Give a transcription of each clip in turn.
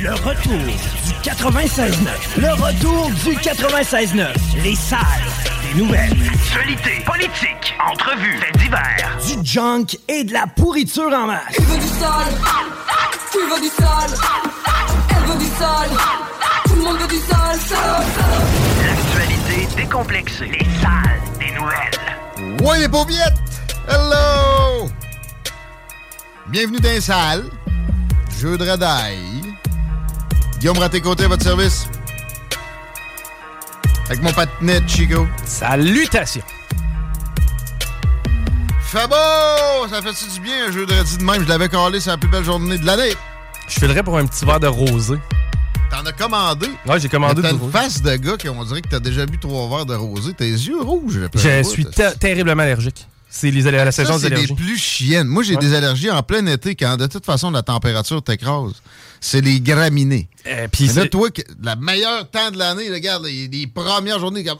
Le retour du 96.9. Le retour du 96.9. Les salles des nouvelles. Actualité, politique, entrevues, faits divers. Du junk et de la pourriture en masse. Tu veux du sale Tu veux du sale Elle veut du sale Tout le monde veut du sale, sale, sale. L'actualité décomplexée. Les salles des nouvelles. Ouais, les pauviettes! Hello! Bienvenue dans les salles. Jeu de radaille. Guillaume Raté-Côté à votre service. Avec mon patinet Chico. Salutations! Fait beau! Ça fait du bien un jeu de radis de même? Je l'avais collé, c'est la plus belle journée de l'année. Je filerais pour un petit verre de rosé. T'en as commandé? Ouais, j'ai commandé T'as une rosé. face de gars qui on dirait que t'as déjà bu trois verres de rosé. Tes yeux rouges. Je suis terriblement allergique. C'est les, la saison Ça, des c'est des allergies. plus chiennes. Moi, j'ai Ouais. des allergies en plein été quand de toute façon la température t'écrase. C'est les graminées. Euh, puis Mais là, toi, la meilleure temps de l'année, regarde, les, les premières journées, comme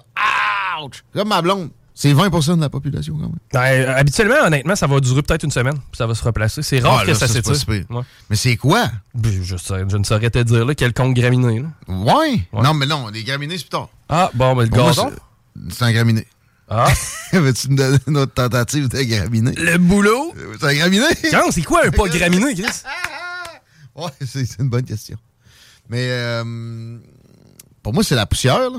Ouch! Comme ma blonde. C'est 20% de la population quand même. Ouais, euh, habituellement, honnêtement, ça va durer peut-être une semaine, puis ça va se replacer. C'est rare Ah, que là, ça ça, s'étire. Ouais. Mais c'est quoi? Ben, Je, sais- je ne saurais te dire, là, quelconque graminé. là. Ouais? Ouais. Non, mais non, les graminées, c'est plus tard. Ah, bon, ben, le moi, gazon? c'est- un graminé. Ah, Veux-tu me donner une autre tentative de graminé? le boulot? Euh, C'est un graminé? C'est quoi un pas graminé, Chris? Ouais, c'est c'est une bonne question. Mais euh, pour moi, c'est la poussière. Là.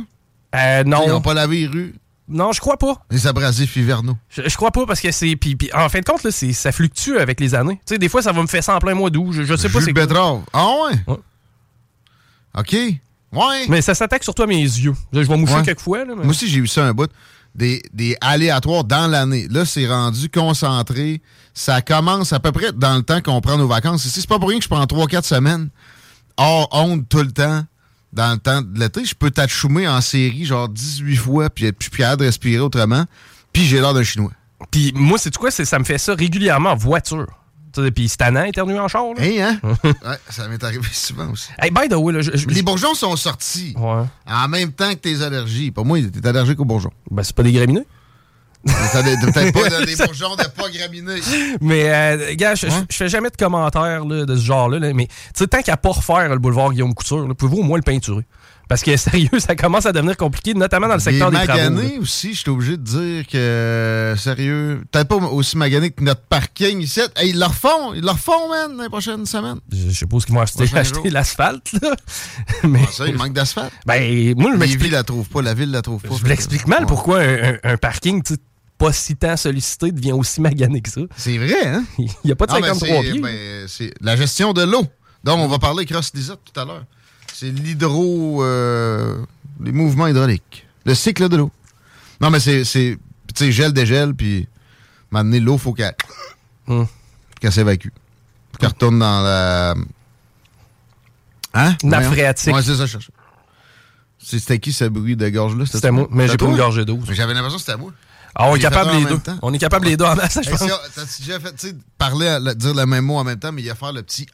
Euh, Ils n'ont non. pas lavé les rues. Non, je crois pas. Les abrasifs hivernaux. Je, je crois pas parce que c'est. Puis, puis en fin de compte, là, c'est- ça fluctue avec les années. Tu sais, des fois, ça va me faire ça en plein mois d'août. Je, je sais pas Jus c'est quoi. betterave. Ah ouais? Ouais. OK. Ouais. Mais ça s'attaque surtout à mes yeux. Je vais moucher Ouais. quelques fois. Là, mais- Moi aussi, j'ai eu ça un bout. Des, des aléatoires dans l'année. Là, c'est rendu concentré. Ça commence à peu près dans le temps qu'on prend nos vacances. Ici, c'est pas pour rien que je prends 3-4 semaines hors honte tout le temps. Dans le temps de l'été, je peux t'achoumer en série genre 18 fois puis être plus de respirer autrement. Puis j'ai l'air d'un Chinois. Puis moi, c'est quoi? Ça me fait ça régulièrement en voiture. Puis c'est tannant, éternuer en char. Là. Hein, hein? ouais, ça m'est arrivé souvent aussi. Hey, by the way, là, je- je- Les bourgeons sont sortis Ouais. en même temps que tes allergies. Pour moi, t'es allergique aux bourgeons. Ben, c'est pas des graminées. Peut-être pas des bourgeons de pas graminés. Mais, euh, gars, je, fais jamais de commentaires là, de ce genre-là. là, mais, tu sais, tant qu'à pas refaire le boulevard Guillaume Couture, pouvez-vous au moins le peinturer? Parce que, sérieux, ça commence à devenir compliqué, notamment dans le secteur Les des travaux. là. maganés aussi, je suis obligé de dire que, sérieux, peut-être pas aussi magané que notre parking ici. Hey, ils le refont, ils le refont, man, les prochaines semaines. Je suppose qu'ils vont acheter, acheter l'asphalte. là. Mais, Ça, il manque d'asphalte. ben, moi, je La m'explique ville la trouve pas, la ville la trouve pas. Je l'explique mal Ouais. pourquoi un, un- un parking tu sais, pas si tant sollicité devient aussi magané que ça. C'est vrai, hein? Il n'y a pas de ben, 53 c'est pieds. ben, c'est la gestion de l'eau. Donc, on va parler avec Ross Lisotte tout à l'heure. C'est l'hydro... euh, les mouvements hydrauliques. Le cycle de l'eau. Non, mais c'est... c'est- Tu sais, gel, dégel, puis... Maintenant, l'eau, faut qu'elle... Hum. qu'elle s'évacue. Qu'elle retourne dans la... Hein? Voyons. phréatique. Ouais, c'est ça, je cherche. C'est- C'était qui ce bruit de gorge-là? C'était moi, mais j'ai pas une gorgée d'eau. J'avais l'impression que c'était moi. Ah, on est capable les deux. On est capable les deux en masse, je Hey, pense. ça, T'as-tu déjà fait, tu sais, parler, à- dire le même mot en même temps, mais il y a faire le petit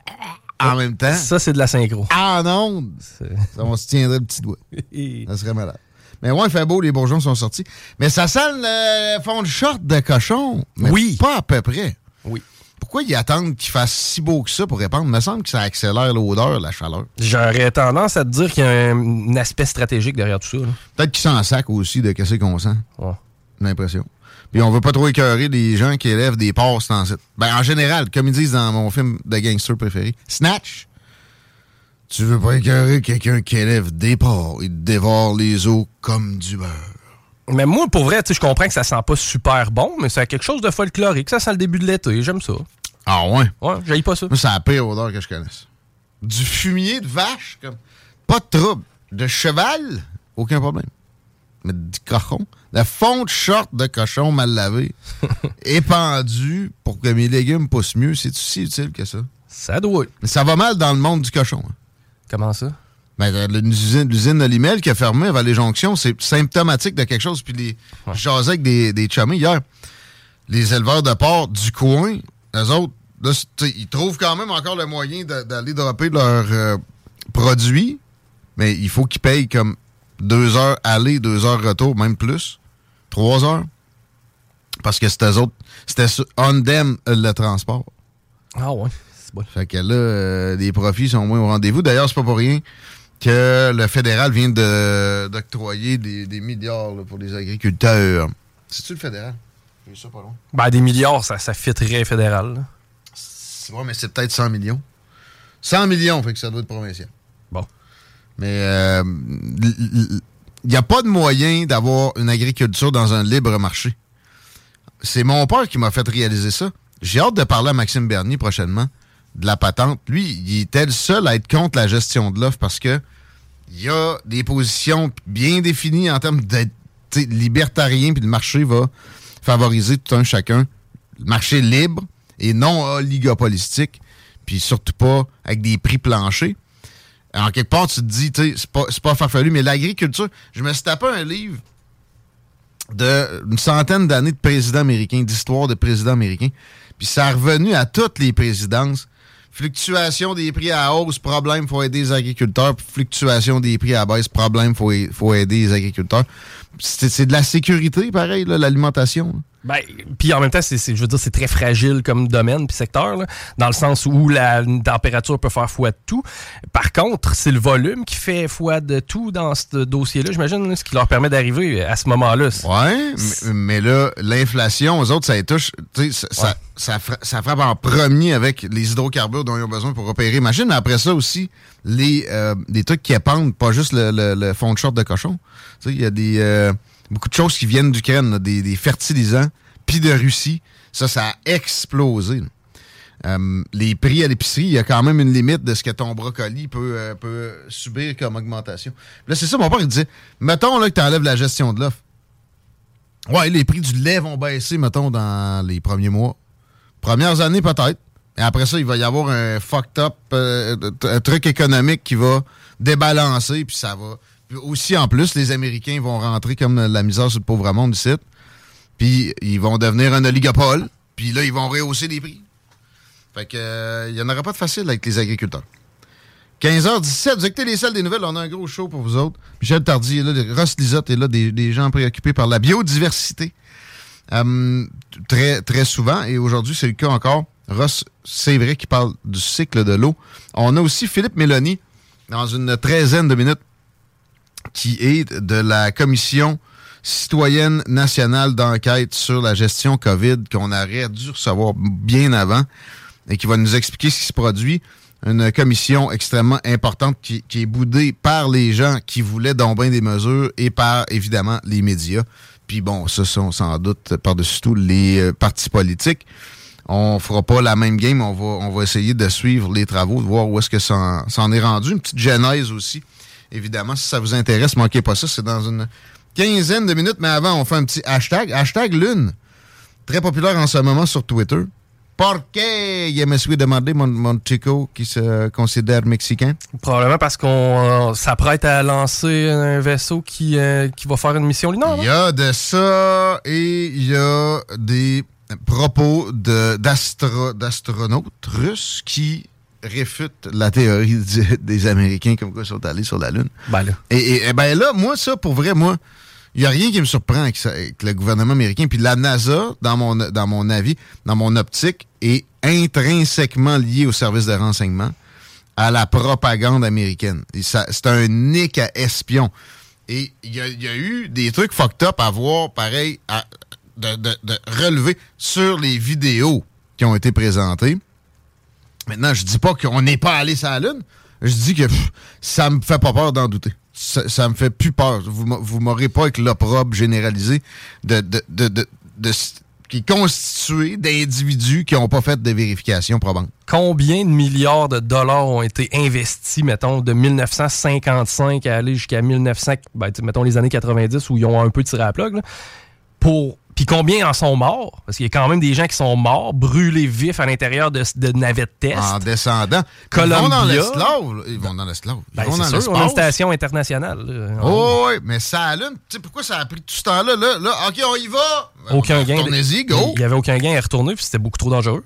en même temps? Ça, c'est de la synchro. Ah non! C'est- Ça, on se tiendrait le petit doigt. Ça serait malade. Mais ouais, il fait beau, les bourgeons sont sortis. Mais ça sent le fond de short de cochon. Mais Oui. Pas à peu près. Oui. Pourquoi ils attendent qu'il fasse si beau que ça pour répandre? Il me semble que ça accélère l'odeur, la chaleur. J'aurais tendance à te dire qu'il y a un, aspect stratégique derrière tout ça. Peut-être qu'ils s'en sac aussi de qu'est-ce qu'on sent. Ouais. L'impression. Puis on veut pas trop écœurer les gens qui élèvent des porcs dans cette. Ben, en général, comme ils disent dans mon film de gangster préféré, Snatch. Tu veux pas écœurer quelqu'un qui élève des porcs. Il dévore les os comme du beurre. Mais moi, pour vrai, tu sais, je comprends que ça sent pas super bon, mais c'est quelque chose de folklorique. Ça sent le début de l'été. J'aime ça. Ah ouais? Ouais, j'aille pas ça. Moi, c'est la pire odeur que je connaisse. Du fumier de vache, comme. Pas de trouble. De cheval, aucun problème. Mais du cochon, la fonte short de cochon mal lavé, épandu pour que mes légumes poussent mieux, c'est aussi utile que ça. Ça doit. Mais ça va mal dans le monde du cochon. hein. Comment ça? Ben, euh, l'usine, de Limel qui a fermé à Vallée-Jonction, c'est symptomatique de quelque chose. Puis les, jasais avec des, des chummies hier. Les éleveurs de porc du coin, eux autres, là, ils trouvent quand même encore le moyen de- d'aller dropper leurs euh, produits, mais il faut qu'ils payent comme deux heures aller, deux heures retour, même plus. Trois heures. Parce que c'était autres, c'était on them euh, le transport. Ah ouais. C'est bon. Fait que là, euh, les profits sont moins au rendez-vous. D'ailleurs, c'est pas pour rien que le fédéral vient de- d'octroyer des, des milliards là, pour les agriculteurs. C'est-tu le fédéral? J'ai ça pas loin. Ben, des milliards, ça, ça fitterait fédéral. là. C'est vrai, mais c'est peut-être 100 millions. 100 millions, fait que ça doit être provincial. Bon. Mais euh, il n'y a pas de moyen d'avoir une agriculture dans un libre marché. C'est mon père qui m'a fait réaliser ça. J'ai hâte de parler à Maxime Bernier prochainement de la patente. Lui, il était le seul à être contre la gestion de l'offre parce que il y a des positions bien définies en termes d'être libertarien, puis le marché va favoriser tout un chacun. Le marché libre et non oligopolistique, puis surtout pas avec des prix planchers. En quelque part, tu te dis, tu sais, c'est pas, pas farfelu, mais l'agriculture, je me suis tapé un livre d'une centaine d'années de présidents américains, d'histoire de présidents américains, puis ça a revenu à toutes les présidences. Fluctuation des prix à hausse, problème, faut aider les agriculteurs. Fluctuation des prix à baisse, problème, faut, faut aider les agriculteurs. C'est de la sécurité, pareil, l'alimentation. Ben, puis en même temps, c'est, c'est- je veux dire, c'est très fragile comme domaine puis secteur, là, dans le sens où la température peut faire foi de tout. Par contre, c'est le volume qui fait foi de tout dans ce dossier-là, j'imagine, ce qui leur permet d'arriver à ce moment-là. Ouais, mais, mais là, l'inflation, aux autres, ça les touche. Ça, ça, ça fra- ça frappe en premier avec les hydrocarbures dont ils ont besoin pour opérer. Mais après ça aussi, les, euh, des trucs qui épandent, pas juste le, le- le fond de short de cochon. Tu sais, Il y a des, euh, beaucoup de choses qui viennent d'Ukraine, des, des fertilisants, puis de Russie. Ça, ça a explosé. Euh, les prix à l'épicerie, il y a quand même une limite de ce que ton brocoli peut, euh, peut subir comme augmentation. Là, c'est ça, mon père, il disait, mettons là, que tu enlèves la gestion de l'offre. Ouais, les prix du lait vont baisser, mettons, dans les premiers mois. Premières années, peut-être. Et après ça, il va y avoir un fucked up, euh, un truc économique qui va débalancer, puis ça va. Aussi, en plus, les Américains vont rentrer comme la misère sur le pauvre monde ici. Puis ils vont devenir un oligopole. Puis là, ils vont rehausser les prix. Fait que, euh, il n'y en aura pas de facile avec les agriculteurs. 15h17, vous écoutez les salles des nouvelles, on a un gros show pour vous autres. Michel Tardy est là, Ross Lisotte est là, des, gens préoccupés par la biodiversité. Euh, très, très souvent, et aujourd'hui c'est le cas encore. Ross, c'est vrai qu'il parle du cycle de l'eau. On a aussi Philippe Mélanie, dans une treizaine de minutes, qui est de la Commission citoyenne nationale d'enquête sur la gestion COVID qu'on aurait dû recevoir bien avant et qui va nous expliquer ce qui se produit. Une commission extrêmement importante qui, est boudée par les gens qui voulaient donc des mesures et par, évidemment, les médias. Puis bon, ce sont sans doute par-dessus tout les euh, partis politiques. On fera pas la même game, on va, on va essayer de suivre les travaux, de voir où est-ce que ça ça en est rendu. Une petite genèse aussi. Évidemment, si ça vous intéresse, manquez pas ça, c'est dans une quinzaine de minutes, mais avant, on fait un petit hashtag. Hashtag Lune, très populaire en ce moment sur Twitter. Pourquoi il me suis demandé, mon, mon chico qui se considère mexicain? Probablement parce qu'on euh, s'apprête à lancer un vaisseau qui, euh, qui va faire une mission lunaire. Il y a de ça et il y a des propos d'astronautes russes qui réfutent la théorie du- des Américains comme quoi ils sont allés sur la Lune. Ben là. Et, et- et ben là, moi, ça, pour vrai, moi, il n'y a rien qui me surprend ça- avec le gouvernement américain. Puis la NASA, dans mon, dans mon avis, dans mon optique, est intrinsèquement liée au service de renseignement, à la propagande américaine. C'est un nick à espion. Et il y, y a eu des trucs fucked up à voir, pareil, à- de, de- de relever sur les vidéos qui ont été présentées. Maintenant, je dis pas qu'on n'est pas allé sur la Lune. Je dis que pff, ça me fait pas peur d'en douter. Ça, ça me fait plus peur. Vous, m'a- vous m'aurez pas avec l'opprobre généralisé de, de, de, de- qui est constitué d'individus qui n'ont pas fait de vérification probante. Combien de milliards de dollars ont été investis, mettons, de 1955 à aller jusqu'à 1900, ben, mettons les années 90 où ils ont un peu tiré à la plug, là, pour. Puis combien en sont morts? Parce qu'il y a quand même des gens qui sont morts, brûlés vifs à l'intérieur de, de navettes test. En descendant. Ils Columbia. vont dans l'esclave. là. Ils vont dans l'esclave. Ils Ben, vont dans c'est sûr, on a une station internationale. Oh, oui, mais ça allume. Tu sais pourquoi ça a pris tout ce temps-là? Là, là, OK, on y va. aucun gain. de- Retournez-y, go. Il n'y avait aucun gain à retourner, puis c'était beaucoup trop dangereux.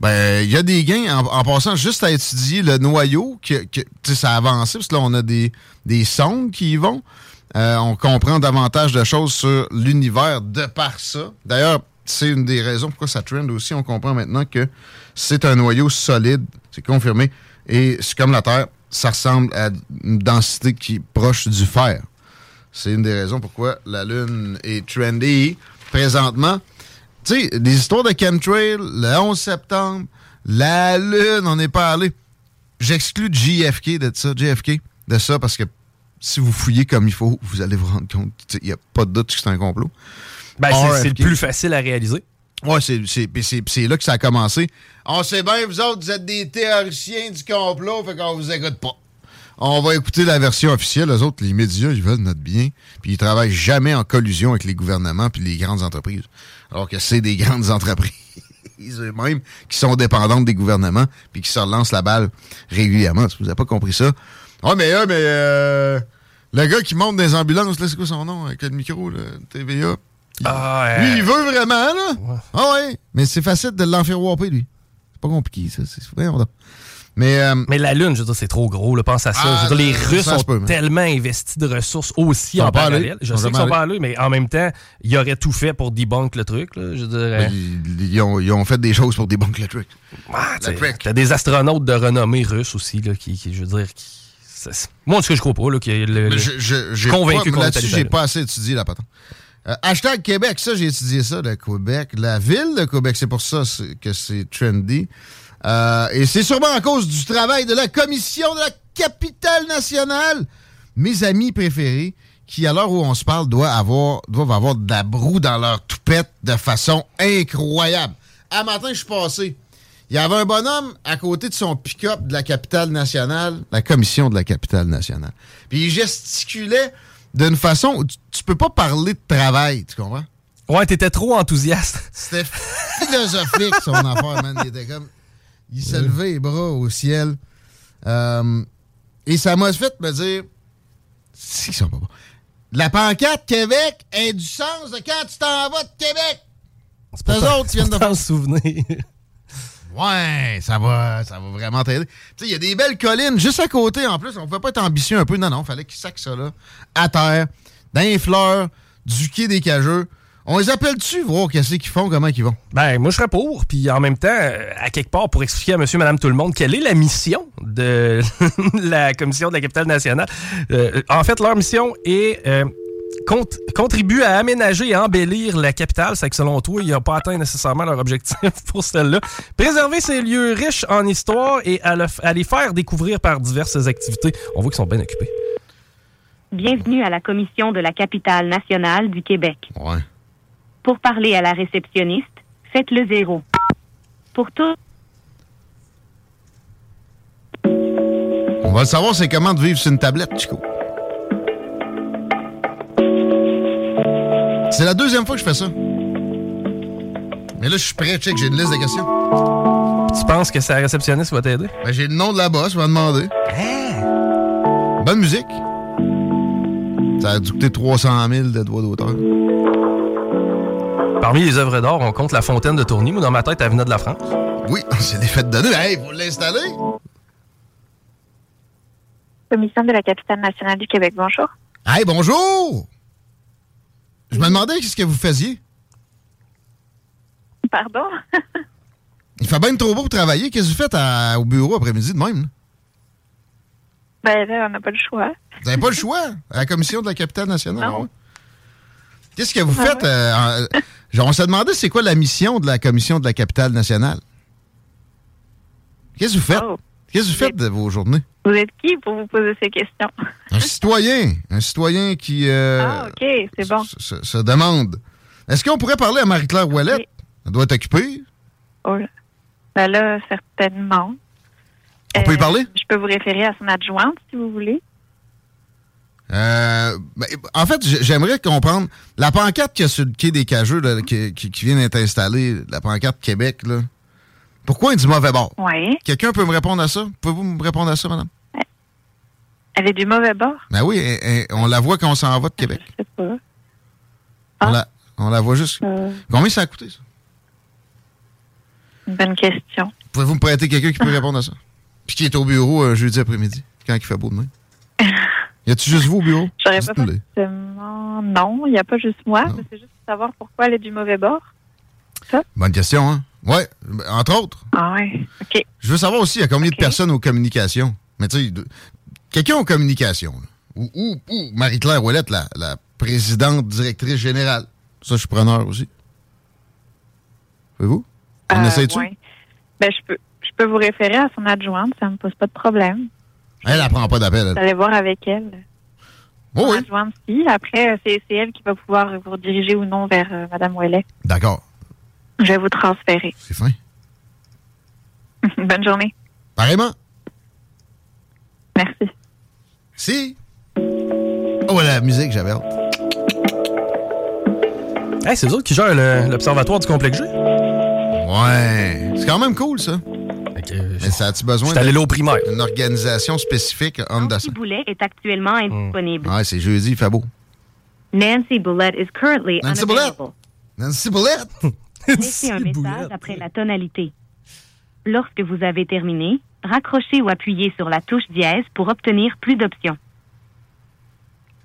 Ben, il y a des gains en, en passant juste à étudier le noyau, que, que, tu sais, ça a avancé, parce que là, on a des, des sondes qui y vont. Euh, on comprend davantage de choses sur l'univers de par ça. D'ailleurs, c'est une des raisons pourquoi ça trend aussi. On comprend maintenant que c'est un noyau solide, c'est confirmé. Et c'est comme la Terre, ça ressemble à une densité qui est proche du fer. C'est une des raisons pourquoi la Lune est trendy présentement. Tu sais, des histoires de chemtrail, le 11 septembre, la Lune, on n'est pas allé. J'exclus JFK de ça, JFK de ça, parce que si vous fouillez comme il faut, vous allez vous rendre compte qu'il n'y a pas de doute que c'est un complot. Ben, c'est- le plus facile à réaliser. Ouais, c'est, là que ça a commencé. On sait bien, vous autres, vous êtes des théoriciens du complot, fait qu'on vous écoute pas. On va écouter la version officielle. Les autres, les médias, ils veulent notre bien. Puis ils travaillent jamais en collusion avec les gouvernements puis les grandes entreprises. Alors que c'est des grandes entreprises eux-mêmes qui sont dépendantes des gouvernements puis qui se relancent la balle régulièrement. Si vous n'avez pas compris ça? Ouais, mais, euh, mais euh, le gars qui monte des ambulances, là, c'est quoi son nom avec le micro, là, TVA? Ah, Lui, euh, il veut vraiment, là. Ah ouais. Mais c'est facile de l'enfer whopper, lui. C'est pas compliqué, ça. C'est. Mais, euh, Mais la Lune, je veux dire, c'est trop gros. Là, pense à ça. Ah, je veux dire, les Russes ont peut, tellement investi de ressources aussi en parallèle. Je sais qu'ils sont pas allés, mais en même temps, ils auraient tout fait pour debunk le truc. Là, je veux dire, ben, ils, ils ont, ils ont fait des choses pour débunker le truc. ah. T'as des astronautes de renommée russe aussi, là, qui, qui, je veux dire, qui. Moi, en tout cas, je crois pas. Là, que le, le- je, je, convaincu qu'on Là-dessus, allé j'ai là. pas assez étudié la patente. Euh, hashtag Québec, ça, j'ai étudié ça, le Québec. La ville de Québec, c'est pour ça que c'est trendy. Euh, et c'est sûrement à cause du travail de la commission de la capitale nationale. Mes amis préférés, qui, à l'heure où on se parle, doivent avoir, doivent avoir de la broue dans leur toupette de façon incroyable. Un matin, je suis passé. Il y avait un bonhomme à côté de son pick-up de la capitale nationale, la commission de la capitale nationale. Puis il gesticulait d'une façon où tu, tu peux pas parler de travail, tu comprends? Ouais, t'étais trop enthousiaste. C'était philosophique, son affaire, man. Il était comme. Il s'est levé les bras au ciel. Euh, et ça m'a fait me dire. Si, ils sont pas bons. La pancarte Québec a du sens de quand tu t'en vas de Québec. C'est eux autres qui viennent de souvenir. Ouais, ça va, ça va vraiment t'aider. Tu sais, il y a des belles collines juste à côté en plus. On pouvait pas être ambitieux un peu. Non, non, fallait qu'ils sacent ça là, à terre, dans les fleurs, du quai des cageux. On les appelle-tu, voir qu'est-ce qu'ils font, comment ils vont? Ben, moi, je serais pour. Puis en même temps, euh, à quelque part, pour expliquer à monsieur, madame, tout le monde, quelle est la mission de la Commission de la capitale nationale? Euh, en fait, leur mission est. euh, cont- contribue à aménager et embellir la capitale. C'est que selon toi, ils n'ont pas atteint nécessairement leur objectif pour celle-là. Préserver ces lieux riches en histoire et à, le f- à les faire découvrir par diverses activités. On voit qu'ils sont bien occupés. Bienvenue à la commission de la capitale nationale du Québec. Ouais. Pour parler à la réceptionniste, faites le zéro. Pour tout, On va le savoir, c'est comment de vivre sur une tablette, Chico. C'est la deuxième fois que je fais ça. Mais là, je suis prêt, check, j'ai une liste de questions. Tu penses que sa réceptionniste va t'aider? Ben, j'ai le nom de la boss, je vais demander. Bonne musique. Ça a dû coûter 300 000 de droits d'auteur. Parmi les œuvres d'art, on compte la fontaine de Tourny. Moi, dans ma tête, elle venait de la France. Oui, c'est des fêtes de nœuds. Hey, faut l'installer. Commission de la capitale nationale du Québec, bonjour. Hey, bonjour! Je me demandais qu'est-ce que vous faisiez. Pardon? Il fait bien trop beau pour travailler. Qu'est-ce que vous faites à- au bureau après-midi de même? là? ben là, on n'a pas le choix. Vous n'avez pas le choix? À la commission de la capitale nationale? Non. ouais. Qu'est-ce que vous Ah faites? euh, en- Genre, on s'est demandé c'est quoi la mission de la commission de la capitale nationale? Qu'est-ce que vous faites? Oh. Qu'est-ce que vous faites de vos journées? Vous êtes qui pour vous poser ces questions? Un citoyen. Un citoyen qui euh, ah, OK, c'est bon. se, se demande. Est-ce qu'on pourrait parler à Marie-Claire Ouellette? Elle doit être occupée. Oh là. Ben là, certainement. On peut y Euh, parler? Je peux vous référer à son adjointe, si vous voulez. Euh, ben, en fait, j'aimerais comprendre. La pancarte qu'il y a sur le quai des Cageux, là, qui, qui- qui vient d'être installée, la pancarte Québec, là, pourquoi il dit mauvais bord? Oui. Quelqu'un peut me répondre à ça? Pouvez-vous me répondre à ça, madame? Elle est du mauvais bord? Ben oui, on la voit quand on s'en va de Québec. Je sais pas. On, la, on la voit juste. Euh, Combien ça a coûté, ça? une bonne question. Pouvez-vous me prêter quelqu'un qui peut répondre à ça? Puis qui est au bureau un jeudi après-midi, quand il fait beau demain? Y a-tu juste vous au bureau? J'aurais pas forcément... Non, il n'y a pas juste moi. C'est juste pour savoir pourquoi elle est du mauvais bord. Bonne question, hein? Ben, entre autres. Ah ouais, OK. Je veux savoir aussi, il y a combien de personnes aux communications? Mais tu sais, quelqu'un aux communications, là. ou, ou, ou Marie-Claire Ouellette, la, la présidente directrice générale. Ça, je suis preneur aussi. Voyez-vous? On Euh, essaie-tu? ouais. Ben, je peux, je peux vous référer à son adjointe, ça me pose pas de problème. Elle, elle prend pas d'appel. Vous allez voir avec elle. Oh oui. adjointe, si. Après, c'est elle qui va pouvoir vous rediriger ou non vers euh, Madame Ouellet. D'accord. Je vais vous transférer. C'est fin. Bonne journée. Pareillement. Merci. Si. Oh, la musique, j'avais hâte. Hey, c'est eux autres qui gèrent le- l'observatoire du complexe G. Ouais. C'est quand même cool, ça. Mais ça a-tu besoin allé là au primaire. d'une organisation spécifique en ça? Boulet est actuellement indisponible. Ouais, c'est jeudi, il fait beau. Nancy Boulette is currently Nancy unavailable. Nancy Boulette! Laissez un message après la tonalité. Lorsque vous avez terminé, raccrochez ou appuyez sur la touche dièse pour obtenir plus d'options.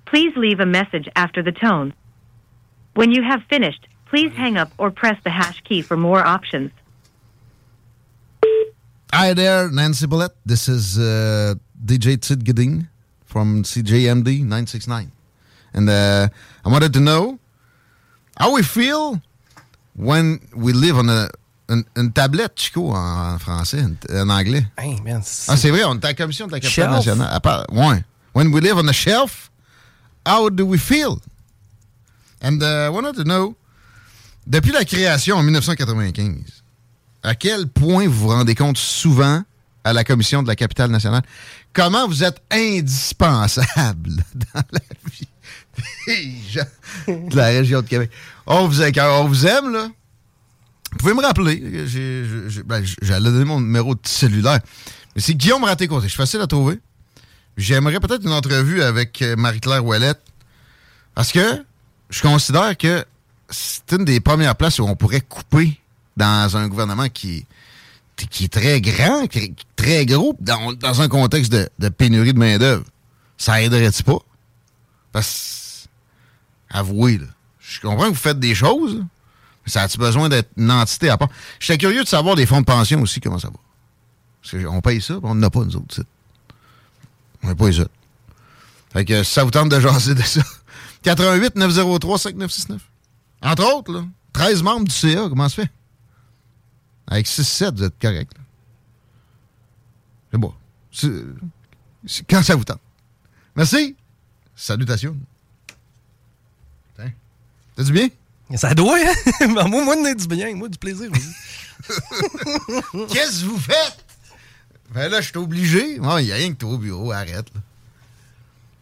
Please leave a message after the tone. When you have finished, please hang up or press the hash key for more options. Hi there, Nancy Bullet. This is uh, DJ Sid Gidding from CJMD 969. And uh, I wanted to know how we feel when we live on a, une, une tablette, Chico, en, en français, en, anglais. Hey, man, Ah, c'est vrai, on est à la commission de la capitale Shelf? nationale. À part- ouais. When we live on a shelf, how do we feel? And uh, I wanted to know, depuis la création en 1995, à quel point vous vous rendez compte souvent à la commission de la capitale nationale? Comment vous êtes indispensable dans la vie des gens de la région de Québec? On vous, on vous aime, là. Vous pouvez me rappeler. Ben, J'allais donner mon numéro de cellulaire. Mais c'est Guillaume Raté-Côté. Je suis facile à trouver. J'aimerais peut-être une entrevue avec euh, Marie-Claire Ouellette. Parce que je considère que c'est une des premières places où on pourrait couper dans un gouvernement qui, qui est très grand, qui est très gros, dans, un contexte de, pénurie de main-d'œuvre. Ça aiderait-tu pas? Parce avouez, là, je comprends que vous faites des choses, ça a-tu besoin d'être une entité à part? J'étais curieux de savoir des fonds de pension aussi, comment ça va. Parce qu'on paye ça, on n'en a pas, nous autres. On n'a pas les autres. Fait que ça vous tente de jaser de ça? 88 903 5969. Entre autres, là, 13 membres du CA, comment ça fait? Avec 6-7, vous êtes correct. C'est bon. Quand ça vous tente. Merci. Salutations. T'as du bien? Ça doit, hein? Moi, moi, du bien. Moi, du plaisir aussi. Qu'est-ce que vous faites? Ben là, je suis obligé. Il n'y a rien que toi au bureau, arrête. là.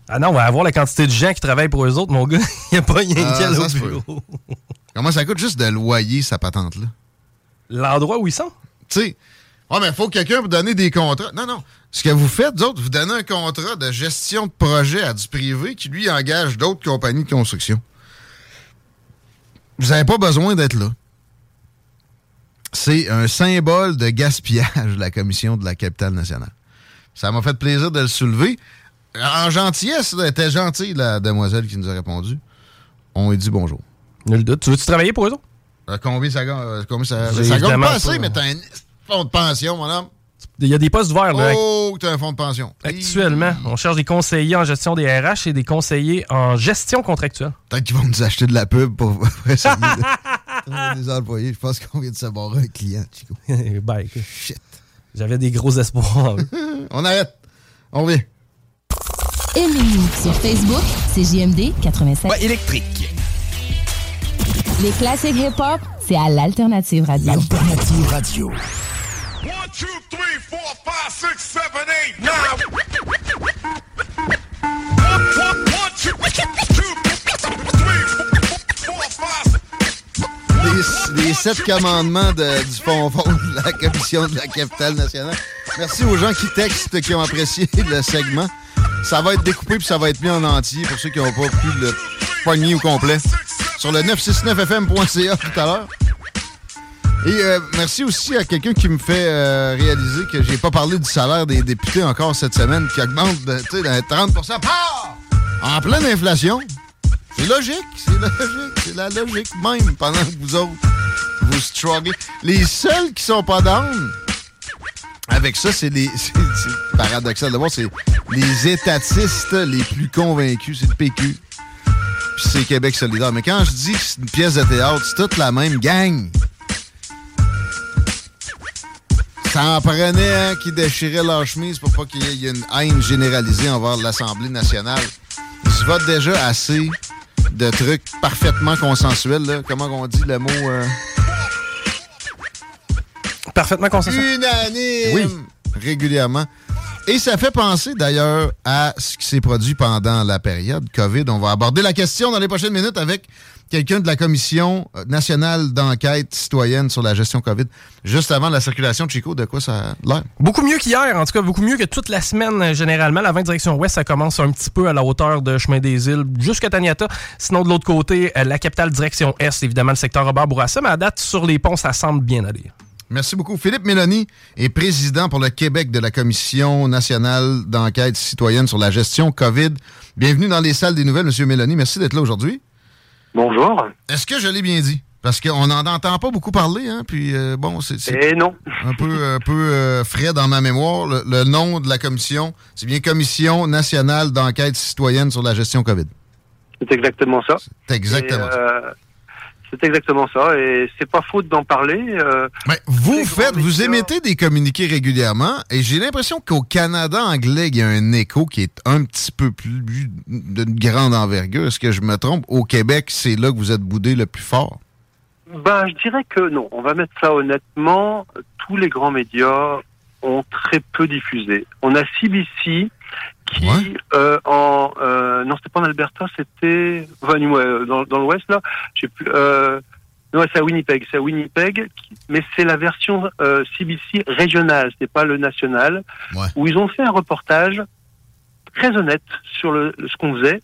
Ah non, on va avoir la quantité de gens qui travaillent pour eux autres, mon gars. Il n'y a pas rien Ah, qu'elle au bureau. Comment ça coûte juste de loyer, sa patente-là? L'endroit où ils sont? Tu sais, ouais, mais il faut que quelqu'un vous donne des contrats. Non, non. Ce que vous faites, d'autres, vous donnez un contrat de gestion de projet à du privé qui, lui, engage d'autres compagnies de construction. Vous n'avez pas besoin d'être là. C'est un symbole de gaspillage, la commission de la capitale nationale. Ça m'a fait plaisir de le soulever. En gentillesse, elle était gentille, la demoiselle qui nous a répondu. On lui dit bonjour. Nul doute. Tu veux-tu travailler pour eux autres? Euh, combien ça gagne? euh, combien ça, J'ai ça gagne pas assez, mais t'as un fonds de pension, mon homme. Il y a des postes ouverts. Là, Oh, tu as un fonds de pension. Actuellement, on cherche des conseillers en gestion des RH et des conseillers en gestion contractuelle. Peut-être qu'ils vont nous acheter de la pub pour des employés. Je pense qu'on vient de savoir un client, Chico. ben, écoute, J'avais des gros espoirs. on arrête. On revient. Aimez-nous sur Facebook, c'est JMD 87. Ouais, électrique. Les classiques hip-hop, c'est à l'Alternative Radio. L'Alternative Radio. 1, 2, 3, 4, 5, 6, 7, 8, 9. Les, sept commandements de- du fond fond de la commission de la capitale nationale. Merci aux gens qui textent, qui ont apprécié le segment. Ça va être découpé puis ça va être mis en entier pour ceux qui n'ont pas pu le pogner au complet. Sur le 969fm.ca tout à l'heure. Et euh, merci aussi à quelqu'un qui me fait euh, réaliser que j'ai pas parlé du salaire des députés encore cette semaine, qui augmente de, de 30 Pah! en pleine inflation. C'est logique, c'est logique, c'est la logique même pendant que vous autres, vous strugglez. Les seuls qui sont pas down avec ça, c'est les. C'est paradoxal de voir, c'est les étatistes les plus convaincus, c'est le PQ. Puis c'est Québec solidaire. Mais quand je dis que c'est une pièce de théâtre, c'est toute la même gang. Ça en prenait un qui déchirait leur chemise pour pas qu'il y ait une haine généralisée envers l'Assemblée nationale. Ils se votent déjà assez de trucs parfaitement consensuels. Là. Comment on dit le mot? euh, Parfaitement consensuel. Unanime! Oui. Régulièrement. Et ça fait penser d'ailleurs à ce qui s'est produit pendant la période COVID. On va aborder la question dans les prochaines minutes avec quelqu'un de la Commission nationale d'enquête citoyenne sur la gestion COVID. Juste avant la circulation, Chico, de quoi ça a l'air? Beaucoup mieux qu'hier, en tout cas, beaucoup mieux que toute la semaine euh, généralement. La 20 direction ouest, ça commence un petit peu à la hauteur de Chemin des Îles jusqu'à Taniata. Sinon, de l'autre côté, euh, la capitale direction est, évidemment, le secteur Robert Bourassa. Mais à date, sur les ponts, ça semble bien aller. Merci beaucoup. Philippe Mélanie est président pour le Québec de la Commission nationale d'enquête citoyenne sur la gestion COVID. Bienvenue dans les salles des nouvelles, Monsieur Mélanie. Merci d'être là aujourd'hui. Bonjour. Est-ce que je l'ai bien dit? Parce qu'on n'en entend pas beaucoup parler, hein? Puis euh, bon, c'est Eh non. un peu, un peu euh, frais dans ma mémoire. Le, le nom de la commission, c'est bien Commission nationale d'enquête citoyenne sur la gestion COVID. C'est exactement ça. C'est exactement Et, euh, C'est exactement ça. Et c'est pas faute d'en parler. euh, Mais vous faites, vous médias- émettez des communiqués régulièrement et j'ai l'impression qu'au Canada anglais, il y a un écho qui est un petit peu plus d'une grande envergure. Est-ce que je me trompe? Au Québec, c'est là que vous êtes boudé le plus fort? Ben, je dirais que non. On va mettre ça honnêtement. Tous les grands médias ont très peu diffusé. On a CBC qui, euh, en euh, non, c'était pas en Alberta, c'était enfin, euh, dans, dans l'Ouest là. J'ai plus. Euh, non, c'est à Winnipeg. C'est à Winnipeg, qui- mais c'est la version CBC régionale. C'est pas le national. Où ils ont fait un reportage très honnête sur le, ce qu'on faisait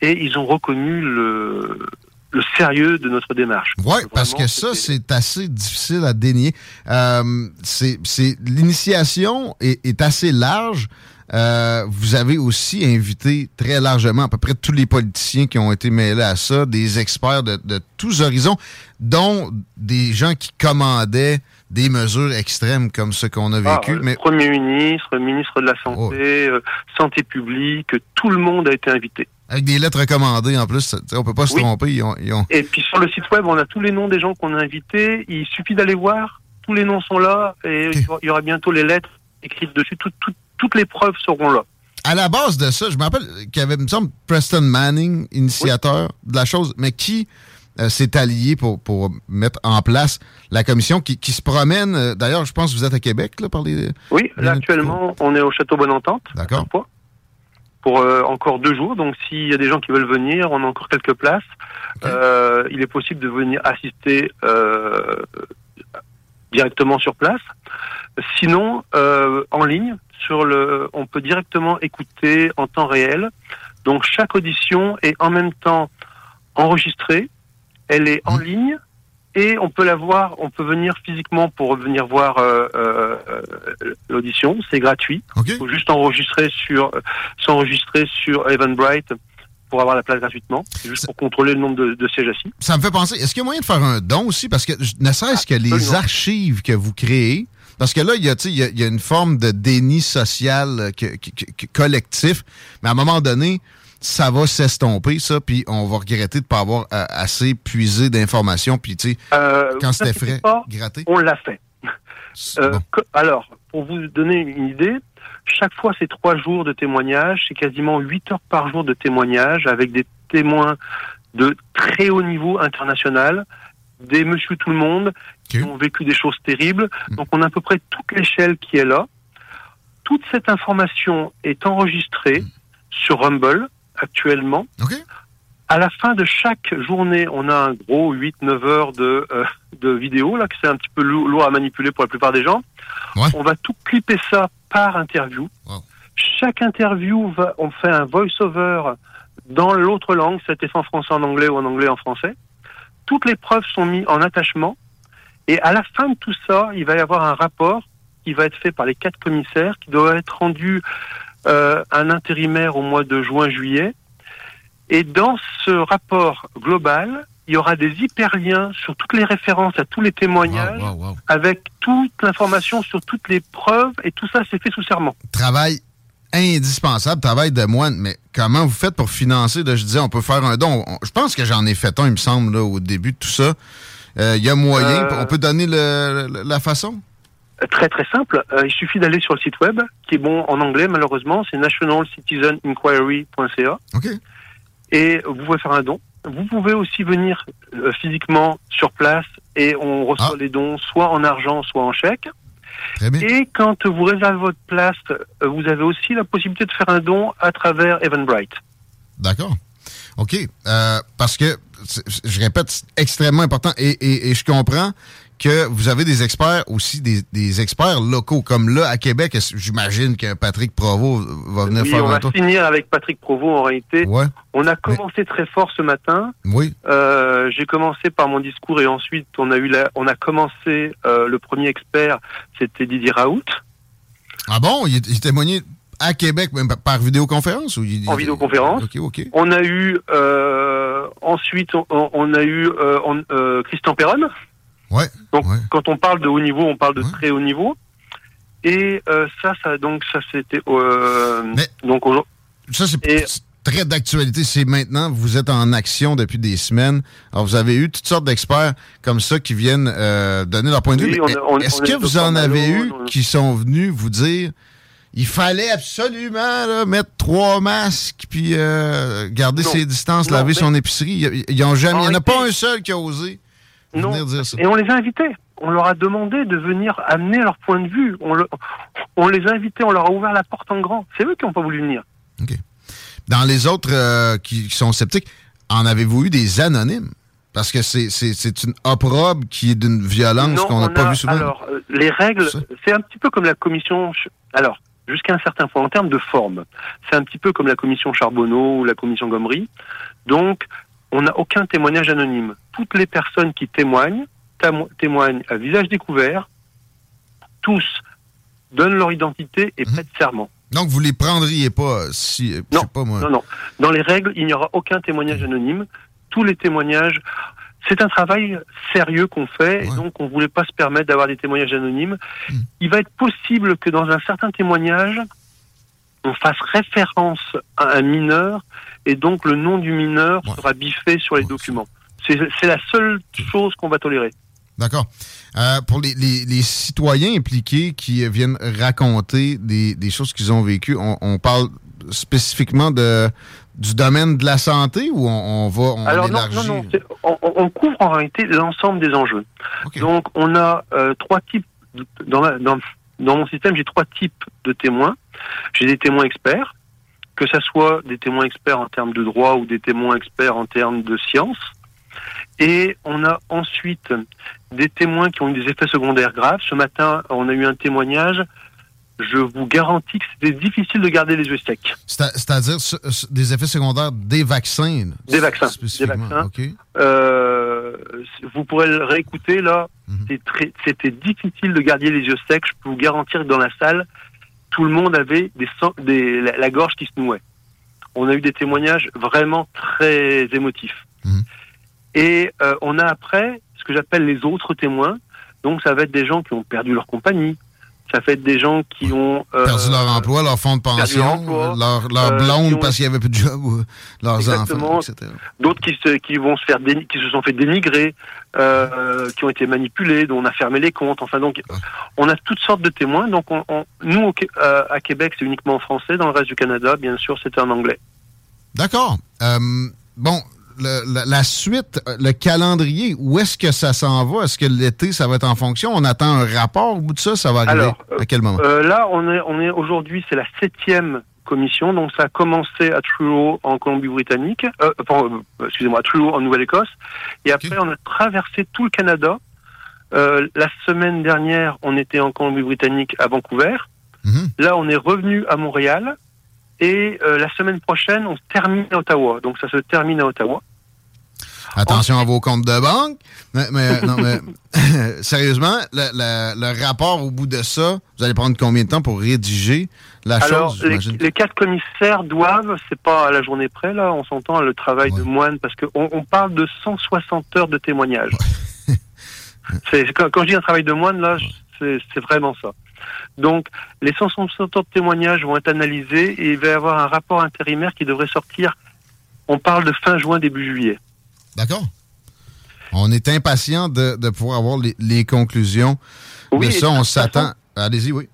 et ils ont reconnu le le sérieux de notre démarche. Oui, parce que ça, c'est assez difficile à dénier. Euh, c'est, c'est- l'initiation est, est assez large. Euh, vous avez aussi invité très largement à peu près tous les politiciens qui ont été mêlés à ça, des experts de, de tous horizons, dont des gens qui commandaient des mesures extrêmes comme ce qu'on a Ah, vécu. le mais Premier ministre, ministre de la Santé, euh, Santé publique, tout le monde a été invité. avec des lettres recommandées en plus, on peut pas se Oui. tromper. Ils ont, ils ont- Et puis sur le site web, on a tous les noms des gens qu'on a invités. Il suffit d'aller voir. Tous les noms sont là et il y aura- il y aura bientôt les lettres écrites dessus. Tout- toutes les preuves seront là. À la base de ça, je me rappelle qu'il y avait, il me semble, Preston Manning, initiateur de la chose, mais qui euh, s'est allié pour, pour mettre en place la commission qui, qui se promène. euh, D'ailleurs, je pense que vous êtes à Québec, là, par les... Oui, là actuellement, on est au château Bonne-Entente. D'accord. Pour euh, encore deux jours. Donc s'il y a des gens qui veulent venir, on a encore quelques places. Il est possible de venir assister directement sur place. Sinon, euh, en ligne, sur le, on peut directement écouter en temps réel. Donc chaque audition est en même temps enregistrée, elle est en ligne et on peut la voir, on peut venir physiquement pour venir voir euh, euh, l'audition, c'est gratuit. Il faut juste enregistrer sur s'enregistrer sur Eventbrite pour avoir la place gratuitement, C'est juste pour contrôler le nombre de, de sièges assis. Ça me fait penser, est-ce qu'il y a moyen de faire un don aussi? Parce que ne serait-ce que les archives que vous créez, Parce que là, il y, a, y y une forme de déni social euh, que- que- que- collectif, mais à un moment donné, ça va s'estomper, ça, puis on va regretter de ne pas avoir euh, assez puisé d'informations, puis tu sais, Euh, quand c'était frais, pas, gratter. On l'a fait. Euh, que- alors, pour vous donner une idée, chaque fois c'est trois jours de témoignages, c'est quasiment huit heures par jour de témoignages avec des témoins de très haut niveau international, des monsieur tout le monde qui ont vécu des choses terribles. Donc on a à peu près toute l'échelle qui est là. Toute cette information est enregistrée sur Rumble actuellement. À la fin de chaque journée, on a un gros 8-9 heures de, euh, de vidéos, là, que c'est un petit peu lou- lourd à manipuler pour la plupart des gens. On va tout clipper ça par interview. Chaque interview, va, on fait un voice-over dans l'autre langue, c'était en français en anglais ou en anglais en français. Toutes les preuves sont mises en attachement. Et à la fin de tout ça, il va y avoir un rapport qui va être fait par les quatre commissaires, qui doit être rendu euh, à un intérimaire au mois de juin-juillet. Et dans ce rapport global, il y aura des hyperliens sur toutes les références à tous les témoignages, avec toute l'information sur toutes les preuves, et tout ça c'est fait sous serment. Travail indispensable, travail de moine, mais comment vous faites pour financer? Là, je disais, on peut faire un don? On- je pense que j'en ai fait un, il me semble, là, au début de tout ça. Euh, Il y a moyen, Euh, on peut donner le- le- la façon? Très très simple, Euh, il suffit d'aller sur le site web, qui est bon en anglais malheureusement, c'est nationalcitizeninquiry.ca. OK. Et vous pouvez faire un don. Vous pouvez aussi venir euh, physiquement sur place et on reçoit les dons soit en argent, soit en chèque. Et quand vous réservez votre place, euh, vous avez aussi la possibilité de faire un don à travers Eventbrite. D'accord. OK. Euh, parce que, je répète, c'est extrêmement important. Et, et- et je comprends que vous avez des experts aussi, des, des experts locaux. Comme là, à Québec, j'imagine que Patrick Provo va venir Oui, faire on va tour. finir avec Patrick Provo en réalité. Ouais. On a commencé très fort ce matin. Oui. Euh, J'ai commencé par mon discours et ensuite on a eu la, on a commencé euh, le premier expert, c'était Didier Raoult. Ah bon? Il, il témoignait à Québec, même par vidéoconférence? Ou en vidéoconférence. OK, OK. On a eu euh, ensuite on, on a eu euh, on- euh, Christian Perron. Ouais. Donc quand on parle de haut niveau, on parle de très haut niveau. Et euh, ça, ça donc ça c'était euh, donc aujourd'hui. Ça, c'est très d'actualité. C'est maintenant, vous êtes en action depuis des semaines. Alors, vous avez eu toutes sortes d'experts comme ça qui viennent euh, donner leur point de Oui, vue. Est-ce que vous en avez eu on qui sont venus vous dire il fallait absolument là, mettre trois masques puis euh, garder Non. ses distances, Non, laver mais- son épicerie? Ils- Ils ont jamais. Il n'y en a pas un seul qui a osé Non. venir dire ça. Et on les a invités. On leur a demandé de venir amener leur point de vue. On, le- on les a invités, on leur a ouvert la porte en grand. C'est eux qui n'ont pas voulu venir. Dans les autres euh, qui, qui sont sceptiques, en avez-vous eu des anonymes? Parce que c'est- une opprobre qui est d'une violence qu'on n'a pas a- vu souvent. Alors, euh, les règles, c'est un petit peu comme la commission. Alors, jusqu'à un certain point, en termes de forme, c'est un petit peu comme la commission Charbonneau ou la commission Gomery. Donc, on n'a aucun témoignage anonyme. Toutes les personnes qui témoignent témo- témoignent à visage découvert. Tous donnent leur identité et prêtent serment. Donc, vous les prendriez pas si. pas moi. Non, non. Dans les règles, il n'y aura aucun témoignage anonyme. Tous les témoignages, c'est un travail sérieux qu'on fait, et donc on ne voulait pas se permettre d'avoir des témoignages anonymes. Il va être possible que dans un certain témoignage, on fasse référence à un mineur, et donc le nom du mineur sera biffé sur les documents. C'est la seule chose qu'on va tolérer. D'accord. Euh, pour les, les- les citoyens impliqués qui viennent raconter des, des choses qu'ils ont vécues, on, on parle spécifiquement de, du domaine de la santé ou on, on va on Alors non, élargit? non, non, on, couvre en réalité l'ensemble des enjeux. Donc on a euh, trois types de- dans, la- dans, dans mon système, j'ai trois types de témoins. J'ai des témoins experts, que ce soit des témoins experts en termes de droit ou des témoins experts en termes de science. Et on a ensuite des témoins qui ont eu des effets secondaires graves. Ce matin, on a eu un témoignage. Je vous garantis que c'était difficile de garder les yeux secs. C'est- C'est-à-dire ce- ce- des effets secondaires des vaccins. Des vaccins. Des vaccins. Euh, vous pourrez le réécouter là. Très- C'était difficile de garder les yeux secs. Je peux vous garantir que dans la salle, tout le monde avait des, sang- des la, la gorge qui se nouait. On a eu des témoignages vraiment très émotifs. Et euh, on a après ce que j'appelle les autres témoins. Donc ça va être des gens qui ont perdu leur compagnie, Ça fait des gens qui ont euh, perdu leur emploi, leur fonds de pension, emploi, leur, leur euh, blonde ont- parce qu'il n'y avait plus de job, ou leurs Exactement. enfants, etc. d'autres qui se, qui vont se faire déni- qui se sont fait dénigrer, euh, qui ont été manipulés, dont on a fermé les comptes. Enfin donc, on a toutes sortes de témoins. Donc on, on- nous au euh, à Québec, c'est uniquement en français. Dans le reste du Canada, bien sûr, c'était en anglais. D'accord. Euh, bon, le- la, la suite, le calendrier, où est-ce que ça s'en va? Est-ce que l'été, ça va être en fonction? On attend un rapport au bout de ça? Ça va arriver? Alors, à quel moment? Euh, là, on est, on est aujourd'hui, c'est la septième commission. Donc, ça a commencé à Truro en Colombie-Britannique, euh, euh, excusez-moi, à Truro en Nouvelle-Écosse, et après, on a traversé tout le Canada. Euh, la semaine dernière, on était en Colombie-Britannique à Vancouver. Là, on est revenu à Montréal. Et euh, la semaine prochaine, on termine à Ottawa. Donc, ça se termine à Ottawa. Attention à vos comptes de banque. Mais, mais- non, mais sérieusement, le, le- le rapport au bout de ça, vous allez prendre combien de temps pour rédiger la Alors, chose, les, les quatre commissaires doivent, c'est pas à la journée près, là, on s'entend le travail de moine, parce qu'on on parle de 160 heures de témoignage. c'est, quand, quand je dis un travail de moine, là, c'est, c'est vraiment ça. Donc, les 160 heures de témoignage vont être analysés et il va y avoir un rapport intérimaire qui devrait sortir, on parle de fin juin, début juillet. D'accord? On est impatient de, de pouvoir avoir les, les conclusions Oui, de ça. On s'attend. Allez-y, oui.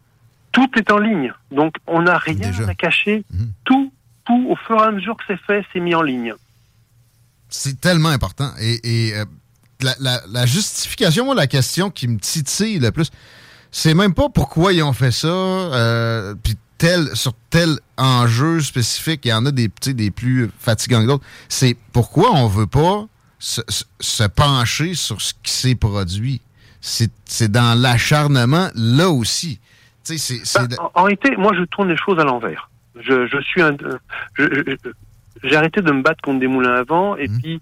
Tout est en ligne, donc on n'a rien à cacher. Tout, tout, au fur et à mesure que c'est fait, c'est mis en ligne. C'est tellement important. Et, et, euh, la, la- la justification, moi, la question qui me titille le plus, c'est même pas pourquoi ils ont fait ça, euh, puis tel, sur tel enjeu spécifique, il y en a des, des plus fatigants que d'autres. C'est pourquoi on veut pas se, pencher sur ce qui s'est produit. C'est dans l'acharnement, là aussi. C'est- c'est... de- En, en réalité, moi, je tourne les choses à l'envers. Je, je suis un. euh, J'ai arrêté de me battre contre des moulins à vent, et puis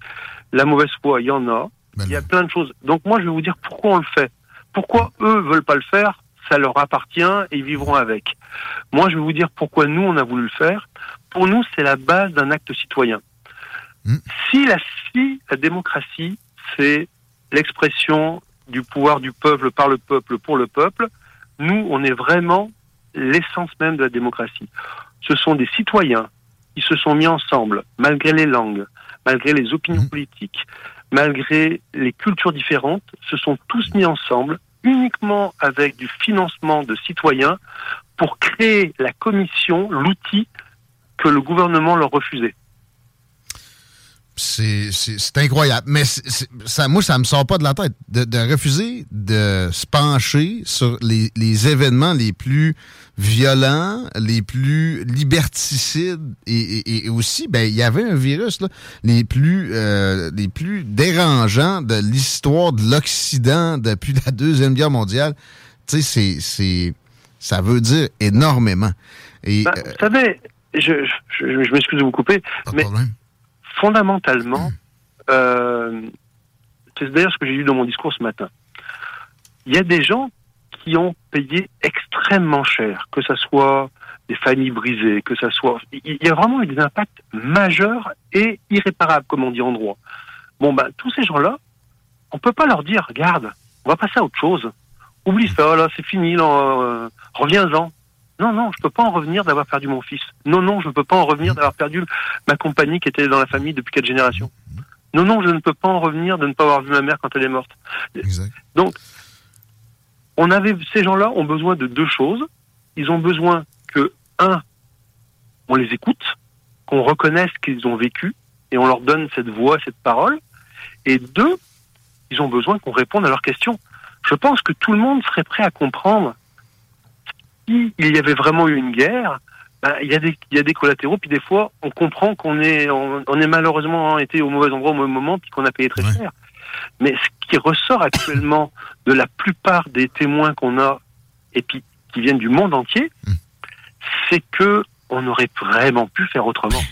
la mauvaise foi, il y en a. Il y a plein de choses. Donc moi, je vais vous dire pourquoi on le fait. Pourquoi eux veulent pas le faire Ça leur appartient et ils vivront avec. Moi, je vais vous dire pourquoi nous on a voulu le faire. Pour nous, c'est la base d'un acte citoyen. Si la si la démocratie, c'est l'expression du pouvoir du peuple par le peuple pour le peuple, nous, on est vraiment l'essence même de la démocratie. Ce sont des citoyens qui se sont mis ensemble, malgré les langues, malgré les opinions politiques, malgré les cultures différentes, se sont tous mis ensemble uniquement avec du financement de citoyens pour créer la commission, l'outil que le gouvernement leur refusait. C'est incroyable. Mais ça, moi, ça me sort pas de la tête de, de refuser de se pencher sur les, les événements les plus violents, les plus liberticides et, et- et aussi, ben, il y avait un virus là, les plus euh, les plus dérangeants de l'histoire de l'Occident depuis la deuxième guerre mondiale. Tu sais, c'est c'est ça veut dire énormément. Et Ben, euh, savez, je, je, je- je m'excuse de vous couper, mais fondamentalement, euh, c'est d'ailleurs ce que j'ai dit dans mon discours ce matin. Il y a des gens qui ont payé extrêmement cher, que ce soit des familles brisées, que ça soit... Il y a vraiment des impacts majeurs et irréparables, comme on dit en droit. Bon, ben, tous ces gens-là, on peut pas leur dire, regarde, on va passer à autre chose. Oublie ça, là, c'est fini, euh, reviens-en. Non, non, je peux pas en revenir d'avoir perdu mon fils. Non, non, je ne peux pas en revenir d'avoir perdu ma compagnie qui était dans la famille depuis quatre générations. Non, non, je ne peux pas en revenir de ne pas avoir vu ma mère quand elle est morte. Donc, on avait, ces gens-là ont besoin de deux choses. Ils ont besoin que, un, on les écoute, qu'on reconnaisse qu'ils ont vécu et on leur donne cette voix, cette parole. Et deux, ils ont besoin qu'on réponde à leurs questions. Je pense que tout le monde serait prêt à comprendre s'il y avait vraiment eu une guerre, ben, il, y a des, il y a des collatéraux, puis des fois, on comprend qu'on est, on, on est malheureusement été au mauvais endroit au mauvais moment, puis qu'on a payé très cher. Mais ce qui ressort actuellement de la plupart des témoins qu'on a, et puis qui viennent du monde entier, c'est que on aurait vraiment pu faire autrement.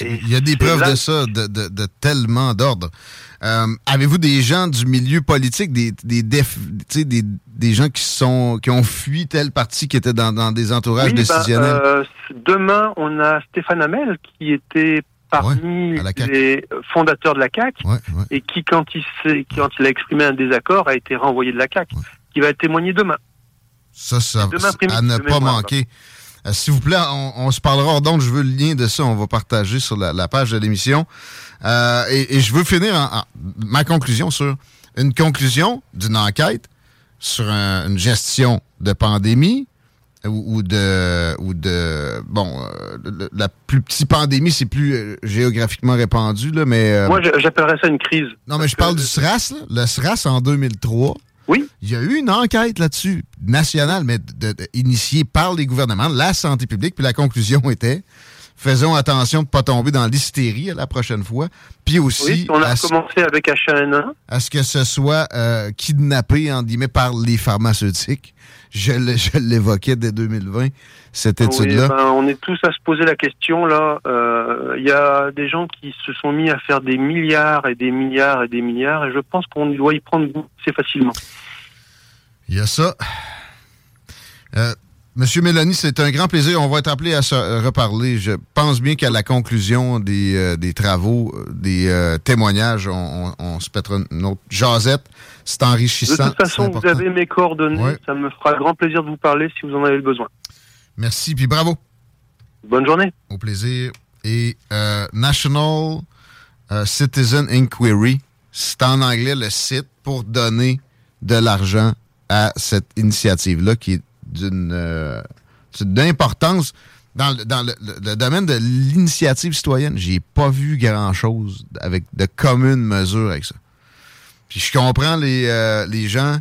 Il y a des preuves là- de ça, de, de- de tellement d'ordre. Euh, Avez-vous des gens du milieu politique, des, des, déf- des, des gens qui sont qui ont fui telle partie qui était dans, dans des entourages Oui, ben, décisionnels? euh, demain, on a Stéphane Hamel qui était parmi les fondateurs de la CAQ et qui, quand il, quand il a exprimé un désaccord, a été renvoyé de la CAQ, qui va témoigner demain. Ça, ça, Demain à ne pas manquer. Euh, S'il vous plaît, on, on se parlera hors d'onde. Je veux le lien de ça. On va partager sur la, la page de l'émission. Euh, et, et je veux finir en, en- ma conclusion sur une conclusion d'une enquête sur un- une gestion de pandémie ou, ou de ou de bon euh, la plus petite pandémie c'est plus euh, géographiquement répandu là mais euh, Moi, j'appellerais ça une crise. non mais je parle du SRAS là. le SRAS en 2003 oui il y a eu une enquête là-dessus nationale mais de- de- initiée par les gouvernements la santé publique puis la conclusion était faisons attention de ne pas tomber dans l'hystérie la prochaine fois puis aussi Oui, on a commencé avec H1N1. à ce que ce soit euh, kidnappé, en guillemets, par les pharmaceutiques. Je l'évoquais dès 2020, cette Oui, étude-là. ben, on est tous à se poser la question là. Euh, Il y a des gens qui se sont mis à faire des milliards et des milliards et des milliards, et je pense qu'on doit y prendre goût assez facilement. Il y a ça. Euh, Monsieur Mélanie, c'est un grand plaisir. On va être appelé à se reparler. Je pense bien qu'à la conclusion des, euh, des travaux, euh, des euh, témoignages, on, on- on se pètera une autre jasette. C'est De enrichissant. toute façon, vous avez mes coordonnées. Ouais. Ça me fera grand plaisir de vous parler si vous en avez le besoin. Merci, puis bravo. Bonne journée. Au plaisir. Et euh, National euh, Citizen Inquiry, c'est en anglais le site pour donner de l'argent à cette initiative-là qui est d'une euh, importance dans, le, dans le, le- le domaine de l'initiative citoyenne. J'ai pas vu grand-chose avec de communes mesures avec ça. Puis je comprends les, euh, les gens,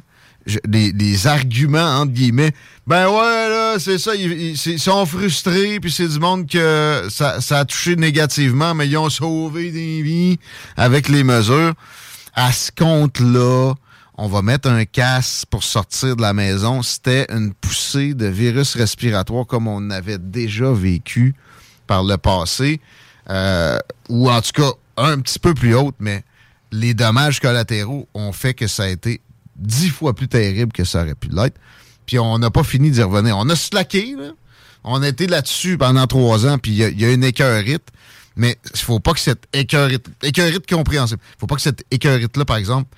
les arguments, entre guillemets. Ben ouais, là, c'est ça, ils, sont frustrés, puis c'est du monde que ça, ça a touché négativement, mais ils ont sauvé des vies avec les mesures. À ce compte-là, on va mettre un casque pour sortir de la maison. C'était une poussée de virus respiratoire comme on avait déjà vécu par le passé, euh, ou en tout cas un petit peu plus haute, mais les dommages collatéraux ont fait que ça a été dix fois plus terrible que ça aurait pu l'être. Puis on n'a pas fini d'y revenir. On a slacké. On a été là-dessus pendant trois ans, puis il y y, a une écœurite. Mais il faut pas que cette écœurite, écœurite compréhensible, faut pas que cette écœurite-là, par exemple,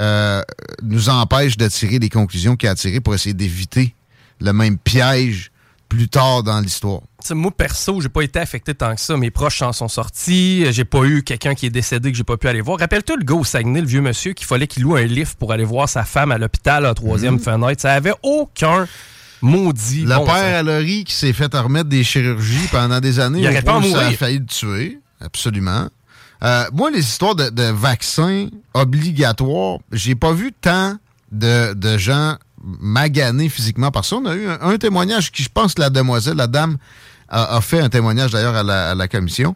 euh, nous empêche de tirer des conclusions qu'il a tirées pour essayer d'éviter le même piège plus tard dans l'histoire. Moi, perso, j'ai pas été affecté tant que ça. Mes proches en sont sortis. J'ai pas eu quelqu'un qui est décédé que j'ai pas pu aller voir. Rappelle-toi le gars au Saguenay, le vieux monsieur, qu'il fallait qu'il loue un lift pour aller voir sa femme à l'hôpital à troisième Mhm. fenêtre. Ça avait aucun maudit. Le bon père à Laurie qui s'est fait remettre des chirurgies pendant des années. Il au aurait pas Ça a failli le tuer. Absolument. Euh, moi, les histoires de, de vaccins obligatoires, j'ai pas vu tant de, de gens maganés physiquement par ça. On a eu un, un témoignage qui, je pense, la demoiselle, la dame, a, a fait un témoignage d'ailleurs à la, à la commission.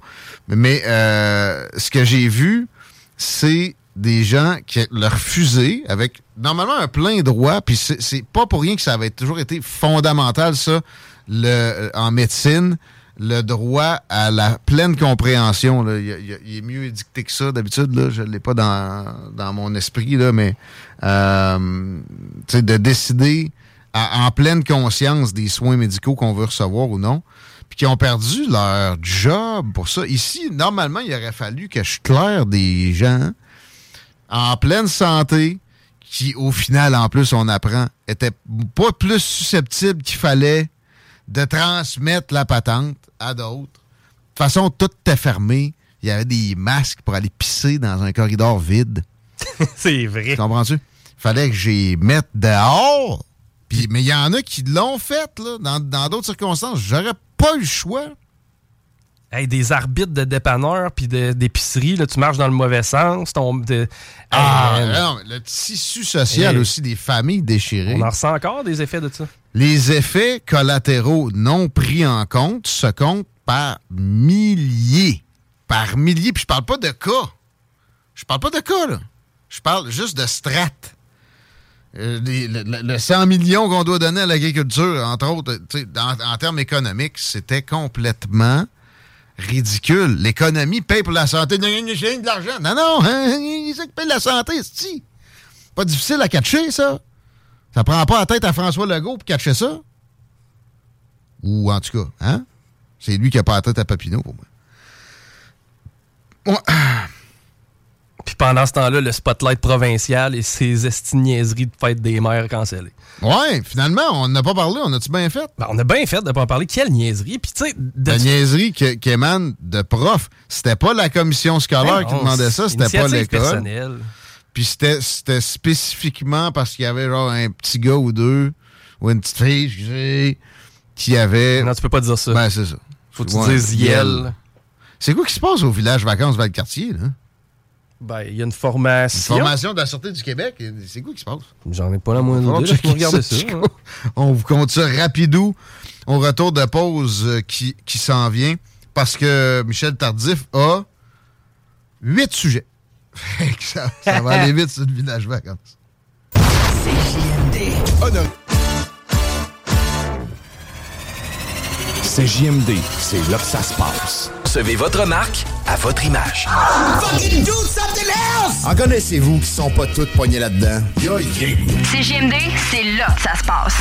Mais euh, ce que j'ai vu, c'est des gens qui leur fusée avec normalement un plein droit, puis c'est pas pour rien que ça avait toujours été fondamental, ça, le, euh, en médecine, le droit à la pleine compréhension. là. Il, est mieux édicté que ça d'habitude, là. je ne l'ai pas dans, dans mon esprit, là, mais euh, de décider en pleine conscience des soins médicaux qu'on veut recevoir ou non, puis qui ont perdu leur job pour ça. Ici, normalement, il aurait fallu que je claire des gens en pleine santé qui, au final, en plus, on apprend, étaient pas plus susceptibles qu'il fallait de transmettre la patente à d'autres. De toute façon, tout était fermé. Il y avait des masques pour aller pisser dans un corridor vide. C'est vrai. Comprends-tu? Fallait que j'y mette dehors. Puis, mais il y en a qui l'ont fait, là, dans dans d'autres circonstances. J'aurais pas eu le choix. Hey, des arbitres de dépanneurs puis d'épicerie, là, tu marches dans le mauvais sens. Ton, de- Ah, Hey, non, le tissu social Hey. aussi des familles déchirées. On en ressent encore des effets de ça? Les effets collatéraux non pris en compte se comptent par milliers. Par milliers. Puis je parle pas de cas. Je parle pas de cas, là. Je parle juste de strates. Euh, le, le- le 100 millions qu'on doit donner à l'agriculture, entre autres, tu sais, en, en termes économiques, c'était complètement ridicule. L'économie paye pour la santé. J'ai de l'argent. Non, non, hein, c'est ça qui paye la santé, c'est Pas difficile à catcher, ça. Ça prend pas la tête à François Legault pour catcher ça. Ou en tout cas, hein? C'est lui qui a pas la tête à Papineau pour moi. Puis pendant ce temps-là, le spotlight provincial et ses estigniaiseries de fête des mères cancellées. Ouais, finalement, on n'a pas parlé. On a-tu bien fait? Ben, on a bien fait de pas en parler. Quelle niaiserie. Puis, tu sais, de- La niaiserie qui, qui émane de profs. C'était pas la commission scolaire Ben qui demandait ça, c'était pas l'école. Puis c'était spécifiquement parce qu'il y avait genre un petit gars ou deux, ou une petite fille, excusez, qui avait. Non, tu peux pas dire ça. Ben, c'est ça. Faut que tu dises Yel. C'est quoi qui se passe au village vacances Val-Cartier, là? Ben, il y a une Une formation. formation de la Sûreté du Québec. C'est quoi qui se passe? J'en ai pas la moindre idée. Regarder ça, hein. On vous compte ça rapidou. On retour de pause euh, qui, qui s'en vient parce que Michel Tardif a huit sujets. Fait que ça, ça va aller vite sur le village vacances. C'est JMD, c'est là que ça se passe. Recevez votre marque à votre image. En connaissez-vous qui sont pas toutes poignées là-dedans? CGMD, c'est là que ça se passe.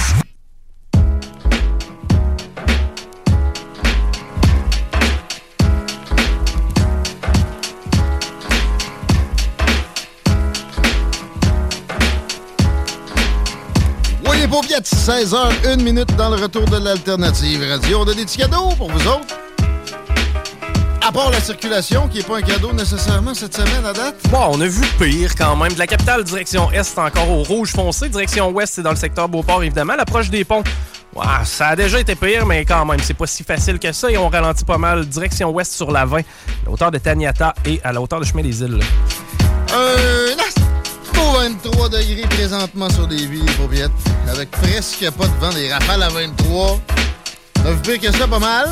Oui, les paupiètes, 16h, 1 minute dans le retour de l'alternative radio. On a des petits cadeaux pour vous autres. À part la circulation, qui n'est pas un cadeau nécessairement cette semaine à date. Bon, on a vu pire quand même. De la capitale, direction Est, encore au rouge foncé. Direction Ouest, c'est dans le secteur Beauport, évidemment. L'approche des ponts, ouah, ça a déjà été pire, mais quand même, c'est pas si facile que ça. Et on ralentit pas mal. Direction Ouest sur la 20, à la hauteur de Taniata et à la hauteur de Chemin des Îles. Un beau 23 degrés présentement sur des villes, paupiètes. Avec presque pas de vent, des rafales à 23. Ça vous pire que ça, pas mal.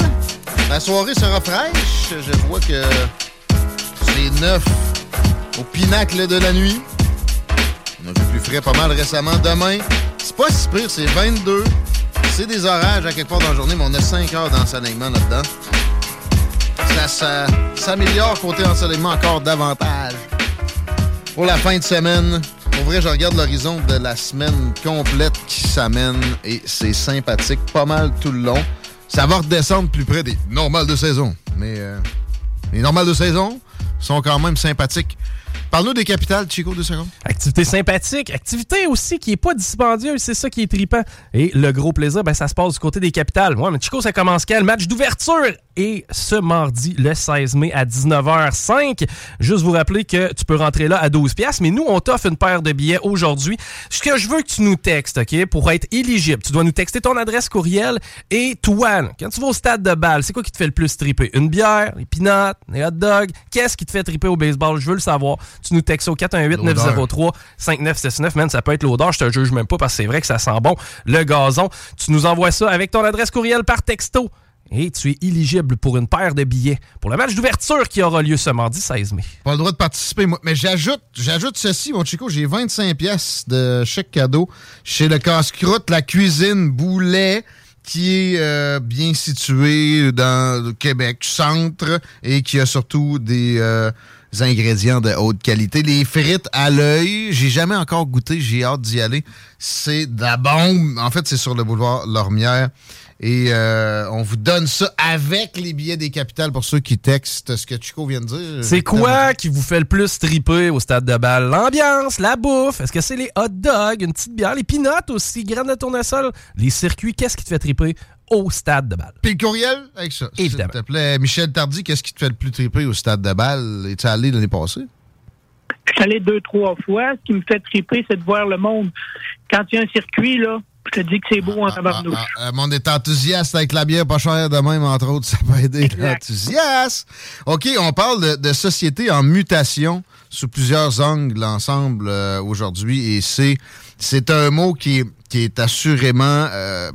La soirée sera fraîche. Je vois que c'est 9 au pinacle de la nuit. On a vu plus frais pas mal récemment. Demain, c'est pas si pire, c'est 22. C'est des orages à quelque part dans la journée, mais on a 5 heures d'ensoleillement là-dedans. Ça, ça s'améliore côté ensoleillement encore davantage. Pour la fin de semaine, pour vrai, je regarde l'horizon de la semaine complète qui s'amène et c'est sympathique pas mal tout le long. Ça va redescendre plus près des normales de saison. Mais euh, les normales de saison sont quand même sympathiques. Parle-nous des capitales, Chico, deux secondes. Activité sympathique, activité aussi qui est pas dispendieuse, c'est ça qui est tripant. Et le gros plaisir, ben, ça se passe du côté des capitales. Ouais, mais Chico, ça commence quand? Le match d'ouverture et ce mardi, le 16 mai à 19h05. Juste vous rappeler que tu peux rentrer là à 12 pièces, mais nous, on t'offre une paire de billets aujourd'hui. Ce que je veux que tu nous textes, OK, pour être éligible, tu dois nous texter ton adresse courriel et toi, quand tu vas au stade de balle, c'est quoi qui te fait le plus triper? Une bière, les peanuts, les hot dogs? Qu'est-ce qui te fait triper au baseball? Je veux le savoir. Tu nous textes au 418-903-5969. Man, ça peut être l'odeur, je te juge même pas parce que c'est vrai que ça sent bon. Le gazon, tu nous envoies ça avec ton adresse courriel par texto. Et tu es éligible pour une paire de billets pour le match d'ouverture qui aura lieu ce mardi 16 mai. Pas le droit de participer, moi. Mais j'ajoute, j'ajoute ceci, mon Chico. J'ai 25 pièces de chèque cadeau chez le casse-croûte, la cuisine Boulet, qui est euh, bien situé dans le Québec centre et qui a surtout des euh, ingrédients de haute qualité. Les frites à l'œil, j'ai jamais encore goûté, j'ai hâte d'y aller. C'est de la bombe. En fait, c'est sur le boulevard Lormière. Et euh, on vous donne ça avec les billets des capitales pour ceux qui textent ce que Chico vient de dire. C'est quoi qui vous fait le plus triper au stade de balle? L'ambiance, la bouffe, est-ce que c'est les hot dogs, une petite bière, les peanuts aussi, graines de tournesol, les circuits, qu'est-ce qui te fait triper? Au stade de balle? Puis le courriel avec ça. Évidemment. S'il te plaît, Michel Tardy, qu'est-ce qui te fait le plus triper au stade de balle? Es-tu allé l'année passée? Je suis allé deux, trois fois. Ce qui me fait triper, c'est de voir le monde. Quand il y a un circuit, là, je te dis que c'est beau en tabarnouche. Ah, le monde est enthousiaste avec la bière pas chère de même, entre autres. Ça peut aider l'enthousiasme. OK, on parle de, de société en mutation sous plusieurs angles ensemble euh, aujourd'hui. Et c'est, c'est un mot qui est, assurément euh,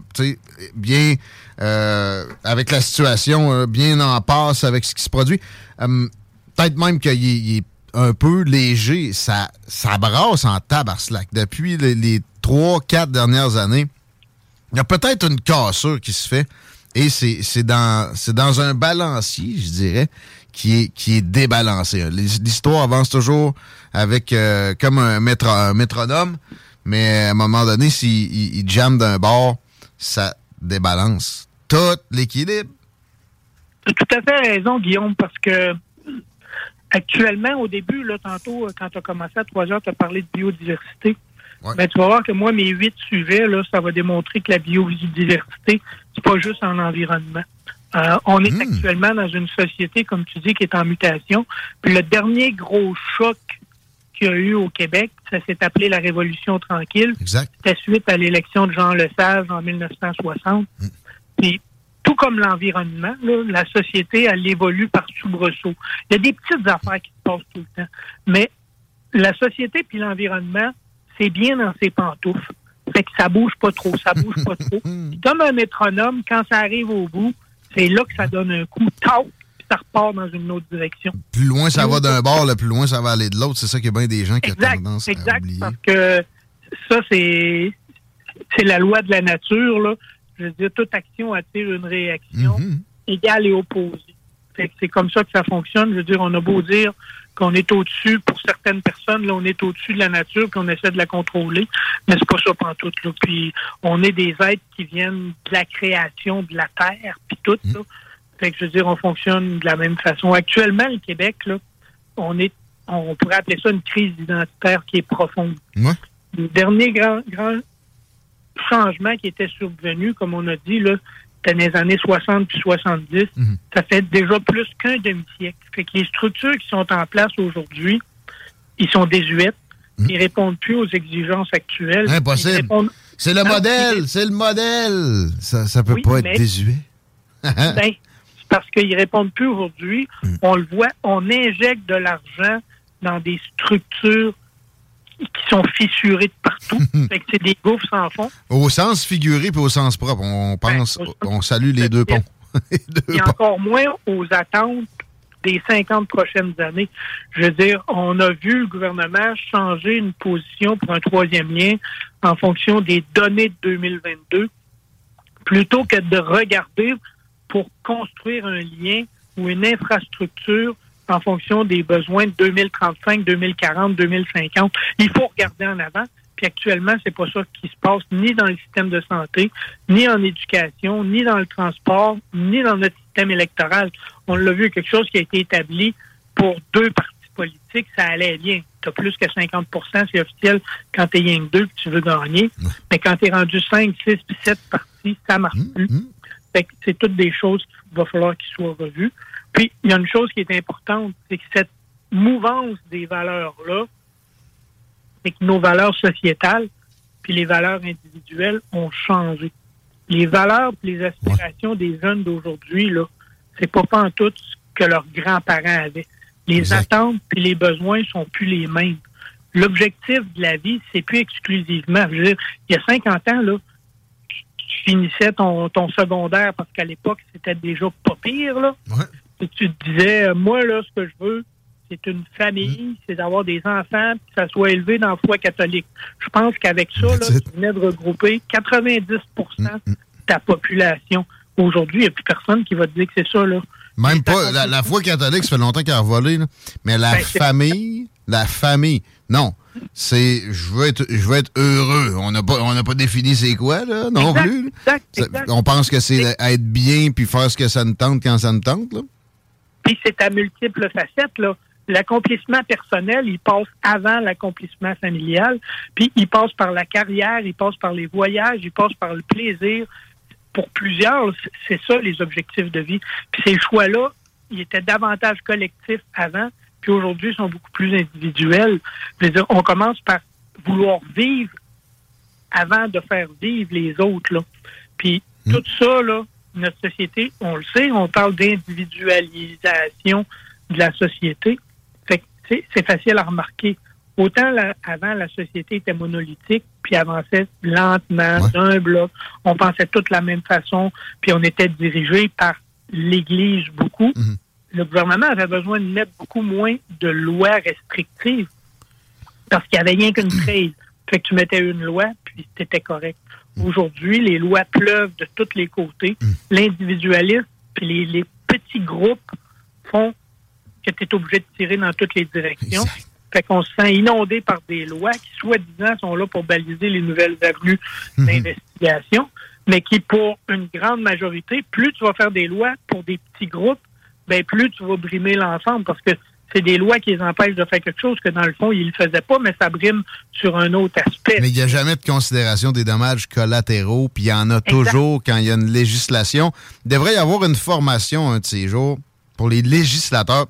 bien euh, avec la situation, euh, bien en passe avec ce qui se produit. Euh, Peut-être même qu'il est- un peu léger. Ça, ça brasse en tabarslac. Depuis les, trois, quatre dernières années, il y a peut-être une cassure qui se fait. Et c'est dans, un balancier, je dirais, qui est, débalancé. L'histoire avance toujours avec comme un métronome, mais à un moment donné, s'il il, jamme d'un bord, ça débalance tout l'équilibre. Tu as tout à fait raison, Guillaume, parce que Actuellement, au début, là, tantôt, quand tu as commencé à 3 heures, tu as parlé de biodiversité. Ben, tu vas voir que moi, mes huit sujets, là, ça va démontrer que la biodiversité, c'est pas juste en environnement. Euh, on est actuellement dans une société, comme tu dis, qui est en mutation. Puis le dernier gros choc qu'il y a eu au Québec, ça s'est appelé la Révolution tranquille. Exact. C'était suite à l'élection de Jean Lesage en 1960. Puis tout comme l'environnement, la société, elle évolue par soubresaut. Il y a des petites affaires qui se passent tout le temps. Mais la société puis l'environnement, c'est bien dans ses pantoufles. Fait que ça bouge pas trop, ça bouge pas trop. Puis comme un métronome, quand ça arrive au bout, c'est là que ça donne un coup, tau, ça repart dans une autre direction. Plus loin ça va d'un bord, plus loin ça va aller de l'autre. C'est ça qu'il y a bien des gens qui ont tendance à Exact, oublier. parce que ça, c'est c'est la loi de la nature. Là. Je veux dire, toute action attire une réaction Mhm. égale et opposée. C'est comme ça que ça fonctionne. Je veux dire, on a beau dire qu'on est au-dessus, pour certaines personnes, là, on est au-dessus de la nature, qu'on essaie de la contrôler, mais c'est pas ça pantoute. Là. Puis on est des êtres qui viennent de la création de la Terre, puis tout ça. Fait que je veux dire, on fonctionne de la même façon. Actuellement, le Québec, là, on est on pourrait appeler ça une crise identitaire qui est profonde. Ouais. Le dernier grand, grand changement qui était survenu, comme on a dit, là, dans les années 60 puis 70. Ça fait déjà plus qu'un demi-siècle. Fait que les structures qui sont en place aujourd'hui, ils sont désuètes. Ils répondent plus aux exigences actuelles. Impossible. répondent- C'est le Non, modèle, c'est le modèle. Ça, ça peut Oui, pas être mais- désuet. Ben, parce qu'ils répondent plus aujourd'hui. Hmm. On le voit, on injecte de l'argent dans des structures qui sont fissurées de partout. fait que c'est des gouffres sans fond. Au sens figuré puis au sens propre, on pense, on salue les deux ponts. et encore moins aux attentes des 50 prochaines années. Je veux dire, on a vu le gouvernement changer une position pour un troisième lien en fonction des données de 2022, plutôt que de regarder pour construire un lien ou une infrastructure en fonction des besoins de 2035, 2040, 2050. Il faut regarder en avant. Puis actuellement, c'est pas ça qui se passe ni dans le système de santé, ni en éducation, ni dans le transport, ni dans notre système électoral. On l'a vu, quelque chose qui a été établi pour deux partis politiques, ça allait bien. Tu as plus que 50% c'est officiel quand tu es rien que deux que tu veux gagner. Mais quand tu es rendu 5, 6 puis 7 partis, ça marche plus. C'est toutes des choses qu'il va falloir qu'ils soient revues. Puis, il y a une chose qui est importante, c'est que cette mouvance des valeurs-là, c'est que nos valeurs sociétales puis les valeurs individuelles ont changé. Les valeurs puis les aspirations des jeunes d'aujourd'hui, là, c'est pas en tout ce que leurs grands-parents avaient. Les attentes puis les besoins sont plus les mêmes. L'objectif de la vie, c'est plus exclusivement. Je veux dire, il y a 50 ans, là, tu finissais ton, ton secondaire parce qu'à l'époque, c'était déjà pas pire, là. Et tu te disais, euh, moi, là, ce que je veux, c'est une famille, c'est d'avoir des enfants, que ça soit élevé dans la foi catholique. Je pense qu'avec ça, là, tu venais de regrouper 90% de ta population. Aujourd'hui, il n'y a plus personne qui va te dire que c'est ça, là. Même pas. La, la foi catholique, ça fait longtemps qu'elle a volé, là. Mais la Ben, famille, la famille, non. C'est je veux être je veux être heureux. On n'a pas on n'a pas défini c'est quoi là non Exact, plus. exact. On pense que c'est être bien puis faire ce que ça nous tente quand ça nous tente là. Puis c'est à multiples facettes, là. L'accomplissement personnel, il passe avant l'accomplissement familial, puis il passe par la carrière, il passe par les voyages, il passe par le plaisir. Pour plusieurs, c'est ça les objectifs de vie. Puis ces choix-là, ils étaient davantage collectifs avant, aujourd'hui, sont beaucoup plus individuels. Je veux dire, on commence par vouloir vivre avant de faire vivre les autres. Là. Puis tout ça, là, notre société, on le sait, on parle d'individualisation de la société. Fait c'est facile à remarquer. Autant la- avant, la société était monolithique, puis avançait lentement, d'un bloc. On pensait toutes la même façon, puis on était dirigé par l'Église beaucoup. Le gouvernement avait besoin de mettre beaucoup moins de lois restrictives parce qu'il n'y avait rien qu'une crise. Fait que tu mettais une loi, puis c'était correct. Aujourd'hui, les lois pleuvent de tous les côtés. L'individualisme, puis les, les petits groupes font que tu es obligé de tirer dans toutes les directions. Fait qu'on se sent inondé par des lois qui, soi-disant, sont là pour baliser les nouvelles avenues d'investigation, mais qui, pour une grande majorité, plus tu vas faire des lois pour des petits groupes, ben plus tu vas brimer l'ensemble parce que c'est des lois qui les empêchent de faire quelque chose que dans le fond, ils ne le faisaient pas, mais ça brime sur un autre aspect. Mais il n'y a jamais de considération des dommages collatéraux, puis il y en a toujours quand il y a une législation. Il devrait y avoir une formation un de ces jours pour les législateurs.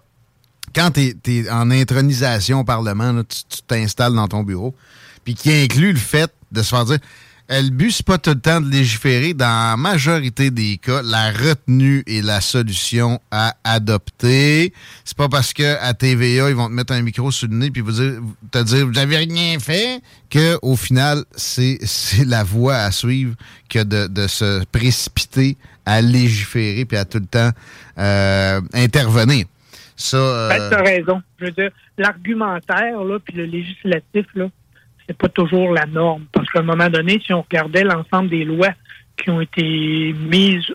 Quand tu es, en intronisation au Parlement, là, tu t'installes dans ton bureau, puis qui inclut le fait de se faire dire le but, c'est pas tout le temps de légiférer. Dans la majorité des cas, la retenue est la solution à adopter. C'est pas parce que à TVA, ils vont te mettre un micro sur le nez puis vous dire, te dire vous n'avez rien fait que au final, c'est c'est la voie à suivre que de, de se précipiter à légiférer puis à tout le temps euh, intervenir. Ça, euh, Ben, t'as raison. Je veux dire, l'argumentaire, là, puis le législatif, là, c'est pas toujours la norme. Parce qu'à un moment donné, si on regardait l'ensemble des lois qui ont été mises,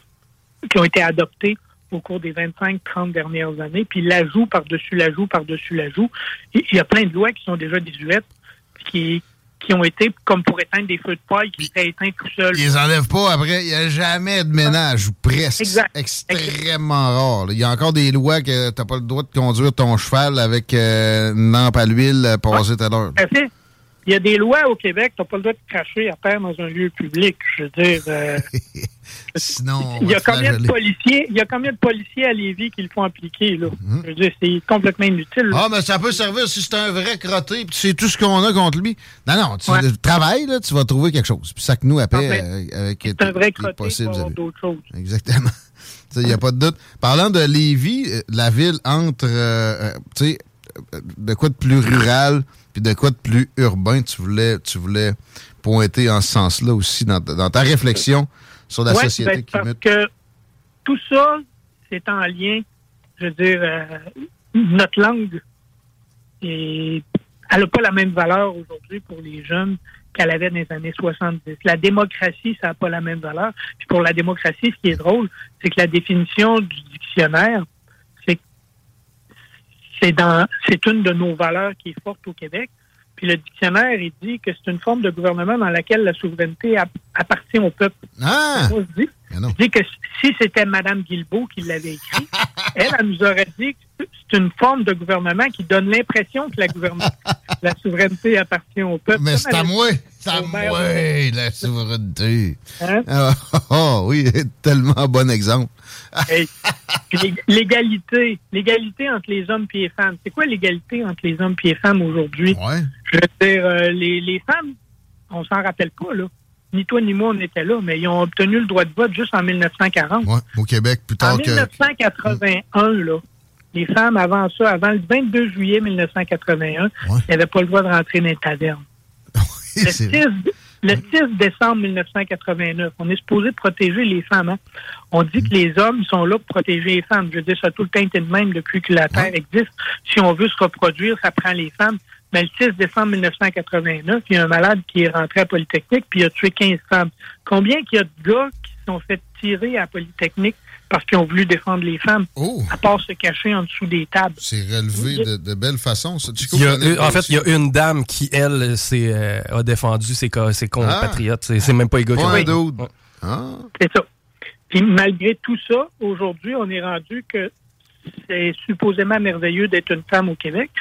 qui ont été adoptées au cours des 25-30 dernières années, puis l'ajout par-dessus l'ajout par-dessus l'ajout, il y a plein de lois qui sont déjà désuètes, qui, qui ont été comme pour éteindre des feux de paille qui seraient éteints tout seuls. Ils les enlèvent pas après. Il n'y a jamais de ménage, ou presque. Exact. Extrêmement rare. Il y a encore des lois que tu n'as pas le droit de conduire ton cheval avec euh, une lampe à l'huile euh, passée tout à l'heure. À. Il y a des lois au Québec, tu n'as pas le droit de cracher à terre dans un lieu public. Je veux dire, euh, Sinon, il y a combien de policiers, il y a combien de policiers à Lévis qui le font appliquer là? Je veux dire, c'est complètement inutile. là. Ah, mais ça peut servir si c'est un vrai crotté, puis c'est tout ce qu'on a contre lui. Non, non, tu travailles, là, tu vas trouver quelque chose. Puis ça que nous, ben, euh, avec c'est un vrai crotté, d'autres choses. Exactement. Il n'y a pas de doute. Parlant de Lévis, euh, la ville entre, euh, tu sais, de quoi de plus rural puis de quoi de plus urbain, tu voulais, tu voulais pointer en ce sens-là aussi dans, ta- dans ta réflexion sur la Ouais, société ben, qui parce mute? que tout ça, c'est en lien, je veux dire, euh, notre langue, et elle n'a pas la même valeur aujourd'hui pour les jeunes qu'elle avait dans les années 70. La démocratie, ça n'a pas la même valeur. Puis pour la démocratie, ce qui est drôle, c'est que la définition du dictionnaire, c'est dans c'est une de nos valeurs qui est forte au Québec. Puis le dictionnaire, il dit que c'est une forme de gouvernement dans laquelle la souveraineté ap- appartient au peuple. Ah! Je dis que si c'était Mme Guilbeault qui l'avait écrit, elle, elle nous aurait dit que c'est une forme de gouvernement qui donne l'impression que la, la souveraineté appartient au peuple. Mais c'est à moi, c'est à moi, la souveraineté. Hein? Ah, oui, tellement bon exemple. Hey. L'égalité, l'égalité entre les hommes et les femmes. C'est quoi l'égalité entre les hommes et les femmes aujourd'hui? Je veux dire, euh, les, les femmes, on s'en rappelle pas, là. Ni toi ni moi, on était là, mais ils ont obtenu le droit de vote juste en 1940. Ouais, au Québec, plus En tard que. 1981, là, les femmes avant ça, avant le 22 juillet 1981, ils n'avaient pas le droit de rentrer dans les tavernes. le, 6, le 6 décembre 1989, on est supposé protéger les femmes. hein. On dit que les hommes sont là pour protéger les femmes. Je dire, ça tout le temps de même depuis que la Terre existe. Si on veut se reproduire, ça prend les femmes. Mais le 6 décembre 1989, il y a un malade qui est rentré à Polytechnique puis il a tué 15 femmes. Combien qu'il y a de gars qui se sont fait tirer à Polytechnique parce qu'ils ont voulu défendre les femmes, à part se cacher en dessous des tables? Oh! C'est relevé de, de belle façon, ça. Chico, Il y a- connais en fait, il y a une dame qui, elle, euh, a défendu ses, ses compatriotes. C'est c'est même pas un Ouais. dude. Ouais. Ah. C'est ça. Puis malgré tout ça, aujourd'hui, on est rendu que c'est supposément merveilleux d'être une femme au Québec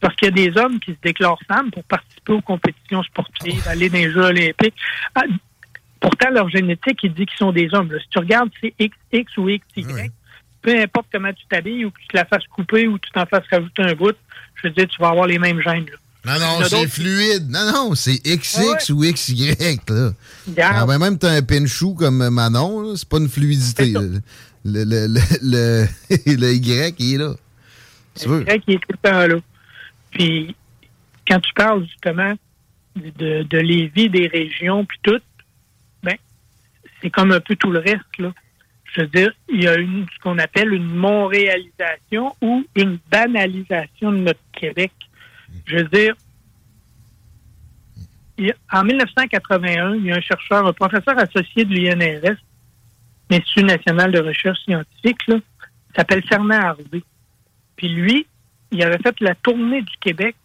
parce qu'il y a des hommes qui se déclarent femmes pour participer aux compétitions sportives, aller dans les Jeux olympiques. Ah, pourtant, leur génétique, il dit qu'ils sont des hommes. là. Si tu regardes, c'est XX ou XY. Peu importe comment tu t'habilles ou que tu te la fasses couper ou que tu t'en fasses rajouter un bout, je veux dire, tu vas avoir les mêmes gènes. là. Non, y non, c'est fluide. Non, non, c'est XX ou XY, là. Regarde. Ah, ben, même t'as un pinchou comme Manon, c'est pas une fluidité. Le, le, le, le, le- le Y, il est là. Tu veux? C'est vrai qu'il est tout le temps là. Puis, quand tu parles justement de, de Lévis, des régions, puis tout, ben, c'est comme un peu tout le reste, là. Je veux dire, il y a une, ce qu'on appelle une montréalisation ou une banalisation de notre Québec. Je veux dire, il en 1981, il y a un chercheur, un professeur associé de l'INRS, l'Institut national de recherche scientifique, là, s'appelle Fernand Harvey. Puis lui, il avait fait la tournée du Québec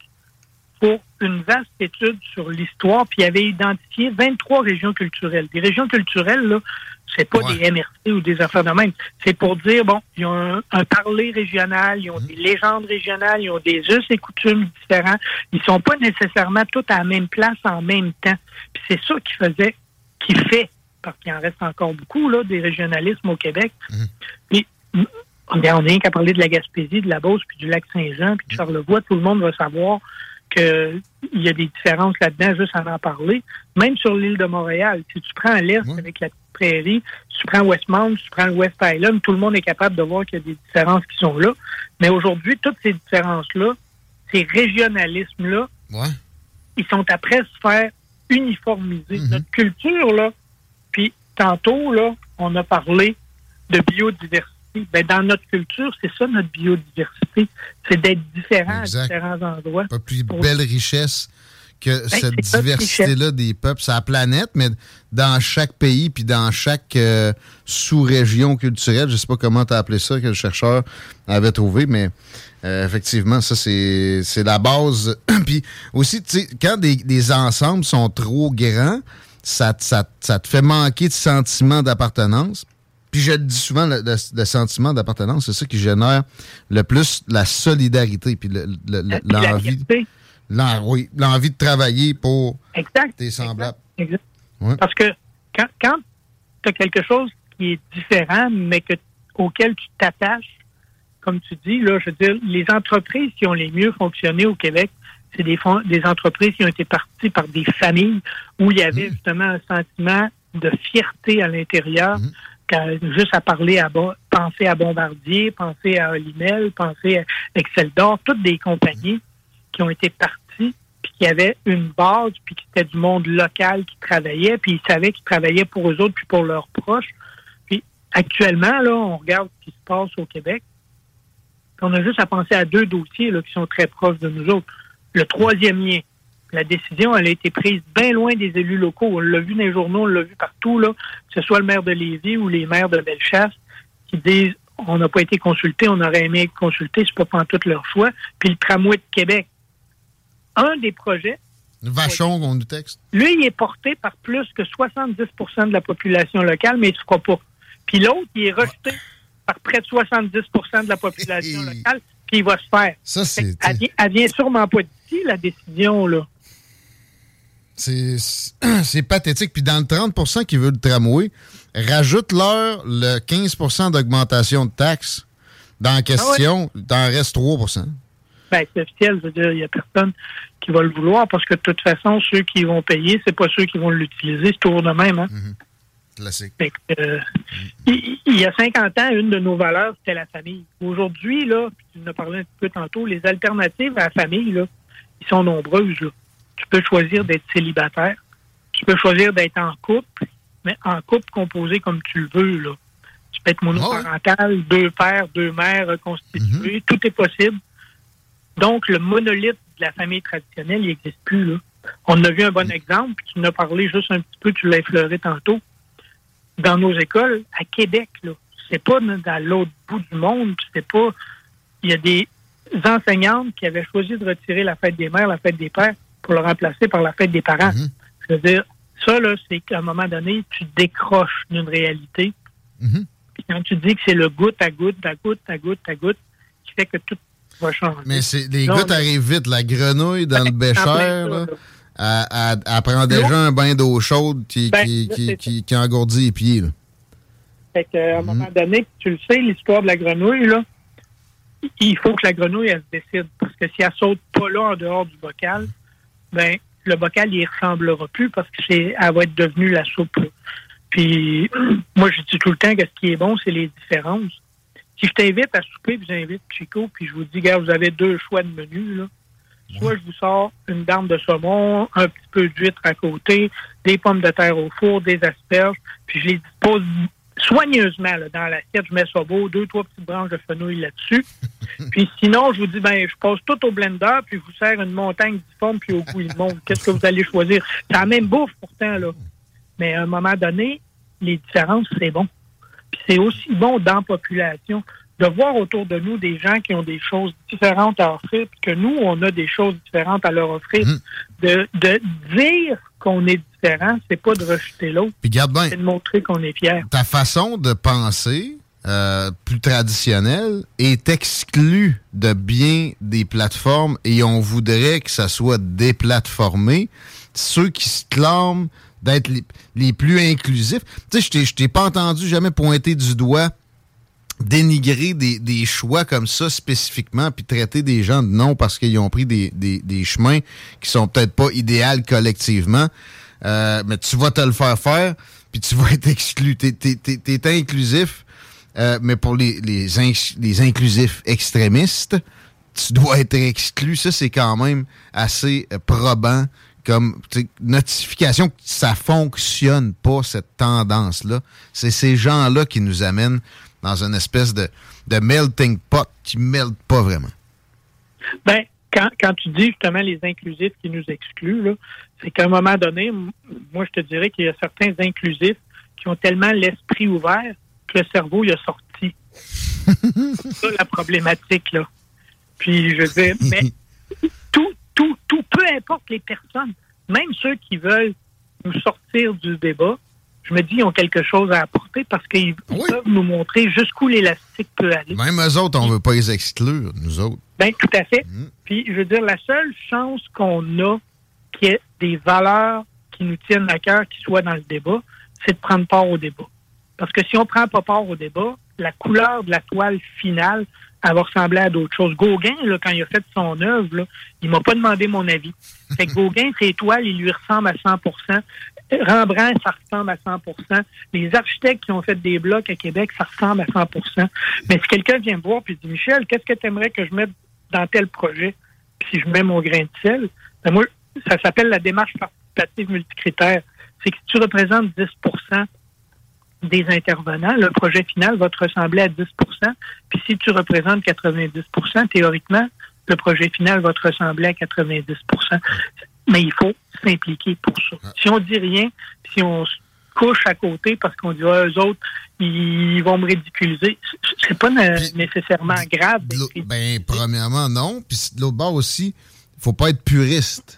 pour une vaste étude sur l'histoire, puis il avait identifié 23 régions culturelles. Des régions culturelles, là, c'est pas des MRC ou des affaires de même. C'est pour dire, bon, ils ont un, un parler régional, ils ont des légendes régionales, ils ont des us et coutumes différents. Ils sont pas nécessairement tous à la même place en même temps. Puis c'est ça qui faisait, qui fait, parce qu'il en reste encore beaucoup, là, des régionalismes au Québec. Puis, m- on rien qu'à parler de la Gaspésie, de la Beauce, puis du lac Saint-Jean, puis de Charlevoix. Tout le monde va savoir qu'il y a des différences là-dedans, juste à en parler. Même sur l'île de Montréal, si tu prends l'Est avec la prairie, si tu prends Westmount, si tu prends le West Island, tout le monde est capable de voir qu'il y a des différences qui sont là. Mais aujourd'hui, toutes ces différences-là, ces régionalismes-là, ils sont après se faire uniformiser. Notre culture, là, puis tantôt, là, on a parlé de biodiversité. Ben, dans notre culture, c'est ça notre biodiversité. C'est d'être différent Exact. à différents endroits. Pas plus belle richesse que Ben, cette c'est diversité-là des peuples sur la planète, mais dans chaque pays puis dans chaque euh, sous-région culturelle, je sais pas comment tu as appelé ça, que le chercheur avait trouvé, mais euh, effectivement, ça, c'est c'est la base. puis aussi, tu sais, quand des, des ensembles sont trop grands, ça, ça, ça te fait manquer de sentiment d'appartenance. Puis je dis souvent, le, le- le sentiment d'appartenance, c'est ça qui génère le plus la solidarité, puis le- l'envie oui, l'envie de travailler pour Exact. tes semblables. Exact. Ouais. Parce que quand, quand tu as quelque chose qui est différent, mais que, auquel tu t'attaches, comme tu dis, là, je veux dire, les entreprises qui ont les mieux fonctionné au Québec, c'est des, des entreprises qui ont été parties par des familles où il y avait justement un sentiment de fierté à l'intérieur. Juste à parler à penser à Bombardier, penser à Olimel, penser à Excel d'Or, toutes des compagnies qui ont été parties puis qui avaient une base, puis qui c'était du monde local qui travaillait, puis ils savaient qu'ils travaillaient pour eux autres, puis pour leurs proches. Puis actuellement, là, on regarde ce qui se passe au Québec. Puis on a juste à penser à deux dossiers là, qui sont très proches de nous autres. Le troisième lien. La décision, elle a été prise bien loin des élus locaux. On l'a vu dans les journaux, on l'a vu partout, là, que ce soit le maire de Lévis ou les maires de Bellechasse, qui disent on n'a pas été consulté, on aurait aimé être consulté, c'est pas tout leur choix. Puis le tramway de Québec. Un des projets, Vachon, on nous texte. lui, il est porté par plus que 70% de la population locale, mais il ne se fera pas. Puis l'autre, il est rejeté par près de 70% de la population locale, puis il va se faire. Ça, c'est. Elle vient sûrement pas d'ici, la décision, là. C'est pathétique. Puis dans le 30% qui veut le tramway, rajoute-leur le 15% d'augmentation de taxes. Dans la question, t'en reste 3% Ben, c'est officiel, je veux dire, il n'y a personne qui va le vouloir parce que de toute façon, ceux qui vont payer, c'est pas ceux qui vont l'utiliser, c'est toujours de même, hein? Classique. Fait que, euh, il, il y a 50 ans, une de nos valeurs, c'était la famille. Aujourd'hui, là, tu en as parlé un petit peu tantôt, les alternatives à la famille, là, ils sont nombreuses. Là. Tu peux choisir d'être célibataire. Tu peux choisir d'être en couple, mais en couple composé comme tu le veux. Là. Tu peux être monoparental, deux pères, deux mères reconstitués. Tout est possible. Donc, le monolithe de la famille traditionnelle, il n'existe plus. Là. On a vu un bon exemple, puis tu en as parlé juste un petit peu, tu l'as effleuré tantôt dans nos écoles à Québec. Là. C'est pas dans l'autre bout du monde. C'est pas. Il y a des enseignantes qui avaient choisi de retirer la fête des mères, la fête des pères, pour le remplacer par la fête des parents. Je veux dire, ça, là, c'est qu'à un moment donné, tu décroches d'une réalité. Puis quand tu dis que c'est le goutte à goutte, à goutte, à goutte, à goutte, qui fait que tout va changer. Mais les gouttes mais- arrivent vite. La grenouille dans le bécher, en plein ça, là, elle, elle- elle prend déjà un bain d'eau chaude qui, Ben, qui, là, qui, c'est qui- qui engourdit les pieds. là. Fait qu'à un Mhm. moment donné, tu le sais, l'histoire de la grenouille, là, il faut que la grenouille, elle se décide. Parce que si elle saute pas là en dehors du bocal, ben, le bocal, il ressemblera plus parce que c'est, elle va être devenue la soupe. là. Puis, moi, je dis tout le temps que ce qui est bon, c'est les différences. Si je t'invite à souper, puis j'invite Chico, puis je vous dis, gars, vous avez deux choix de menu, là. Soit je vous sors une dame de saumon, un petit peu d'huître à côté, des pommes de terre au four, des asperges, puis je les dispose soigneusement là, dans l'assiette. Je mets ça beau, deux, trois petites branches de fenouil là-dessus. puis sinon, je vous dis, ben, je passe tout au blender, puis je vous sers une montagne difforme, puis au bout, il monte. Qu'est-ce que vous allez choisir? C'est la même bouffe, pourtant, là. Mais à un moment donné, les différences, c'est bon. Puis c'est aussi bon dans la population. de voir autour de nous des gens qui ont des choses différentes à offrir, puis que nous, on a des choses différentes à leur offrir. De, de dire qu'on est différent, c'est pas de rejeter l'autre. Puis garde bien. C'est de montrer qu'on est fier. Ta façon de penser euh, plus traditionnelle est exclue de bien des plateformes et on voudrait que ça soit déplatformé. Ceux qui se clament d'être les, les plus inclusifs. Tu sais, je t'ai- je t'ai pas entendu jamais pointer du doigt dénigrer des, des choix comme ça spécifiquement, puis traiter des gens de non parce qu'ils ont pris des, des- des chemins qui sont peut-être pas idéaux collectivement. Euh, mais tu vas te le faire faire, puis tu vas être exclu. T'es t'es- t'es- inclusif, euh, mais pour les, les, les inclusifs extrémistes, tu dois être exclu. Ça, c'est quand même assez euh, probant comme notification que ça fonctionne pas, cette tendance-là. C'est ces gens-là qui nous amènent dans une espèce de, de melting pot qui ne melde pas vraiment. Ben, quand, quand tu dis justement les inclusifs qui nous excluent, c'est qu'à un moment donné, moi, je te dirais qu'il y a certains inclusifs qui ont tellement l'esprit ouvert que le cerveau, il a sorti. c'est ça la problématique, là. Puis, je veux dire, mais tout, tout, tout, peu importe les personnes, même ceux qui veulent nous sortir du débat, je me dis, ils ont quelque chose à apporter parce qu'ils peuvent nous montrer jusqu'où l'élastique peut aller. Même eux autres, on veut pas les exclure, nous autres. Ben, tout à fait. Puis, je veux dire, la seule chance qu'on a qu'il y ait des valeurs qui nous tiennent à cœur, qui soient dans le débat, c'est de prendre part au débat. Parce que si on prend pas part au débat, la couleur de la toile finale, elle va ressembler à d'autres choses. Gauguin, là, quand il a fait son œuvre, il m'a pas demandé mon avis. Fait que Gauguin, ses toiles, il lui ressemble à 100 Rembrandt, ça ressemble à 100% Les architectes qui ont fait des blocs à Québec, ça ressemble à 100% Mais si quelqu'un vient me voir et dit, Michel, qu'est-ce que tu aimerais que je mette dans tel projet? Puis si je mets mon grain de sel, ben moi, ça s'appelle la démarche participative multicritère. C'est que si tu représentes 10% des intervenants, le projet final va te ressembler à 10% Puis si tu représentes 90% théoriquement, le projet final va te ressembler à 90 Mais il faut s'impliquer pour ça. Si on dit rien, si on se couche à côté parce qu'on dit ah, eux autres, ils vont me ridiculiser, c'est pas nécessairement grave. Ben, premièrement, non. Puis de l'autre bord aussi, faut pas être puriste.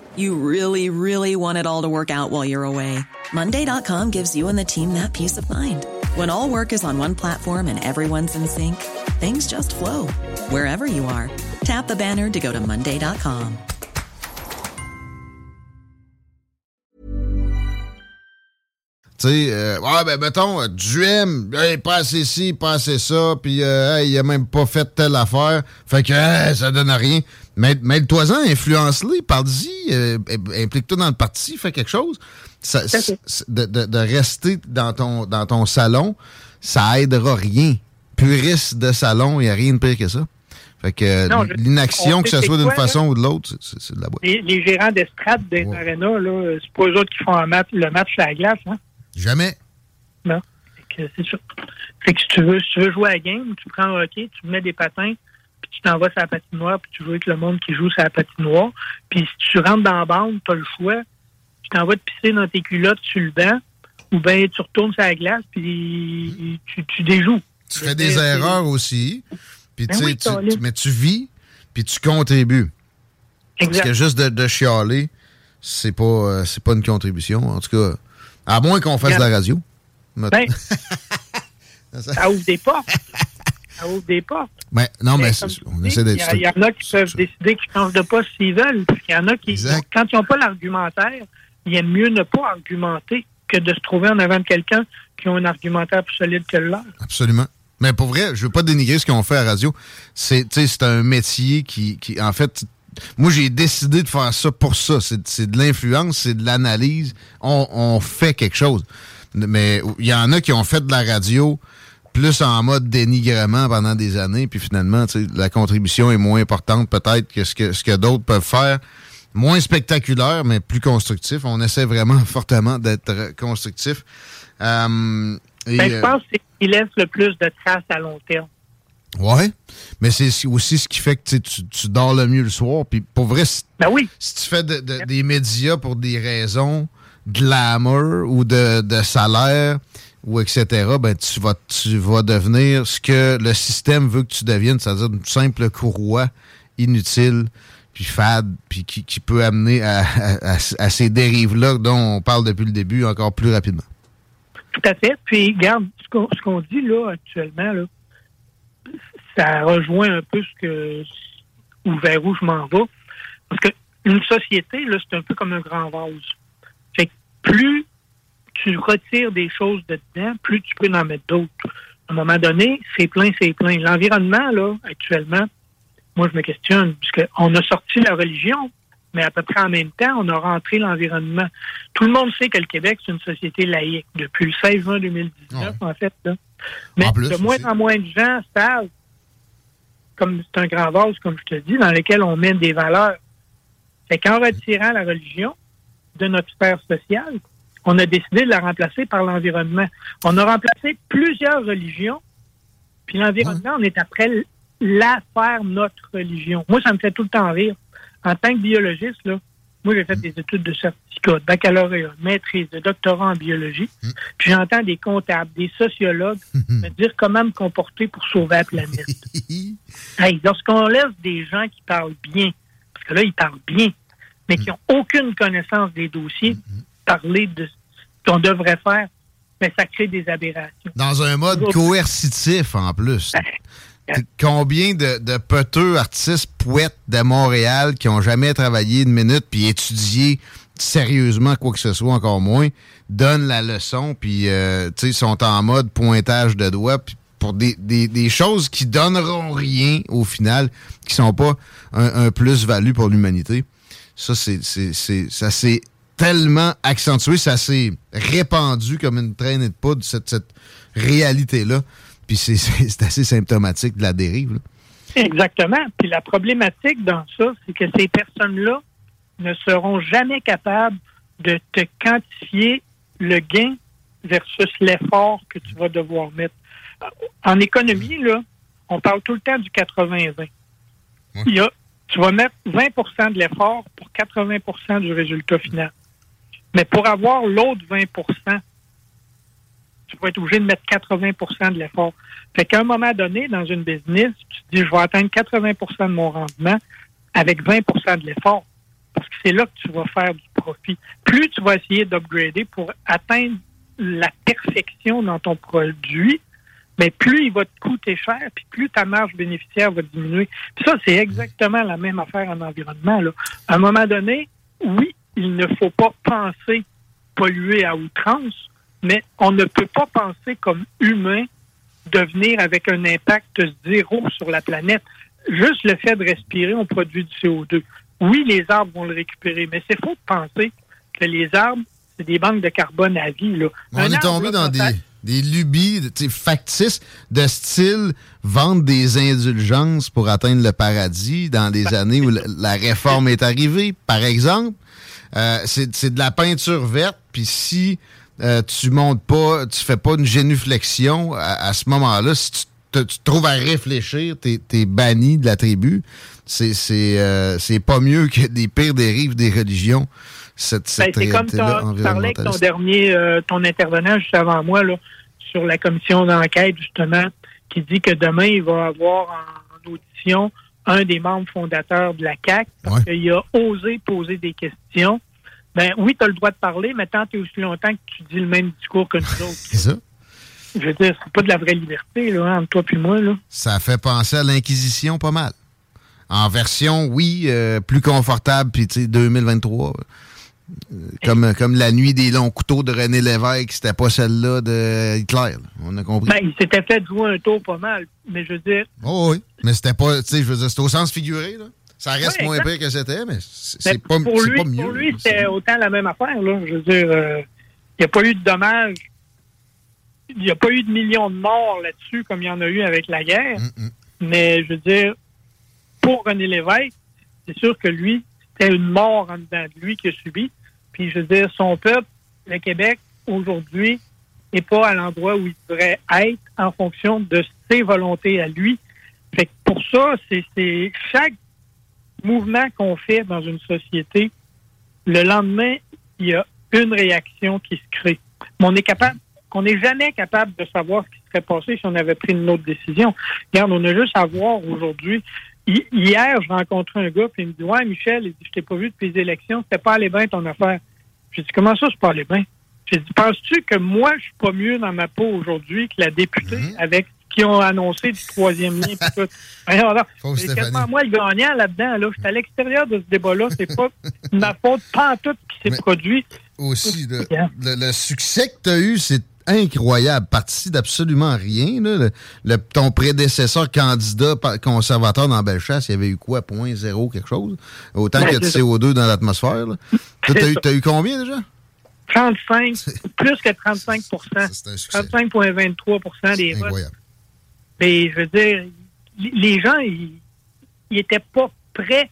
You really, really want it all to work out while you're away. Monday.com gives you and the team that peace of mind. When all work is on one platform and everyone's in sync, things just flow wherever you are. Tap the banner to go to Monday.com. Tu sais, euh, ouais, ben, mettons, euh, Duhem, hey, pas assez ci, pas assez ça, puis euh, hey, il a même pas fait telle affaire. Fait que hey, ça donne rien. Mais Mêle-toi-en, influence-les, parle-y, euh, implique-toi dans le parti, fais quelque chose. Ça- de, de- de rester dans ton, dans ton salon, ça aidera rien. Puriste de salon, il n'y a rien de pire que ça. Fait que l'inaction, on que ce soit d'une là? façon ou de l'autre, c'est- de la boîte. Les, les gérants d'estrade des arénas, là, c'est pas eux autres qui font un match- le match à la glace, hein? Jamais. Non. C'est ça. Fait que si tu veux, si tu veux jouer à la game, tu prends un hockey, tu mets des patins, tu t'envoies sur la patinoire, puis tu joues avec le monde qui joue sur la patinoire. Puis si tu rentres dans la bande, tu as le choix. Tu t'envoies te pisser dans tes culottes sur le banc, ou bien tu retournes sur la glace, puis tu, tu déjoues. Tu fais des erreurs aussi. Puis, Ben tu oui, mais tu vis, puis tu contribues. Parce Exact. que juste de, de chialer, c'est pas, euh, c'est pas une contribution. En tout cas, à moins qu'on fasse de la radio. Ben, ça ouvre des portes. Ça ouvre des portes. Mais, non, mais Mais on essaie Il d'être il y en a qui peuvent décider qu'ils changent de poste s'ils veulent. Puis Il y en a qui, quand ils n'ont pas l'argumentaire, il aiment mieux ne pas argumenter que de se trouver en avant de quelqu'un qui a un argumentaire plus solide que le leur. Absolument. Mais pour vrai, je veux pas dénigrer ce qu'on fait à la radio. C'est, c'est un métier qui, qui, en fait, moi, j'ai décidé de faire ça pour ça. C'est, c'est de l'influence, c'est de l'analyse. On, on fait quelque chose. Mais il y en a qui ont fait de la radio plus en mode dénigrement pendant des années, puis finalement, la contribution est moins importante peut-être que ce que, ce que d'autres peuvent faire. Moins spectaculaire, mais plus constructif. On essaie vraiment fortement d'être constructif. Euh, et, Ben, je euh, pense que c'est ce qui laisse le plus de traces à long terme. Ouais, mais c'est aussi ce qui fait que tu, tu, dors le mieux le soir. Puis pour vrai, si, si tu fais de- de- des médias pour des raisons de glamour ou de, de salaire ou etc., ben tu vas, tu vas devenir ce que le système veut que tu deviennes, c'est-à-dire une simple courroie inutile puis fade, puis qui, peut amener à, ces dérives-là dont on parle depuis le début encore plus rapidement. Tout à fait. Puis, regarde, ce qu'on dit là actuellement, ça rejoint un peu ce que ou vers où je m'en vais. Parce que une société, là, c'est un peu comme un grand vase. Fait que plus tu retires des choses de dedans, plus tu peux en mettre d'autres. À un moment donné, c'est plein, c'est plein. L'environnement, là, actuellement, moi, je me questionne, puisqu'on a sorti la religion, mais à peu près en même temps, on a rentré l'environnement. Tout le monde sait que le Québec, c'est une société laïque depuis le 16 juin 2019, en fait. Là. Mais En plus, de moins en moins de gens savent, comme c'est un grand vase, comme je te dis, dans lequel on met des valeurs. Fait qu'en retirant la religion de notre sphère sociale, on a décidé de la remplacer par l'environnement. On a remplacé plusieurs religions, puis l'environnement, on est après la faire notre religion. Moi, ça me fait tout le temps rire. En tant que biologiste, là, moi, j'ai fait des études de certificat, de baccalauréat, de maîtrise, de doctorat en biologie. Puis j'entends des comptables, des sociologues me dire comment me comporter pour sauver la planète. hey, lorsqu'on laisse des gens qui parlent bien, parce que là, ils parlent bien, mais qui n'ont aucune connaissance des dossiers, parler de ce qu'on devrait faire, mais ça crée des aberrations. Dans un mode coercitif en plus. Combien de, de peteux artistes poètes de Montréal qui ont jamais travaillé une minute puis étudié sérieusement quoi que ce soit, encore moins, donnent la leçon puis euh, sont en mode pointage de doigts puis pour des, des- des choses qui donneront rien au final, qui sont pas un, un plus-value pour l'humanité. Ça, c'est, c'est, c'est- ça s'est tellement accentué, ça s'est répandu comme une traînée de poudre, cette, cette réalité-là. Puis c'est, assez symptomatique de la dérive. là. Exactement. Puis la problématique dans ça, c'est que ces personnes-là ne seront jamais capables de te quantifier le gain versus l'effort que tu vas devoir mettre. En économie, là, on parle tout le temps du 80-20. Il y a, tu vas mettre 20% de l'effort pour 80% du résultat final. Mais pour avoir l'autre 20% tu vas être obligé de mettre 80% de l'effort. Fait qu'à un moment donné, dans une business, tu te dis, je vais atteindre 80% de mon rendement avec 20% de l'effort. Parce que c'est là que tu vas faire du profit. Plus tu vas essayer d'upgrader pour atteindre la perfection dans ton produit, mais plus il va te coûter cher, puis plus ta marge bénéficiaire va diminuer. Puis ça, c'est exactement la même affaire en environnement. Là. À un moment donné, oui, il ne faut pas penser polluer à outrance, mais on ne peut pas penser comme humain devenir avec un impact zéro sur la planète. Juste le fait de respirer, on produit du CO2. Oui, les arbres vont le récupérer, mais c'est faux de penser que les arbres, c'est des banques de carbone à vie. Là. On Un est arbre, tombé là, dans des, des lubies factices de style vendre des indulgences pour atteindre le paradis dans des années où la, la réforme est arrivée, par exemple. Euh, c'est c'est de la peinture verte, puis si euh, tu montes pas, tu fais pas une génuflexion à, à ce moment-là, si tu te, tu te trouves à réfléchir, t'es es banni de la tribu. C'est c'est euh, c'est pas mieux que des pires dérives des religions. Cette, Ben, cette c'est comme tu parlais avec ton dernier, euh, ton intervenant juste avant moi, là, sur la commission d'enquête, justement, qui dit que demain, il va avoir en, en audition un des membres fondateurs de la CAC parce qu'il a osé poser des questions. Ben oui, tu as le droit de parler, mais tant et aussi longtemps que tu dis le même discours que nous autres. C'est ça. Je veux dire, c'est pas de la vraie liberté, là, entre toi et moi, là. Ça fait penser à l'Inquisition pas mal. En version, oui, euh, plus confortable, puis tu sais, 2023. Euh, comme, comme la nuit des longs couteaux de René Lévesque, c'était pas celle-là de Hitler. là. On a compris. Ben, il s'était fait jouer un tour pas mal, mais je veux dire, Oh oui, mais c'était pas, tu sais, je veux dire, c'était au sens figuré, là. Ça reste Ouais, moins pire que c'était, mais c'est c'est pas, pour c'est lui, pas mieux. Pour lui, c'était autant la même affaire. Là. Je veux dire, euh, il n'y a pas eu de dommages. il n'y a pas eu de millions de morts là-dessus comme il y en a eu avec la guerre. Mais je veux dire, pour René Lévesque, c'est sûr que lui, c'était une mort en dedans de lui qu'il a subi. Je veux dire, son peuple, le Québec, aujourd'hui, n'est pas à l'endroit où il devrait être en fonction de ses volontés à lui. Fait que pour ça, c'est- chaque mouvement qu'on fait dans une société, le lendemain, il y a une réaction qui se crée. Mais on est capable, on n'est jamais capable de savoir ce qui serait passé si on avait pris une autre décision. Regarde, on a juste à voir aujourd'hui. Hi- Hier, je rencontrais un gars, puis il me dit Ouais, Michel, je t'ai pas vu depuis les élections, c'était pas allé bien ton affaire. J'ai dit Comment ça, c'est pas allé bien? J'ai dit Penses-tu que moi, je suis pas mieux dans ma peau aujourd'hui que la députée avec qui ont annoncé du troisième lien? pis tout? C'est quasiment moi le gagnant là-dedans. Là. Je suis à l'extérieur de ce débat-là. C'est pas ma faute, tout qui s'est produit. Aussi, le, le- le succès que tu as eu, c'est incroyable. Parti d'absolument rien. là. Le- le- ton prédécesseur candidat conservateur dans Bellechasse, il y avait eu quoi? Point zéro quelque chose? Autant qu'il y a de c'est ça. CO2 dans l'atmosphère. Toi, t'as eu, combien déjà? 35, plus que 35 35,23 des votes. Incroyable. Mais je veux dire, les gens, ils n'étaient pas prêts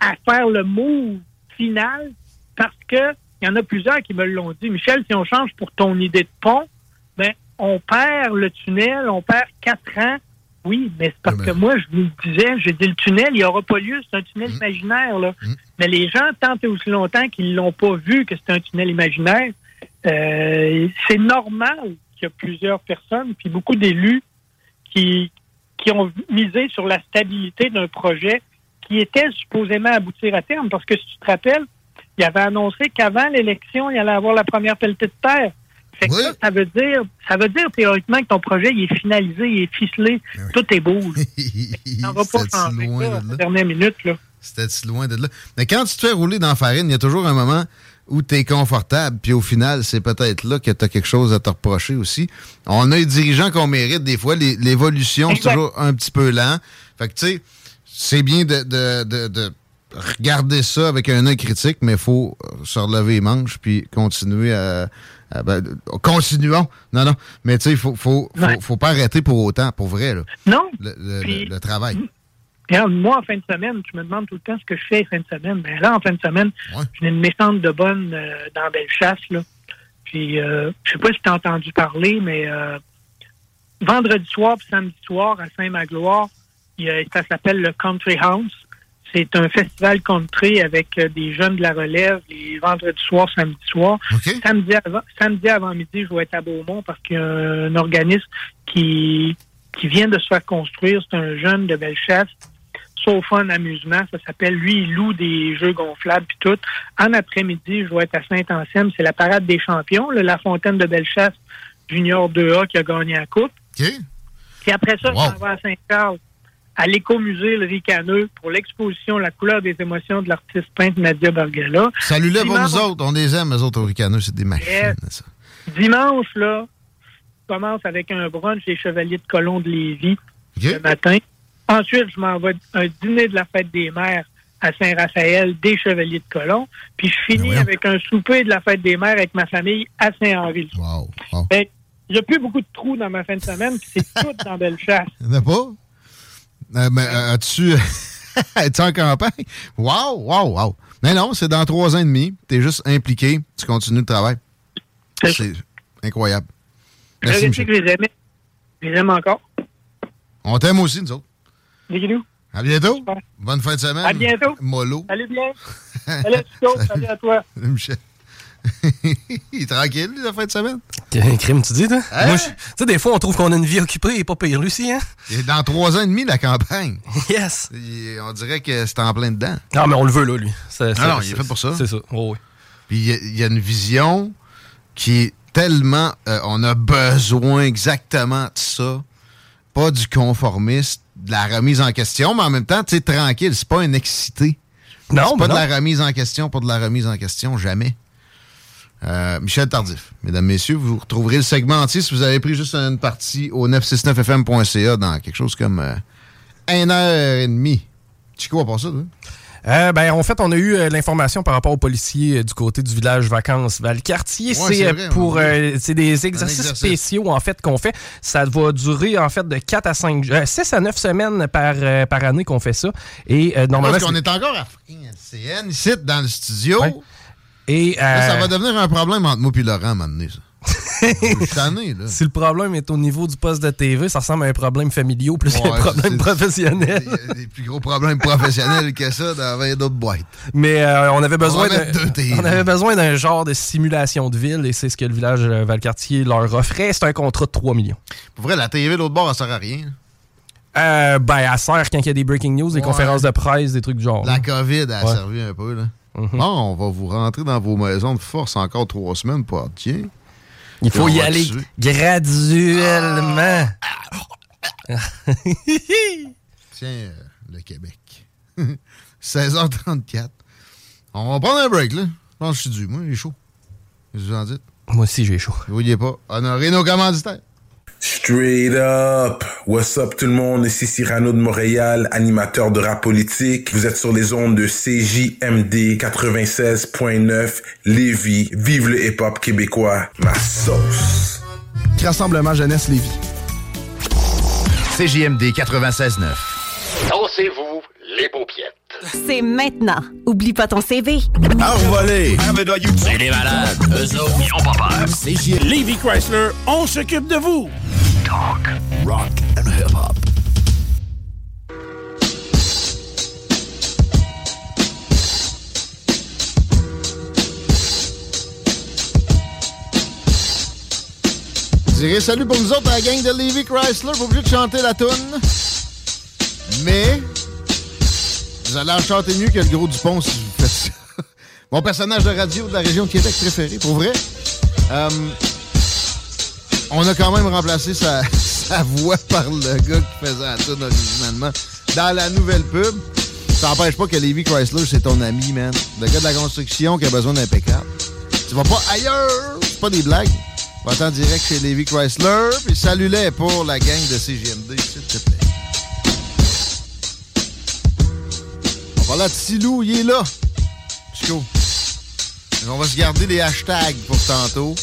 à faire le move final parce que il y en a plusieurs qui me l'ont dit. Michel, si on change pour ton idée de pont, ben, on perd le tunnel, on perd quatre ans. Oui, mais c'est parce que moi, je vous le disais, j'ai dit le tunnel, il n'y aura pas lieu, c'est un tunnel imaginaire. Là. Mais les gens, tant et aussi longtemps qu'ils l'ont pas vu que c'est un tunnel imaginaire, euh, c'est normal qu'il y a plusieurs personnes, puis beaucoup d'élus qui, qui ont misé sur la stabilité d'un projet qui était supposément aboutir à terme. Parce que si tu te rappelles, il avait annoncé qu'avant l'élection, il allait avoir la première pelletée de terre. Fait que ça, ça veut dire, ça veut dire théoriquement que ton projet il est finalisé, il est ficelé, tout est beau. Ça va pas changer loin ça, de là? la dernière minute. Là. C'était si loin de là? Mais quand tu te fais rouler dans la farine, il y a toujours un moment où tu es confortable, puis au final, c'est peut-être là que tu as quelque chose à te reprocher aussi. On a les dirigeants qu'on mérite des fois. L'évolution, c'est toujours un petit peu lent. Fait que, tu sais, c'est bien de, de- de- de regarder ça avec un œil critique, mais il faut euh, se relever les manches puis continuer à. à- ben, continuons. Non, non. Mais tu sais, il faut, faut, faut, faut pas arrêter pour autant, pour vrai, là, Non. le, le- Puis- le travail. Regarde, moi, en fin de semaine, je me demande tout le temps ce que je fais en fin de semaine. Mais là, en fin de semaine, j'ai une méchante de bonne euh, dans Bellechasse. Là. Puis, euh, je sais pas si tu as entendu parler, mais euh, vendredi soir puis samedi soir, à Saint-Magloire, ça s'appelle le Country House. C'est un festival country avec euh, des jeunes de la relève les vendredis soir, samedi soir. Samedi, avant, samedi avant-midi, je vais être à Beaumont parce qu'il y a un organisme qui, qui vient de se faire construire. C'est un jeune de Bellechasse. Sauf fun amusement, ça s'appelle, lui, il loue des jeux gonflables puis tout. En après-midi, je vais être à Saint-Anselme, c'est la parade des champions, là, la fontaine de Bellechasse Junior 2A qui a gagné la coupe. Puis après ça, je m'en vais à Saint-Charles, à l'écomusée Le Ricaneux pour l'exposition La couleur des émotions de l'artiste peintre Nadia Bergella. Salut-les pour nous autres. On les aime, eux autres, au Ricaneux. C'est des machines, ça. Dimanche, là, je commence avec un brunch des Chevaliers de Colomb de Lévis le matin. Ensuite, je m'en vais un dîner de la fête des mères à Saint-Raphaël des Chevaliers de Colomb. Puis je finis avec un souper de la fête des mères avec ma famille à Saint-Henri. Fait Il n'y a plus beaucoup de trous dans ma fin de semaine, puis c'est tout dans Bellechasse. Il n'y en a pas? Euh, mais euh, as-tu. Es-tu en campagne? Wow, wow, wow. Mais non, c'est dans trois ans et demi. Tu es juste impliqué. Tu continues le travail. C'est incroyable. Je Merci, sais Michel. que je les aimais. Je les aime encore. On t'aime aussi, nous autres. Bisous. À bientôt. Bonne fin de semaine. À bientôt. Mollo. Salut bien. Salut, Chico. Salut à toi. Salut, Michel. Il est tranquille, la fin de semaine? Un crime, tu dis, toi? Hein? Moi, tu sais, des fois, on trouve qu'on a une vie occupée et pas pire, Lucie, hein? Est dans trois ans et demi, la campagne. Yes. On dirait que c'est en plein dedans. Non, mais on le veut, là, lui. C'est- non, il est fait pour ça. C'est ça. Oh, oui. Puis il y a- il y, a une vision qui est tellement. euh, on a besoin exactement de ça. Pas du conformiste, de la remise en question, mais en même temps, tu sais, tranquille, c'est pas un excité. Non, C'est pas de non. la remise en question, pas de la remise en question, jamais. Euh, Michel Tardif, mesdames, messieurs, vous retrouverez le segment entier si vous avez pris juste une partie au 969fm.ca dans quelque chose comme euh, une heure et demie. Chico, à part ça, toi? Euh, ben, en fait, on a eu euh, l'information par rapport aux policiers euh, du côté du village vacances Valcartier. Ouais, c'est euh, pour euh, c'est des exercices exercice. spéciaux en fait qu'on fait. Ça va durer en fait de 4 à 5 euh, 6 à 9 semaines par, euh, par année qu'on fait ça. Et euh, normalement Parce qu'on est encore à LCN ici, dans le studio. Ouais. Et Là, ça euh, va devenir un problème entre moi et Laurent à un moment donné, ça. Tanné, là. si le problème est au niveau du poste de TV, ça ressemble à un problème familial plus qu'un Ouais, problème professionnel. Il y a des plus gros problèmes professionnels que ça dans 20 d'autres boîtes. Mais euh, on avait besoin d'un- deux TV. on avait besoin d'un genre de simulation de ville et c'est ce que le village euh, Valcartier leur offrait. C'est un contrat de 3 millions. Pour vrai, la TV de l'autre bord, elle sert à rien. Euh, ben, elle sert quand il y a des breaking news, des Ouais. conférences de presse, des trucs du genre. La COVID a Ouais. servi un peu, là. Mhm. Bon, on va vous rentrer dans vos maisons de force encore trois semaines pour tiens. Il faut y aller graduellement. Tiens, euh, le Québec. 16h34. On va prendre un break, là. Je pense que je suis dû. Moi, il est chaud. Qu'est-ce que vous en dites? Moi aussi, j'ai chaud. Vous voyez pas. Honorez nos commanditaires. Straight up! What's up tout le monde? Ici Cyrano de Montréal, animateur de rap politique. Vous êtes sur les ondes de CJMD 96.9 Lévis. Vive le hip-hop québécois. Ma sauce. Rassemblement Jeunesse Lévis. CJMD 96.9. Dansez-vous les paupiètes. C'est maintenant. Oublie pas ton CV. Envolé! C'est les malades. Eux autres, ils ont pas peur. Levy Chrysler, on s'occupe de vous. Talk. Rock and hip-hop. Je dirais salut pour nous autres à la gang de Levy Chrysler. Pas obligé de chanter la toune. Mais vous allez en chanter mieux que le gros Dupont si vous faites ça. Mon personnage de radio de la région de Québec préféré, pour vrai. Euh, on a quand même remplacé sa, voix par le gars qui faisait la toune originalement dans la nouvelle pub. Ça n'empêche pas que Levy Chrysler, c'est ton ami, man. Le gars de la construction qui a besoin pick-up. Tu vas pas ailleurs. C'est pas des blagues. Va-t'en direct chez Levy Chrysler. Puis salut-les pour la gang de CGMD, s'il te plaît. On va là de Silou, il est là. Chico. On va se garder les hashtags pour tantôt.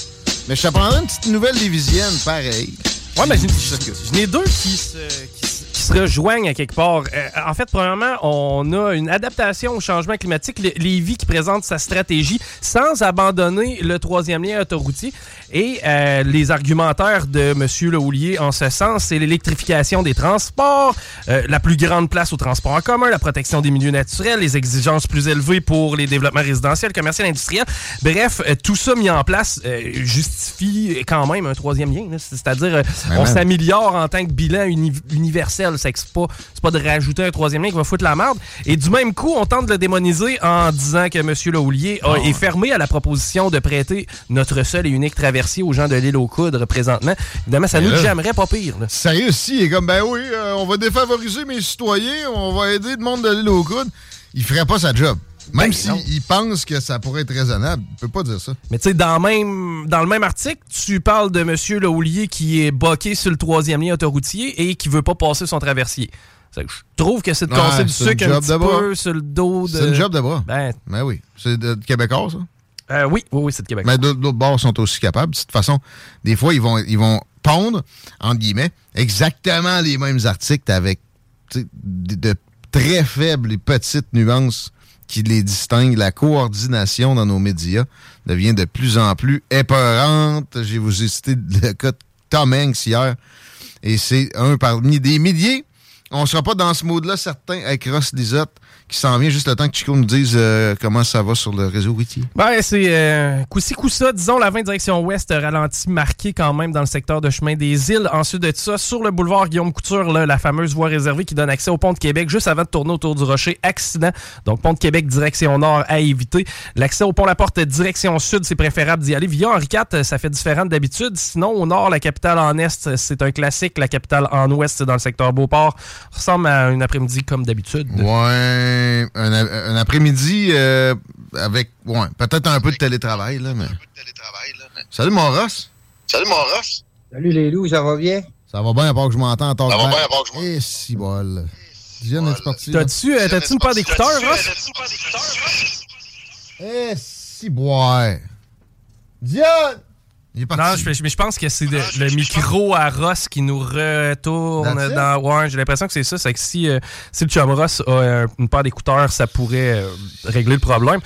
Mais je te prendrai une petite nouvelle lévisienne, pareil. Ouais, mais j'en ai deux qui se, qui se- qui se rejoignent à quelque part. Euh, en fait, premièrement, on a une adaptation au changement climatique. Lévis qui présente sa stratégie sans abandonner le troisième lien autoroutier. Et euh, les argumentaires de M. Lehoulier en ce sens, c'est l'électrification des transports, euh, la plus grande place au transport en commun, la protection des milieux naturels, les exigences plus élevées pour les développements résidentiels, commerciaux, industriels. Bref, euh, tout ça mis en place euh, justifie quand même un troisième lien. C'est-à-dire, euh, Ben, on s'améliore en tant que bilan uni- universel. C'est pas, pas de rajouter un troisième lien qui va foutre la merde. Et du même coup, on tente de le démoniser en disant que M. Lahoulier a- Ah. est fermé à la proposition de prêter notre seul et unique traversier aux gens de l'île aux coudres présentement. Évidemment, ça nous jammerait pas pire. là. Sérieux, si, il est comme, ben oui, euh, on va défavoriser mes citoyens, on va aider le monde de l'île aux coudes. Il ferait pas sa job. Même Ben, s'il pense que ça pourrait être raisonnable, il peut pas dire ça. Mais tu sais, dans, même- dans le même article, tu parles de M. Lahoulier qui est boqué sur le troisième lien autoroutier et qui veut pas passer son traversier. Je trouve que c'est de Ouais, casser du sucre un petit peu sur le dos de... C'est une job de bras. Ben, Ben oui. C'est de, de Québécois, ça? Euh, oui, oui, oui, c'est de Québec. Mais d'autres bords sont aussi capables. De toute façon, des fois, ils vont, ils vont pondre, entre guillemets, exactement les mêmes articles avec de, de très faibles et petites nuances qui les distinguent. La coordination dans nos médias devient de plus en plus épeurante. J'ai vous cité le cas de Tom Hanks hier. Et c'est un parmi des milliers. On sera pas dans ce mode-là, certain, avec Ross Lisotte, qui s'en vient juste le temps que Chico nous dise euh, comment ça va sur le réseau routier. Ben, c'est euh, coup-ci, coup-ça. Disons, la 20 direction ouest ralenti marqué quand même dans le secteur de chemin des îles. Ensuite de ça, sur le boulevard Guillaume Couture, là, la fameuse voie réservée qui donne accès au pont de Québec, juste avant de tourner autour du rocher. Accident. Donc, pont de Québec, direction nord à éviter. L'accès au pont La Porte, direction sud, c'est préférable d'y aller. Via Henri IV, euh, ça fait différent d'habitude. Sinon, au nord, la capitale en est, euh, c'est un classique. La capitale en ouest, c'est dans le secteur Beauport. Ressemble à une après-midi comme d'habitude. Ouais, un, un après-midi euh, avec, ouais, peut-être un peu de télétravail, là, mais... Salut, mon Ross. Salut, mon Ross. Salut les loups, ça va bien? Ça va bien, à part que je m'entends en Ça va bien, à part que je m'entends. Eh, si bol. Diane est partie. T'as-tu euh, t'as-tu une paire d'écouteurs, Ross? Eh, si, boire. Diane! Il est parti. Non, je, mais je pense que c'est de- le micro à Ross qui nous retourne That's dans. Ouais, j'ai l'impression que c'est ça. C'est que si, euh, si le chum Ross a euh, une paire d'écouteurs, ça pourrait euh, régler le problème.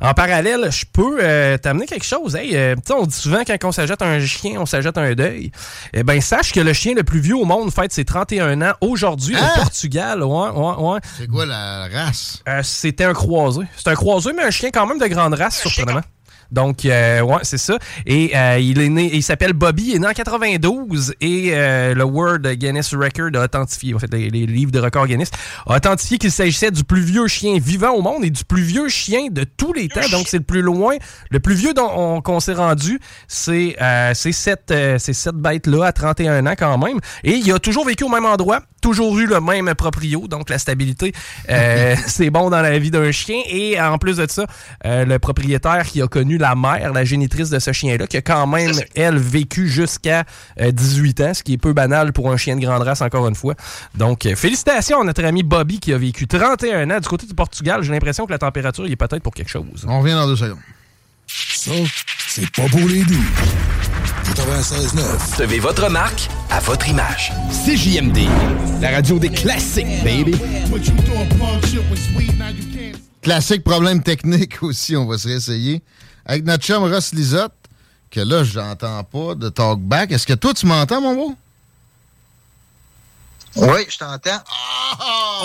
En parallèle, je peux euh, t'amener quelque chose. Hey, euh, on dit souvent quand on s'achète un chien, on s'achète un deuil. Eh ben, sache que le chien le plus vieux au monde fête ses 31 ans aujourd'hui Hein? au Portugal. Ouais, ouais, ouais. C'est quoi la race? Euh, C'était un croisé. C'est un croisé, mais un chien quand même de grande race, surprenamment. Donc, euh, ouais, c'est ça. Et euh, il est né, il s'appelle Bobby, il est né en 92 et euh, le World Guinness Record a authentifié, en fait, les, livres de record Guinness, a authentifié qu'il s'agissait du plus vieux chien vivant au monde et du plus vieux chien de tous les temps. Donc, c'est le plus loin, le plus vieux dont on- qu'on s'est rendu, c'est euh, cette, euh, cette bête-là à 31 ans quand même. Et il a toujours vécu au même endroit, toujours eu le même proprio, donc la stabilité, euh, c'est bon dans la vie d'un chien. Et en plus de ça, euh, le propriétaire qui a connu la mère, la génitrice de ce chien-là, qui a quand même, elle, vécu jusqu'à euh, 18 ans, ce qui est peu banal pour un chien de grande race, encore une fois. Donc, euh, félicitations à notre ami Bobby qui a vécu 31 ans du côté du Portugal. J'ai l'impression que la température, il est peut-être pour quelque chose. On revient dans deux secondes. Ça, c'est pas pour les doux. 96.9. Recevez votre marque à votre image. CJMD, la radio des classiques, baby. Classique problème technique aussi, on va se réessayer. Avec notre chum Ross Lisotte, que là, j'entends pas de talkback. Est-ce que toi, tu m'entends, mon beau? Oui, je t'entends.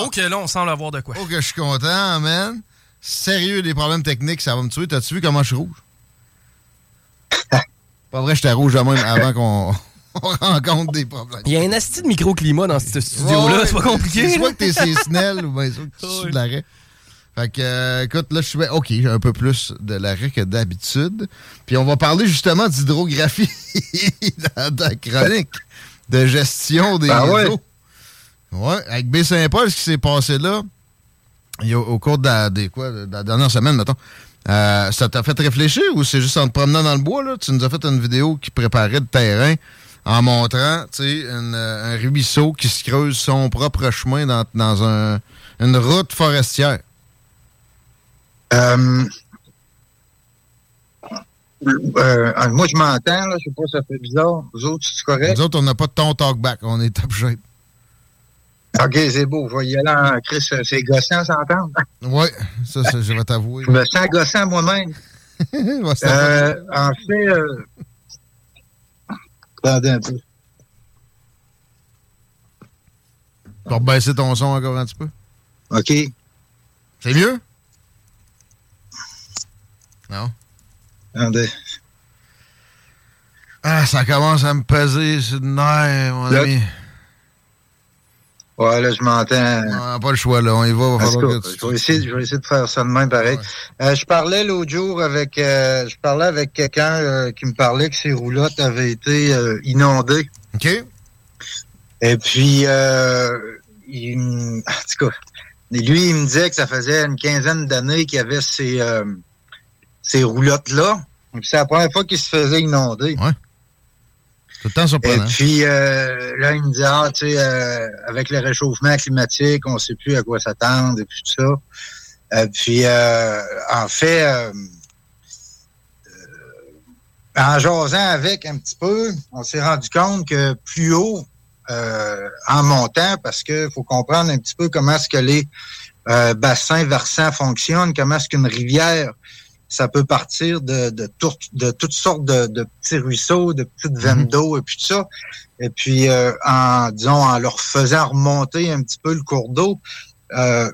Ok, là, on semble avoir de quoi. Oh, que je suis content, man. Sérieux, des problèmes techniques, ça va me tuer. T'as-tu vu comment je suis rouge? pas vrai, j'étais rouge de même avant qu'on on rencontre des problèmes. Il y a un asti de microclimat dans ce studio-là, Ouais, c'est pas compliqué. C'est soit que t'es snell ou bien soit que tu sues de l'arrêt. Fait que, euh, écoute, là, je suis bien- OK, j'ai un peu plus de l'arrêt que d'habitude. Puis on va parler justement d'hydrographie dans ta chronique de gestion des Ben ouais? Ouais, avec B-Saint-Paul, ce qui s'est passé là, au cours de la, des, quoi, de la dernière semaine, mettons, euh, ça t'a fait réfléchir ou c'est juste en te promenant dans le bois, là? Tu nous as fait une vidéo qui préparait le terrain en montrant, tu sais, une, euh, un ruisseau qui se creuse son propre chemin dans, dans un, une route forestière. Euh, euh, moi, je m'entends, là. Je sais pas, ça fait bizarre. Vous autres, c'est correct? Nous autres, on n'a pas de ton talkback, on est top shape. OK, c'est beau. Je vais y aller en Chris. euh, C'est gossant, s'entendre. Oui, ça, ça, je vais t'avouer. Je me sens gossant moi-même. Euh, en fait, euh... attendez un peu. Pour baisser ton son encore un petit peu? OK. C'est mieux? Non. Attendez. Ah, ça commence à me peser sur le nerf, mon Là- ami. Ouais, là, je m'entends. On n'a pas le choix, là. On y va. va En tout falloir cas, que tu- je, vais essayer, je vais essayer de faire ça de même pareil. Euh, je parlais l'autre jour avec euh, je parlais avec quelqu'un euh, qui me parlait que ses roulottes avaient été inondées. OK. Et puis euh, il, en tout cas, lui, il me disait que ça faisait une quinzaine d'années qu'il avait ces, ces roulottes-là. Et puis c'est la première fois qu'il se faisait inonder. Ouais. Tout le temps Et surprenant. puis euh, là, il me dit ah, tu sais, euh, avec le réchauffement climatique, on sait plus à quoi s'attendre et puis tout ça. Euh, puis en fait, en jasant avec un petit peu, on s'est rendu compte que plus haut en montant, parce que faut comprendre un petit peu comment est-ce que les bassins versants fonctionnent, comment est-ce qu'une rivière ça peut partir de, de, tout- de toutes sortes de, de petits ruisseaux, de petites veines d'eau et puis tout ça. Et puis, euh, en, disons, en leur faisant remonter un petit peu le cours d'eau, euh,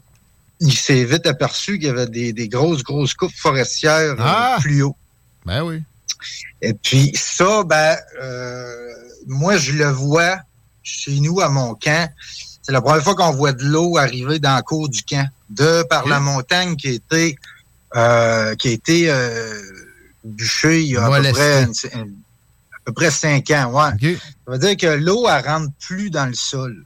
il s'est vite aperçu qu'il y avait des, des grosses, grosses coupes forestières euh, Ah! plus haut. Ben oui. Et puis ça, ben, euh, moi, je le vois chez nous à mon camp. C'est la première fois qu'on voit de l'eau arriver dans la cour du camp, de par la montagne qui été, euh, qui a été euh, bûchée il y a à peu, près, une- une- à peu près cinq ans. Ouais. Ça veut dire que l'eau, elle rentre plus dans le sol.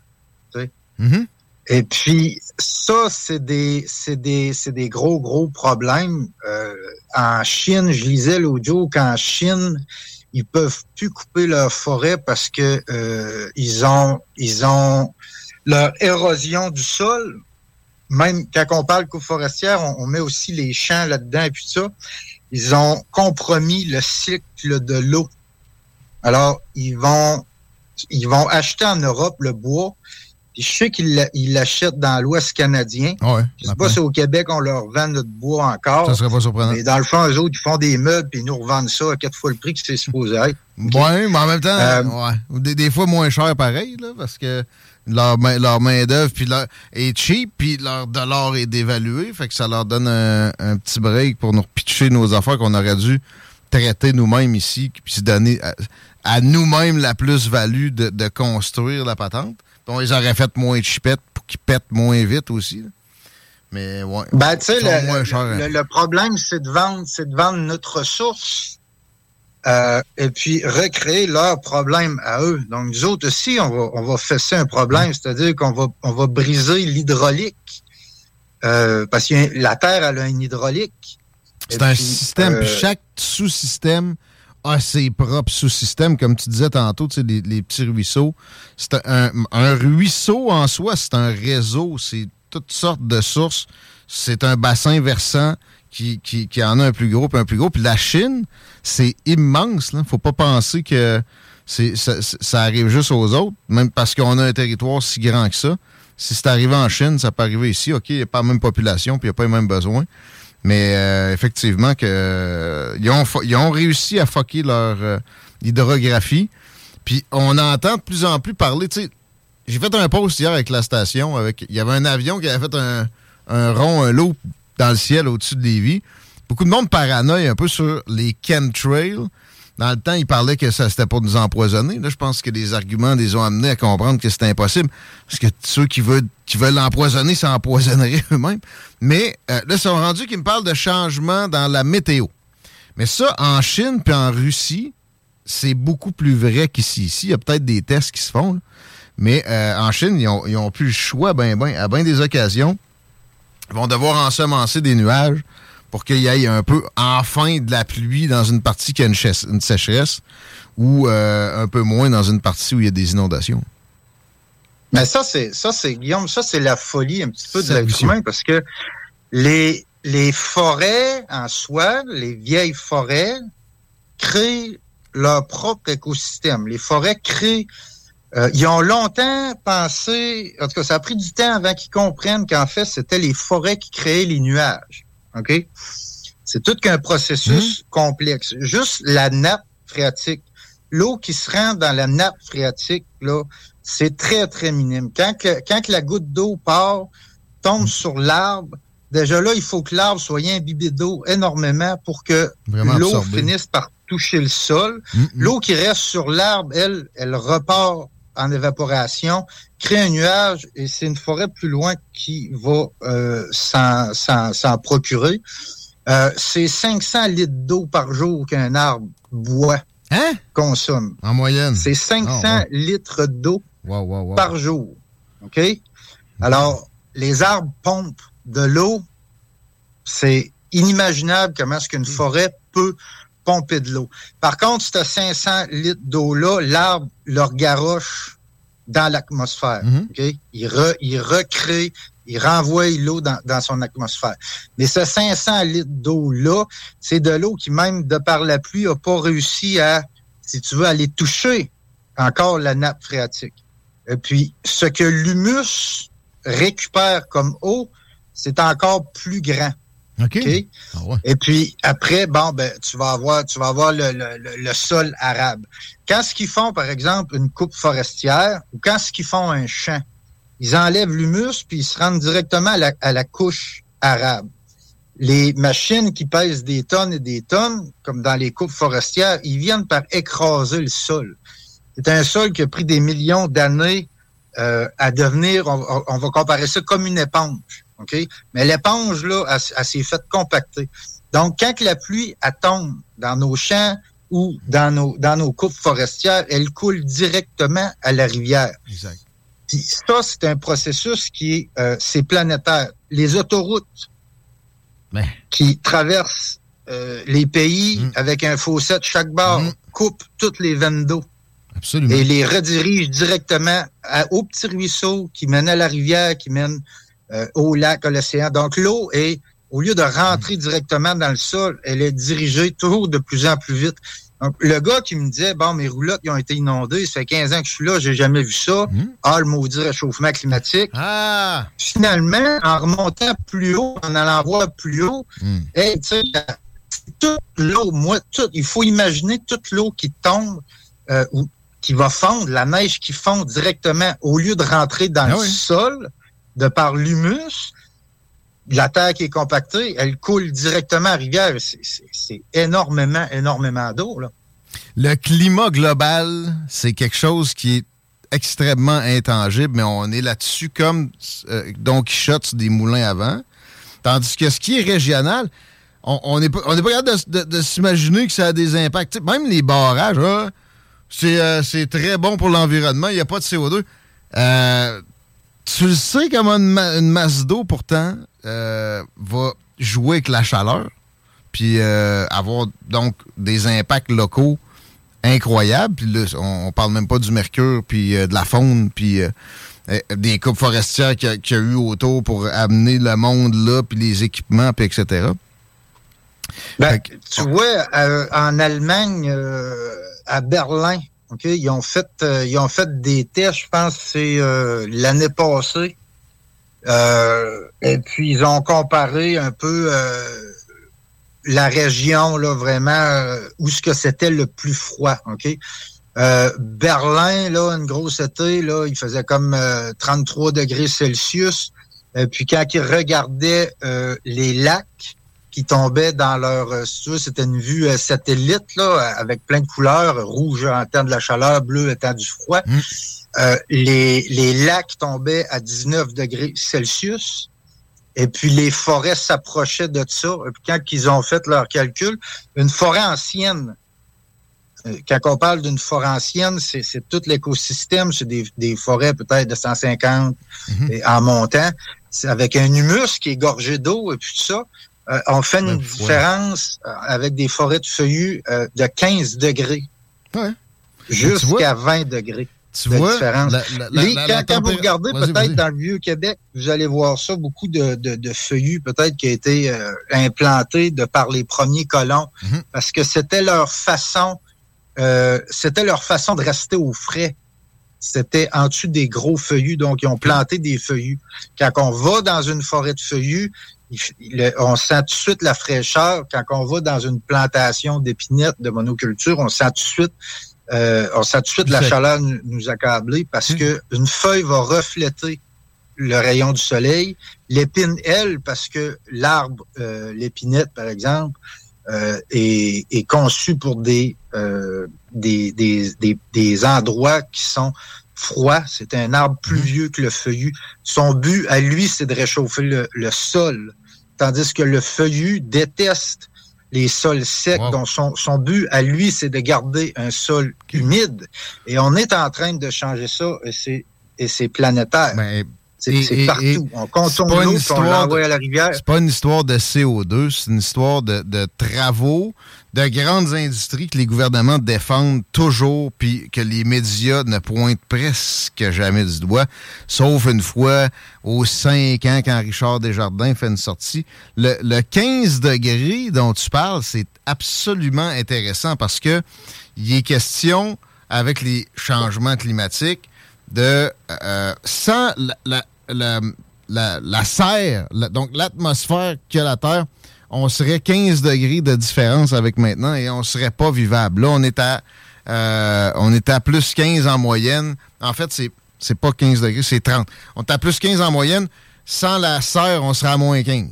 tu sais. Mhm. Et puis, ça, c'est des, des, des gros, gros problèmes. Euh, en Chine, je lisais l'autre jour qu'en Chine, ils peuvent plus couper leur forêt parce que euh, ils ont, ils ont leur érosion du sol. Même quand on parle coupe forestière, on, on met aussi les champs là-dedans et puis ça. Ils ont compromis le cycle de l'eau. Alors, ils vont, ils vont acheter en Europe le bois. Puis je sais qu'ils l'a- ils l'achètent dans l'Ouest canadien. Ah ouais, Je sais pas si au Québec, on leur vend notre bois encore. Ça serait pas surprenant. Mais dans le fond, eux autres, ils font des meubles puis ils nous revendent ça à quatre fois le prix que c'est supposé être. Ouais, mais en même temps, Euh, ouais. Ou Des, des fois moins cher pareil, là, parce que leur, main- leur main-d'œuvre puis leur- est cheap, puis leur dollar est dévalué. Fait que ça leur donne un, un petit break pour nous pitcher nos affaires qu'on aurait dû traiter nous-mêmes ici, puis se donner à, à nous-mêmes la plus-value de, de construire la patente. Puis on les aurait fait moins chipettes pour qu'ils pètent moins vite aussi. là. Mais ouais. Ben, le, hein. le- le problème, c'est de vendre, c'est de vendre notre ressource euh, et puis recréer leurs problèmes à eux. Donc, nous autres aussi, on va, on va fesser un problème, c'est-à-dire qu'on va, on va briser l'hydraulique. Euh, parce que la Terre, elle a une hydraulique. C'est un puis, système, puis euh, chaque sous-système a ses propres sous-systèmes, comme tu disais tantôt, tu sais, les, les petits ruisseaux. C'est un, un ruisseau en soi, c'est un réseau, c'est toutes sortes de sources. C'est un bassin versant qui, qui, en a un plus gros puis un plus gros. Puis la Chine, c'est immense. Il ne faut pas penser que ça, arrive juste aux autres, même parce qu'on a un territoire si grand que ça. Si c'est arrivé en Chine, ça peut arriver ici. OK, il n'y a pas la même population, puis il n'y a pas les mêmes besoins. Mais euh, effectivement, que euh, ils, ont, ils ont réussi à fucker leur euh, hydrographie. Puis on entend de plus en plus parler. J'ai fait un post hier avec la station. Avec, il y avait un avion qui avait fait un, un rond, un loop dans le ciel au-dessus de Lévis. Beaucoup de monde paranoïe un peu sur les chemtrails. Dans le temps, ils parlaient que ça c'était pour nous empoisonner. Là, je pense que les arguments les ont amenés à comprendre que c'était impossible. Parce que ceux qui veulent, qui veulent l'empoisonner s'empoisonneraient eux-mêmes. Mais euh, là, ils sont rendus qu'ils me parlent de changement dans la météo. Mais ça, en Chine puis en Russie, c'est beaucoup plus vrai qu'ici. Ici, il y a peut-être des tests qui se font. là. Mais euh, en Chine, ils ont, ils ont plus le choix ben, ben, à bien des occasions. Vont devoir ensemencer des nuages pour qu'il y ait un peu enfin de la pluie dans une partie qui a une, sécheresse ou euh, un peu moins dans une partie où il y a des inondations. Mais ça, c'est ça, c'est Guillaume, ça, c'est la folie un petit peu de l'être humain parce que les, les forêts en soi, les vieilles forêts, créent leur propre écosystème. Les forêts créent. Euh, ils ont longtemps pensé, en tout cas, ça a pris du temps avant qu'ils comprennent qu'en fait, c'était les forêts qui créaient les nuages. OK? C'est tout qu'un processus complexe. Juste la nappe phréatique. L'eau qui se rend dans la nappe phréatique, là, c'est très, très minime. Quand, que- quand que la goutte d'eau part, tombe sur l'arbre, déjà là, il faut que l'arbre soit imbibé d'eau énormément pour que l'eau finisse par toucher le sol. Mm, L'eau qui reste sur l'arbre, elle, elle repart en évaporation, crée un nuage et c'est une forêt plus loin qui va euh, s'en- s'en s'en procurer. Euh, c'est 500 litres d'eau par jour qu'un arbre boit, consomme. En moyenne. C'est 500 Ah, litres d'eau Wow, wow, wow. par jour. OK? Alors, les arbres pompent de l'eau. C'est inimaginable comment est-ce qu'une forêt peut pomper de l'eau. Par contre, ce 500 litres d'eau-là, l'arbre leur garoche dans l'atmosphère. OK? Il, re- il recrée, il renvoie l'eau dans, dans son atmosphère. Mais ce 500 litres d'eau-là, c'est de l'eau qui, même de par la pluie, n'a pas réussi à, si tu veux, aller toucher encore la nappe phréatique. Et puis, ce que l'humus récupère comme eau, c'est encore plus grand. OK. OK? Et puis après, bon, ben, tu vas avoir, tu vas avoir le, le- le- le sol arabe. Quand ce qu'ils font, par exemple, une coupe forestière, ou quand ce qu'ils font un champ, ils enlèvent l'humus puis ils se rendent directement à la, à la couche arabe. Les machines qui pèsent des tonnes et des tonnes, comme dans les coupes forestières, ils viennent par écraser le sol. C'est un sol qui a pris des millions d'années euh, à devenir, on va comparer ça comme une éponge. OK? Mais l'éponge, là, elle, s'est faite compacter. Donc, quand la pluie elle tombe dans nos champs ou dans nos, dans nos coupes forestières, elle coule directement à la rivière. Exact. Puis ça, c'est un processus qui est, euh, c'est planétaire. Les autoroutes qui traversent euh, les pays avec un fossé de chaque bord coupent toutes les veines d'eau. Absolument. et les redirige directement à- au petit ruisseau qui mène à la rivière, qui mène euh, au lac, à l'océan. Donc l'eau est, au lieu de rentrer directement dans le sol, elle est dirigée toujours de plus en plus vite. Donc, le gars qui me disait, bon, mes roulottes, ils ont été inondées, ça fait 15 ans que je suis là, j'ai jamais vu ça. Ah, le maudit réchauffement climatique. Finalement, en remontant plus haut, en allant voir plus haut, hey, tu sais, toute l'eau, moi, tout, il faut imaginer toute l'eau qui tombe euh, ou qui va fondre, la neige qui fond directement, au lieu de rentrer dans Ah le oui. sol, de par l'humus, la terre qui est compactée, elle coule directement à rivière. C'est- énormément, énormément d'eau. Le climat global, c'est quelque chose qui est extrêmement intangible, mais on est là-dessus comme euh, Don Quichotte des moulins avant. Tandis que ce qui est régional, on n'est pas, on pas capable de, s'imaginer que ça a des impacts. Même les barrages, c'est euh, c'est très bon pour l'environnement, il n'y a pas de CO2. Euh, tu le sais comment une, ma- une masse d'eau, pourtant, euh, va jouer avec la chaleur, puis euh, avoir donc des impacts locaux incroyables. Puis là, on, on parle même pas du mercure, puis euh, de la faune, puis des coupes forestières qu'il y, a- qu'il y a eu autour pour amener le monde là, puis les équipements, puis etc. Ben, tu vois, en Allemagne, à Berlin, ils ont fait, euh, ils ont fait des tests, je pense, c'est euh, l'année passée. Euh, et puis ils ont comparé un peu la région là vraiment où ce que c'était le plus froid, Berlin là, une grosse été là, il faisait comme euh, 33 degrés Celsius. Et puis quand ils regardaient les lacs qui tombaient dans leur euh, c'était une vue euh, satellite là avec plein de couleurs, rouge en temps de la chaleur, bleu étant du froid. Euh, les, les lacs tombaient à 19 degrés Celsius. Et puis les forêts s'approchaient de ça. Et puis quand ils ont fait leur calcul, une forêt ancienne, quand on parle d'une forêt ancienne, c'est tout l'écosystème, c'est des, des forêts peut-être de 150 et en montant, avec un humus qui est gorgé d'eau et puis tout ça. Euh, on fait une différence euh, avec des forêts de feuillus euh, de 15 degrés jusqu'à 20 degrés. Tu de vois, différence. la- la- la- Les- la- quand, vous regardez peut-être dans le Vieux-Québec, vous allez voir ça, beaucoup de, de, de feuillus peut-être qui a été euh, implantés de par les premiers colons, Mhm. parce que c'était leur façon, euh, c'était leur façon de rester au frais. C'était en dessous des gros feuillus, donc ils ont planté des feuillus. Quand on va dans une forêt de feuillus, il on sent tout de suite la fraîcheur. Quand on va dans une plantation d'épinettes, de monoculture, on sent tout de suite, euh, on sent tout de suite la chaleur nous, nous accabler parce que une feuille va refléter le rayon du soleil. L'épine, elle, parce que l'arbre, euh, l'épinette, par exemple, euh, est, est conçu pour des, euh, des, des, des, des endroits qui sont froids. C'est un arbre plus vieux que le feuillu. Son but, à lui, c'est de réchauffer le, le sol. Tandis que le feuillu déteste les sols secs. Donc, son, son but, à lui, c'est de garder un sol humide. Et on est en train de changer ça et c'est, planétaire. c'est, et- c'est et- partout. et on une l'eau on l'envoie de- à la rivière. C'est pas une histoire de CO2, c'est une histoire de, de travaux, de grandes industries que les gouvernements défendent toujours, puis que les médias ne pointent presque jamais du doigt, sauf une fois aux 5 ans quand Richard Desjardins fait une sortie. Le, le 15 degrés dont tu parles, c'est absolument intéressant parce que il est question, avec les changements climatiques, de euh, sans la, la, la, la- serre, donc l'atmosphère que la Terre, on serait 15 degrés de différence avec maintenant et on serait pas vivable. Là, on est à euh, plus 15 en moyenne. En fait, c'est c'est pas 15 degrés, c'est 30. On est à plus 15 en moyenne. Sans la serre, on serait à moins 15.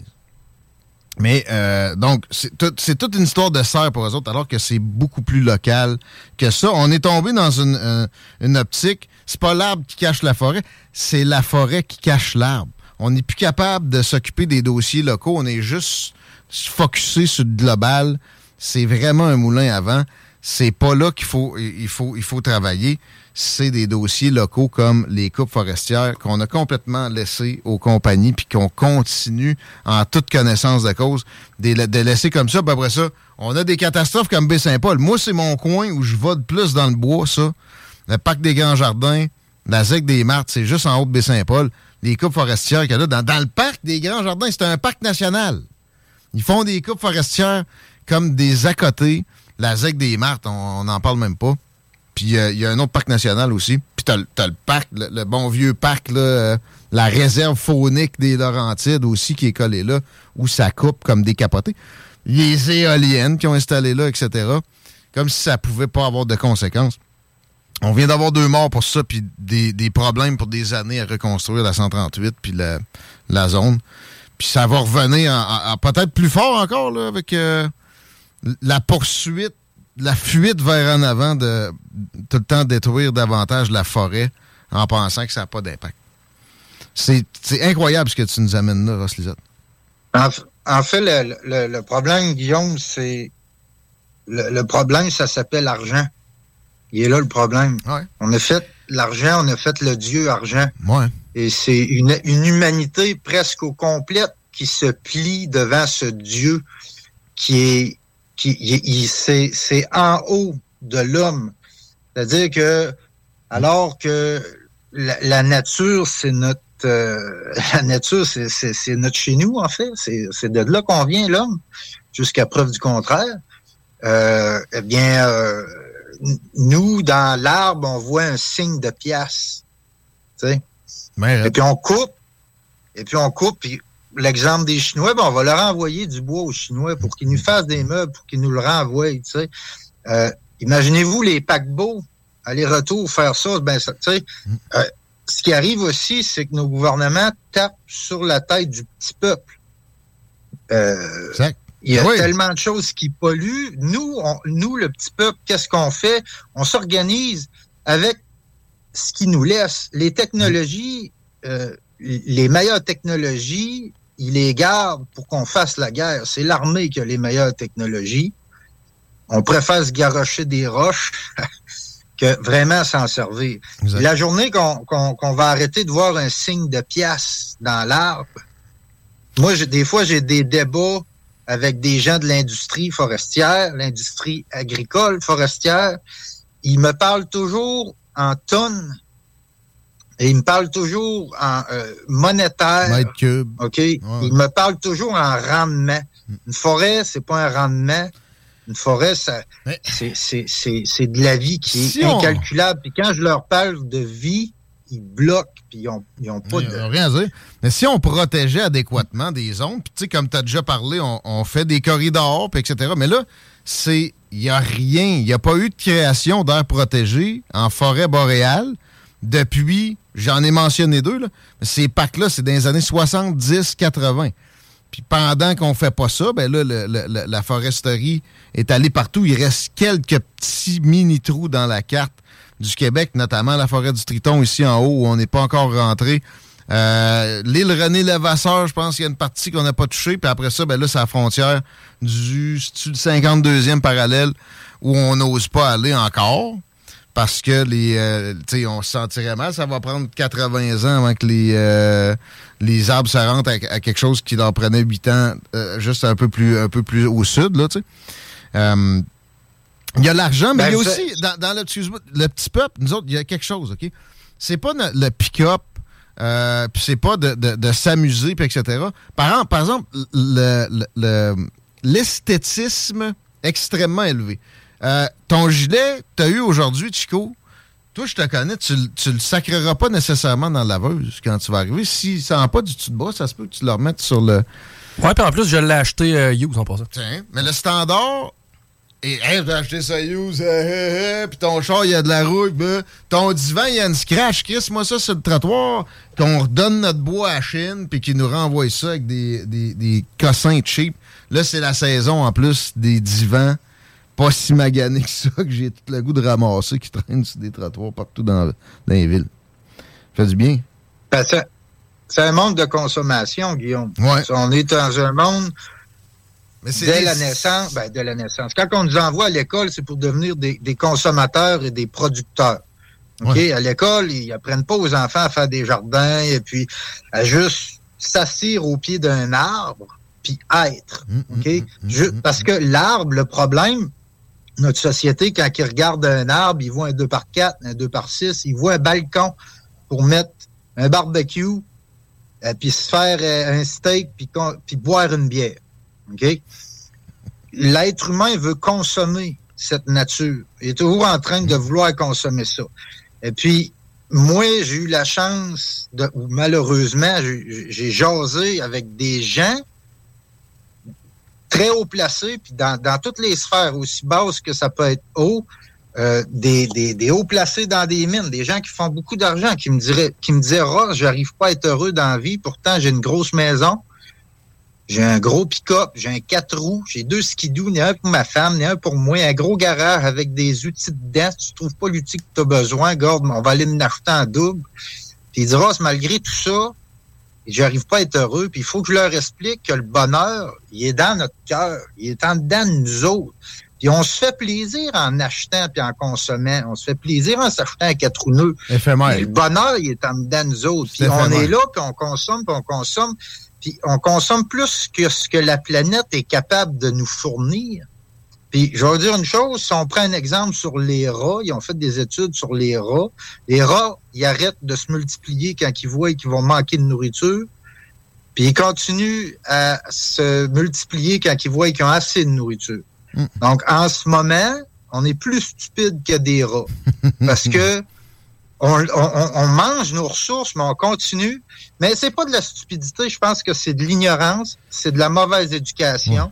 Mais euh, donc, c'est toute une histoire de serre pour eux autres, alors que c'est beaucoup plus local que ça. On est tombé dans une, euh, une optique. C'est pas l'arbre qui cache la forêt, c'est la forêt qui cache l'arbre. On n'est plus capable de s'occuper des dossiers locaux. On est juste focusé sur le global. C'est vraiment un moulin à vent. C'est pas là qu'il faut, il faut, il faut travailler. C'est des dossiers locaux comme les coupes forestières qu'on a complètement laissés aux compagnies puis qu'on continue en toute connaissance de cause de, la- de laisser comme ça. Puis après ça, on a des catastrophes comme Baie-Saint-Paul. Moi, c'est mon coin où je de plus dans le bois, ça. le parc des Grands Jardins, la ZEC des Martes, c'est juste en haut de Baie-Saint-Paul. Les coupes forestières qu'il y a là, dans, dans le parc des Grands Jardins, c'est un parc national. Ils font des coupes forestières comme des à côté. La ZEC des Martes, on n'en parle même pas. Puis euh, il y a un autre parc national aussi. Puis t'as, t'as le parc, le, bon vieux parc, là, euh, la réserve faunique des Laurentides aussi qui est collée là, où ça coupe comme des capotés. Les éoliennes qui ont installé là, etc. Comme si ça pouvait pas avoir de conséquences. On vient d'avoir deux morts pour ça, puis des, problèmes pour des années à reconstruire la 138 puis la zone. Puis ça va revenir en- en- en peut-être plus fort encore là, avec euh, la poursuite, la fuite vers en avant de tout le temps détruire davantage la forêt en pensant que ça n'a pas d'impact. C'est incroyable ce que tu nous amènes là, Ross Lisotte. En, fait, le, le- le problème, Guillaume, c'est. Le, le problème, ça s'appelle argent. Il est là le problème. On a fait l'argent, on a fait le dieu argent. Ouais. Et c'est une, une humanité presque au complète qui se plie devant ce dieu qui est. qui c'est en haut de l'homme. C'est-à-dire que, alors que la, la nature, c'est notre. euh, la nature, c'est- notre chez nous, en fait. C'est de là qu'on vient, l'homme, jusqu'à preuve du contraire. Euh, eh bien, euh, nous, dans l'arbre, on voit un signe de pièce. Tu sais? Et puis on coupe, et puis on coupe, puis l'exemple des Chinois, ben, on va leur envoyer du bois aux Chinois pour qu'ils nous fassent des meubles, pour qu'ils nous le renvoient. Tu sais? Euh, Imaginez-vous les paquebots, aller-retour, faire ça, ben, ça, tu sais, euh, ce qui arrive aussi, c'est que nos gouvernements tapent sur la tête du petit peuple. Euh, il y a Oui. tellement de choses qui polluent. Nous, on- nous, le petit peuple, qu'est-ce qu'on fait? On s'organise avec ce qui nous laisse. Les technologies, euh, les meilleures technologies, ils les gardent pour qu'on fasse la guerre. C'est l'armée qui a les meilleures technologies. On préfère se garrocher des roches que vraiment s'en servir. La journée qu'on va arrêter de voir un signe de pièce dans l'arbre, moi, des fois, j'ai des débats avec des gens de l'industrie forestière, l'industrie agricole forestière. Ils me parlent toujours en tonnes et ils me parlent toujours en euh, monétaire. Mètre cube. OK? Ils me parlent toujours en rendement. Une forêt, c'est pas un rendement. Une forêt, ça, c'est, c'est, c'est, c'est de la vie qui est on- incalculable. Puis quand je leur parle de vie, ils bloquent, puis ils ont, ils ont pas Il y de... a rien à dire. Mais si on protégeait adéquatement des zones, puis tu sais, comme tu as déjà parlé, on, on fait des corridors, puis etc. Mais là, c'est. Il n'y a rien. Il n'y a pas eu de création d'air protégé en forêt boréale depuis. J'en ai mentionné deux, là. Ces packs-là, c'est dans les années 70-80. Puis pendant qu'on fait pas ça, ben là, la foresterie est allée partout. Il reste quelques petits mini-trous dans la carte du Québec, notamment la forêt du Triton ici en haut, où on n'est pas encore rentré. Euh, L'île René Levasseur, je pense qu'il y a une partie qu'on n'a pas touchée. Puis après ça, ben là, c'est la frontière du, c'est-tu le 52e parallèle où on n'ose pas aller encore? Parce que les, euh, tu sais, on se sentirait mal. Ça va prendre 80 ans avant que les, euh, les arbres se rentrent à, à quelque chose qui leur prenait 8 ans, euh, juste un peu plus, un peu plus au sud, il y a l'argent, mais Ben, il y a aussi, dans, dans le, le petit peuple, nous autres, il y a quelque chose, OK? C'est pas le pick-up, euh, puis c'est pas de, de- de s'amuser, puis etc. Par, exemple- par exemple, le- le- le- l'esthétisme extrêmement élevé. Euh, ton gilet, t'as eu aujourd'hui, Chico, toi, je te connais, tu, le- tu le sacreras pas nécessairement dans la laveuse quand tu vas arriver. Si ça n'a pas du tout de bas, ça se peut que tu le remettes sur le... Ouais, puis en plus, je l'ai acheté euh, use en passant. Tiens, mais le standard. Et hey, j'ai acheté ça use, euh, euh, euh, puis ton char, il y a de la rouille, ben, ton divan, il y a une scratch. Chris, moi ça sur le trottoir, qu'on redonne notre bois à Chine, puis qu'ils nous renvoient ça avec des, des, des cossins cheap. Là, c'est la saison en plus des divans pas si maganés que ça, que j'ai tout le goût de ramasser qui traînent sur des trottoirs partout dans, dans les villes. Fait du bien. Ben, c'est- c'est un monde de consommation, Guillaume. Ouais. On est dans un monde dès des- la naissance. Ben, dès la naissance. Quand on nous envoie à l'école, c'est pour devenir des, des consommateurs et des producteurs. OK? À l'école, ils apprennent pas aux enfants à faire des jardins et puis à juste s'assire au pied d'un arbre puis être. OK? Ju- parce que l'arbre, le problème, notre société, quand ils regardent un arbre, ils voient un 2 par 4, un 2 par 6, ils voient un balcon pour mettre un barbecue, euh, puis se faire euh, un steak, puis boire une bière. L'être humain veut consommer cette nature. Il est toujours en train de vouloir consommer ça. Et puis, moi, j'ai eu la chance, ou malheureusement, j'ai jasé avec des gens très haut placés, puis dans, toutes les sphères, aussi basses que ça peut être haut, euh, des, des, hauts placés dans des mines, des gens qui font beaucoup d'argent, qui me diraient, qui me disaient, Ross, j'arrive pas à être heureux dans la vie, pourtant j'ai une grosse maison, j'ai un gros pick-up, j'ai un quatre roues, j'ai deux skidoo, ni un pour ma femme, ni un pour moi, un gros garage avec des outils dedans. Si tu trouves pas l'outil que tu as besoin, garde, on va aller en acheter en double. Puis il dit, Ross, malgré tout ça, j'arrive pas à être heureux. Puis il faut que je leur explique que le bonheur, il est dans notre cœur, il est en dedans de nous autres. Puis on se fait plaisir en achetant puis en consommant. On se fait plaisir en s'achetant un quatre roues le bonheur, il est en dedans de nous autres. Puis on est là, puis on consomme, puis on consomme. Puis on consomme plus que ce que la planète est capable de nous fournir. Puis je vais vous dire une chose, si on prend un exemple sur les rats, ils ont fait des études sur les rats. Les rats, ils arrêtent de se multiplier quand ils voient qu'ils vont manquer de nourriture. Puis ils continuent à se multiplier quand ils voient qu'ils ont assez de nourriture. Donc en ce moment, on est plus stupide que des rats. Parce que on, on- on mange nos ressources, mais on continue. Mais c'est pas de la stupidité, je pense que c'est de l'ignorance, c'est de la mauvaise éducation.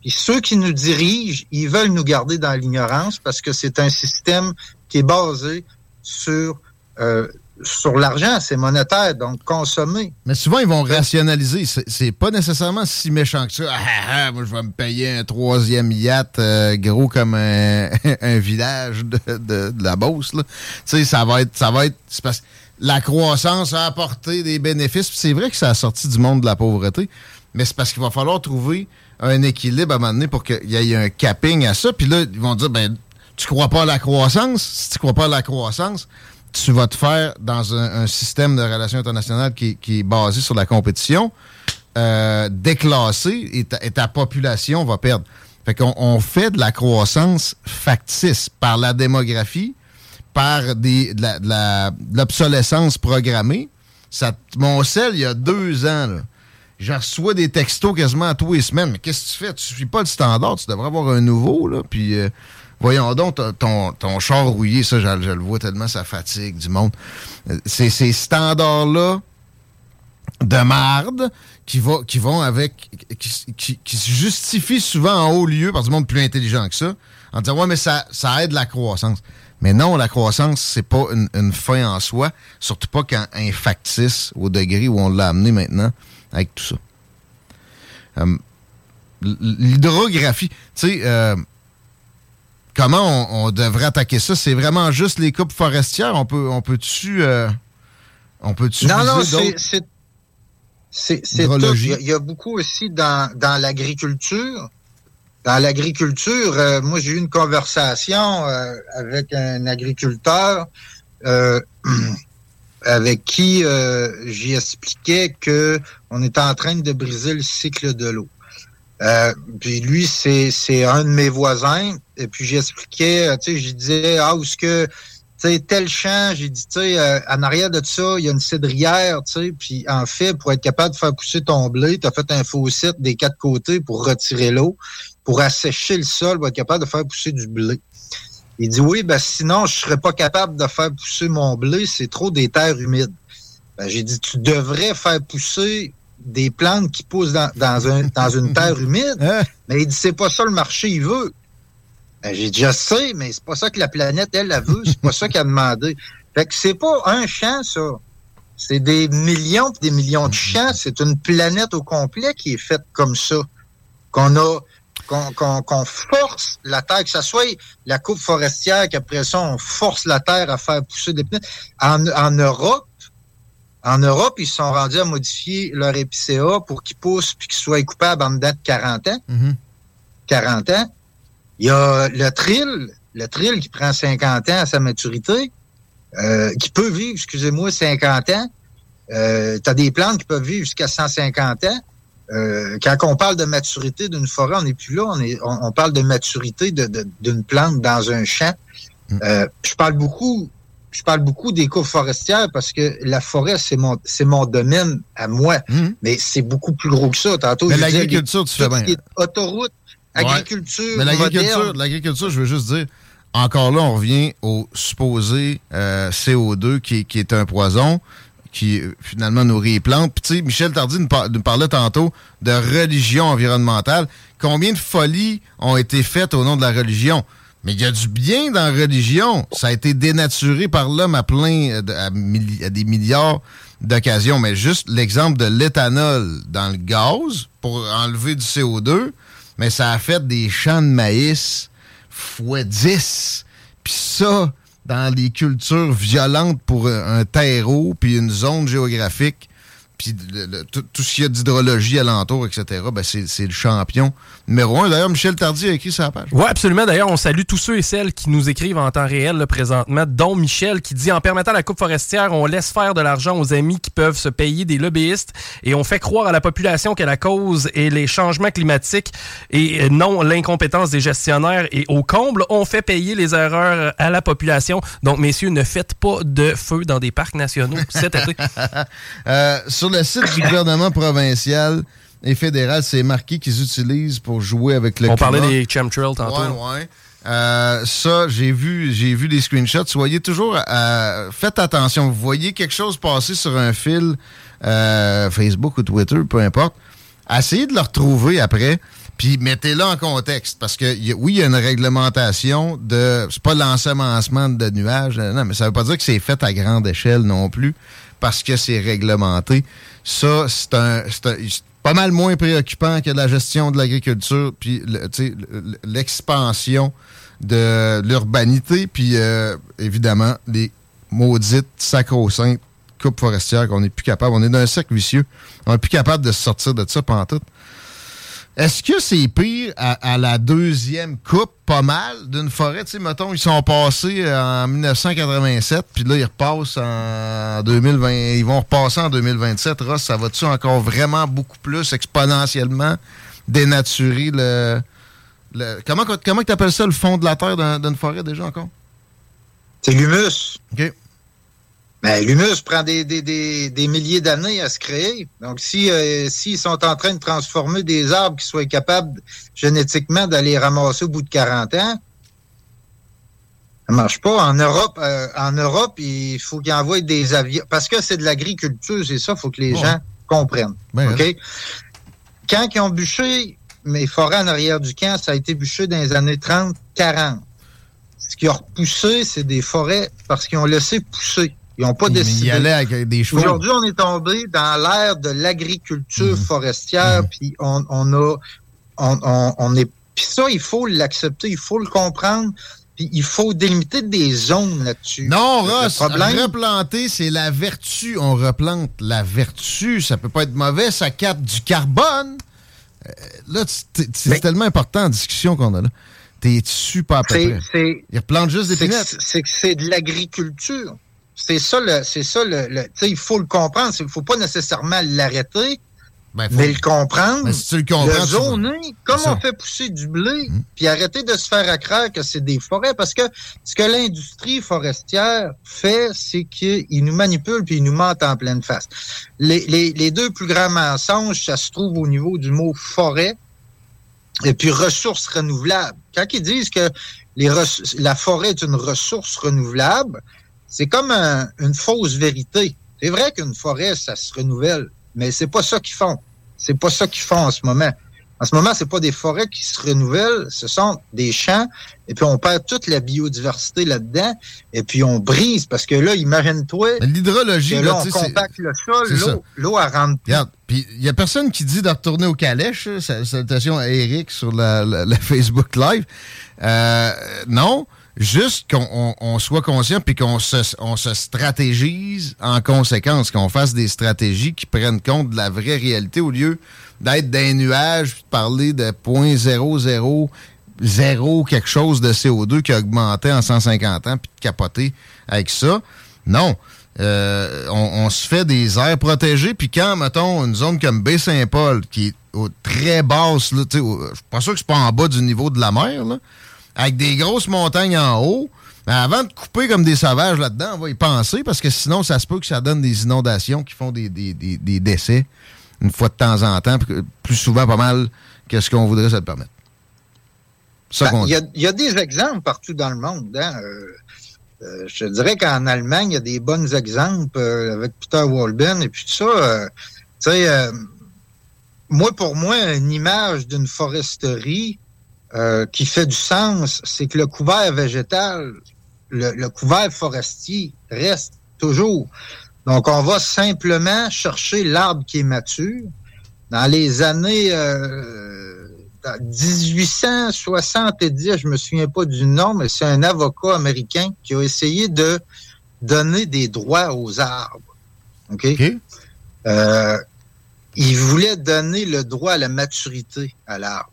Puis ceux qui nous dirigent, ils veulent nous garder dans l'ignorance parce que c'est un système qui est basé sur euh, sur l'argent, c'est monétaire, donc consommer. Mais souvent, ils vont rationaliser. C'est- pas nécessairement si méchant que ça. Ah, ah, ah, moi, je vais me payer un troisième yacht euh, gros comme un, village de, la Beauce. Tu sais, ça va être... Ça va être parce que la croissance a apporté des bénéfices. C'est vrai que ça a sorti du monde de la pauvreté, mais c'est parce qu'il va falloir trouver un équilibre à un moment donné pour qu'il y ait un capping à ça. Puis là, ils vont dire, ben, tu crois pas à la croissance? Si tu crois pas à la croissance, tu vas te faire dans un, système de relations internationales qui, est basé sur la compétition, euh, déclassé et ta, population va perdre. Fait qu'on on fait de la croissance factice par la démographie, par des, de l'obsolescence programmée. Ça, mon sel, il y a deux ans, là, je reçois des textos quasiment à tous les semaines. Mais qu'est-ce que tu fais? Tu suis pas le standard, tu devrais avoir un nouveau, là. Puis, euh, voyons donc, ton, ton, char rouillé, ça, je, le vois tellement, ça fatigue du monde. Euh, C'est ces standards-là de marde qui, vont avec. Qui, se justifient souvent en haut lieu par du monde plus intelligent que ça, en disant Ouais, mais ça, ça aide la croissance. Mais non, la croissance, c'est pas une, fin en soi, surtout pas quand un factice au degré où on l'a amené maintenant avec tout ça. Euh, L'hydrographie, tu sais, euh, comment on, on devrait attaquer ça? C'est vraiment juste les coupes forestières? On peut, on peut-tu. euh, on peut-tu. Non, non, c'est tout. Il y, a, il y a beaucoup aussi dans, dans l'agriculture. Dans l'agriculture, euh, moi j'ai eu une conversation euh, avec un agriculteur avec qui j'y expliquais que on était en train de briser le cycle de l'eau. Euh, puis lui, c'est un de mes voisins. Et puis j'expliquais, euh, tu sais, je disais, ah, où est-ce que tu sais, tel champ, j'ai dit, tu sais, euh, en arrière de ça, il y a une cédrière, tu sais, puis en fait, pour être capable de faire pousser ton blé, tu as fait un fossette des quatre côtés pour retirer l'eau, pour assécher le sol, pour être capable de faire pousser du blé. Il dit, oui, ben sinon, je serais pas capable de faire pousser mon blé, c'est trop des terres humides. Ben, j'ai dit, tu devrais faire pousser des plantes qui poussent dans, dans, un, dans une terre humide. Mais il dit, c'est pas ça le marché, il veut. Ben, j'ai dit, je sais, mais c'est pas ça que la planète, elle, elle veut. C'est pas ça qu'elle a demandé. Fait que c'est pas un champ, ça. C'est des millions pis des millions de champs. C'est une planète au complet qui est faite comme ça. Qu'on a, qu'on force la terre, que ce soit la coupe forestière, qu'après ça, on force la terre à faire pousser des plantes. En, en Europe, en Europe, ils se sont rendus à modifier leur épicéa pour qu'ils poussent puis qu'ils soient coupables en dedans de 40 ans. 40 ans. Il y a le trill, le trill qui prend 50 ans à sa maturité, euh, qui peut vivre, excusez-moi, 50 ans. Euh, tu as des plantes qui peuvent vivre jusqu'à 150 ans. euh, quand on parle de maturité d'une forêt, on n'est plus là. On, est, on, parle de maturité d'une de, plante dans un champ. Mm. Euh, je parle beaucoup. Je parle beaucoup des coupes forestières parce que la forêt, c'est mon, c'est mon domaine à moi. Mais c'est beaucoup plus gros que ça. Tantôt. Mais l'agriculture, tu fais bien. Autoroute, Ouais. agriculture, Mais l'agriculture, l'agriculture, je veux juste dire, encore là, on revient au supposé euh, CO2 qui, qui est un poison qui euh, finalement nourrit les plantes. Puis tu sais, Michel Tardy nous, par- nous parlait tantôt de religion environnementale. Combien de folies ont été faites au nom de la religion? Mais il y a du bien dans la religion. Ça a été dénaturé par l'homme à plein, euh, à, des milliards d'occasions. Mais juste l'exemple de l'éthanol dans le gaz pour enlever du CO2, mais ça a fait des champs de maïs fois 10. Puis ça, dans les cultures violentes pour un un terreau, puis une zone géographique, puis tout, tout ce qu'il y a d'hydrologie alentour, etc., ben c'est le champion numéro un. D'ailleurs, Michel Tardy a écrit sa page. Oui, absolument. D'ailleurs, on salue tous ceux et celles qui nous écrivent en temps réel là, présentement, dont Michel qui dit En permettant la coupe forestière, on laisse faire de l'argent aux amis qui peuvent se payer des lobbyistes et on fait croire à la population que la cause est les changements climatiques et non l'incompétence des gestionnaires. Et au comble, on fait payer les erreurs à la population. Donc, messieurs, ne faites pas de feu dans des parcs nationaux cet été. Euh, sur le site du gouvernement provincial et fédéral, c'est marqué qu'ils utilisent pour jouer avec le on climat. parlait des chemtrails tantôt. Ouais, ouais. Euh, ça, j'ai vu, j'ai vu les screenshots. Soyez toujours, euh, faites attention. Vous voyez quelque chose passer sur un fil euh, Facebook ou Twitter, peu importe. Essayez de le retrouver après, puis mettez-le en contexte, parce que y a- oui, il y a une réglementation de, c'est pas l'ensemencement de nuages, non, mais ça veut pas dire que c'est fait à grande échelle non plus, parce que c'est réglementé. Ça, c'est un, un- pas mal moins préoccupant que la gestion de l'agriculture, puis l'expansion de l'urbanité, puis euh, évidemment les maudites sacro-saintes coupes forestières qu'on n'est plus capable. On est dans un cercle vicieux. On n'est plus capable de sortir de ça pendant tout. Est-ce que c'est pire à, à la deuxième coupe, pas mal, d'une forêt? Tu sais, mettons, ils sont passés en 1987, puis là, ils repassent en 2020. Ils vont repasser en 2027. Ross, ça va-tu encore vraiment beaucoup plus exponentiellement dénaturer le... le- comment comment tu appelles ça, le fond de la terre d'un- d'une forêt, déjà, encore? C'est l'humus. OK. Ben, l'humus prend des, des, des, des milliers d'années à se créer. Donc, si euh, s'ils sont en train de transformer des arbres qui soient capables génétiquement d'aller ramasser au bout de 40 ans, ça marche pas. En Europe, euh, en Europe, il faut qu'ils envoient des avions. Parce que c'est de l'agriculture, c'est ça, il faut que les gens comprennent. Ben, OK? Quand ils ont bûché mes forêts en arrière du camp, ça a été bûché dans les années 30, 40. Ce qui a repoussé, c'est des forêts parce qu'ils ont laissé pousser. Ils n'ont pas décidé. avec des chevaux. Aujourd'hui, on est tombé dans l'ère de l'agriculture Mhm. forestière, puis on, on a, on, on, on est, puis ça, il faut l'accepter, il faut le comprendre, puis il faut délimiter des zones là-dessus. Non, Ross, problème, replanter, c'est la vertu. On replante la vertu. Ça peut pas être mauvais, ça capte du carbone. Euh, là, c'est tellement important en discussion qu'on a là. T'es super à peu près? Ils replantent juste des c'est que c'est de l'agriculture. C'est ça le, c'est ça le, le- tu sais, il faut le comprendre. C'est qu'il faut pas nécessairement l'arrêter, Ben, mais le comprendre. Ben, si tu le comprends, le tu- zoner, comme on fait pousser du blé, puis arrêter de se faire accroire que c'est des forêts, parce que ce que l'industrie forestière fait, c'est qu'il nous manipule puis il nous ment en pleine face. Les, les, les deux plus grands mensonges, ça se trouve au niveau du mot forêt et puis ressources renouvelables. Quand ils disent que les la forêt est une ressource renouvelable, c'est comme un- une fausse vérité. C'est vrai qu'une forêt, ça se renouvelle, mais c'est pas ça qu'ils font. C'est pas ça qu'ils font en ce moment. En ce moment, c'est pas des forêts qui se renouvellent, ce sont des champs, et puis on perd toute la biodiversité là-dedans, et puis on brise, parce que là, imagine-toi Mais L'hydrologie, là, on compacte le sol, l'eau, l'eau, elle rentre. Regarde, puis il y a personne qui dit de retourner au calèche. hein. Sa- Salutations à Eric sur la, la- la Facebook Live. Euh, non, juste qu'on on- on soit conscient puis qu'on se, stratégise en conséquence, qu'on fasse des stratégies qui prennent compte de la vraie réalité au lieu d'être les nuages puis de parler de 0.000 quelque chose de CO2 qui a augmenté en 150 ans puis de capoter avec ça. Non. euh, on, se fait des aires protégées, puis quand, mettons, une zone comme Baie-Saint-Paul, qui est au- très basse, là, je suis pas sûr que c'est pas en bas du niveau de la mer, là, avec des grosses montagnes en haut, mais avant de couper comme des sauvages là-dedans, on va y penser, parce que sinon, ça se peut que ça donne des inondations qui font des, des- des- des décès une fois de temps en temps, plus souvent pas mal que ce qu'on voudrait se le permettre. Ben, Il y, a, il y a des exemples partout dans le monde. hein. Euh, euh, je te dirais qu'en Allemagne, il y a des bons exemples euh, avec Peter Walben et puis tout ça. tu sais, euh, moi, pour moi, une image d'une foresterie euh, qui fait du sens, c'est que le couvert végétal, le, le couvert forestier reste toujours. Donc, on va simplement chercher l'arbre qui est mature. Dans les années euh, dans 1870, je me souviens pas du nom, mais c'est un avocat américain qui a essayé de donner des droits aux arbres. OK? Euh, il voulait donner le droit à la maturité à l'arbre.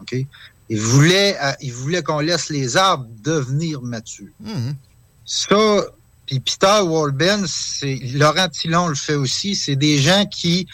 OK? Il voulait, euh, il voulait qu'on laisse les arbres devenir matures. Ça, puis Peter Walben, c'est Laurent Tillon le fait aussi, c'est des gens qui,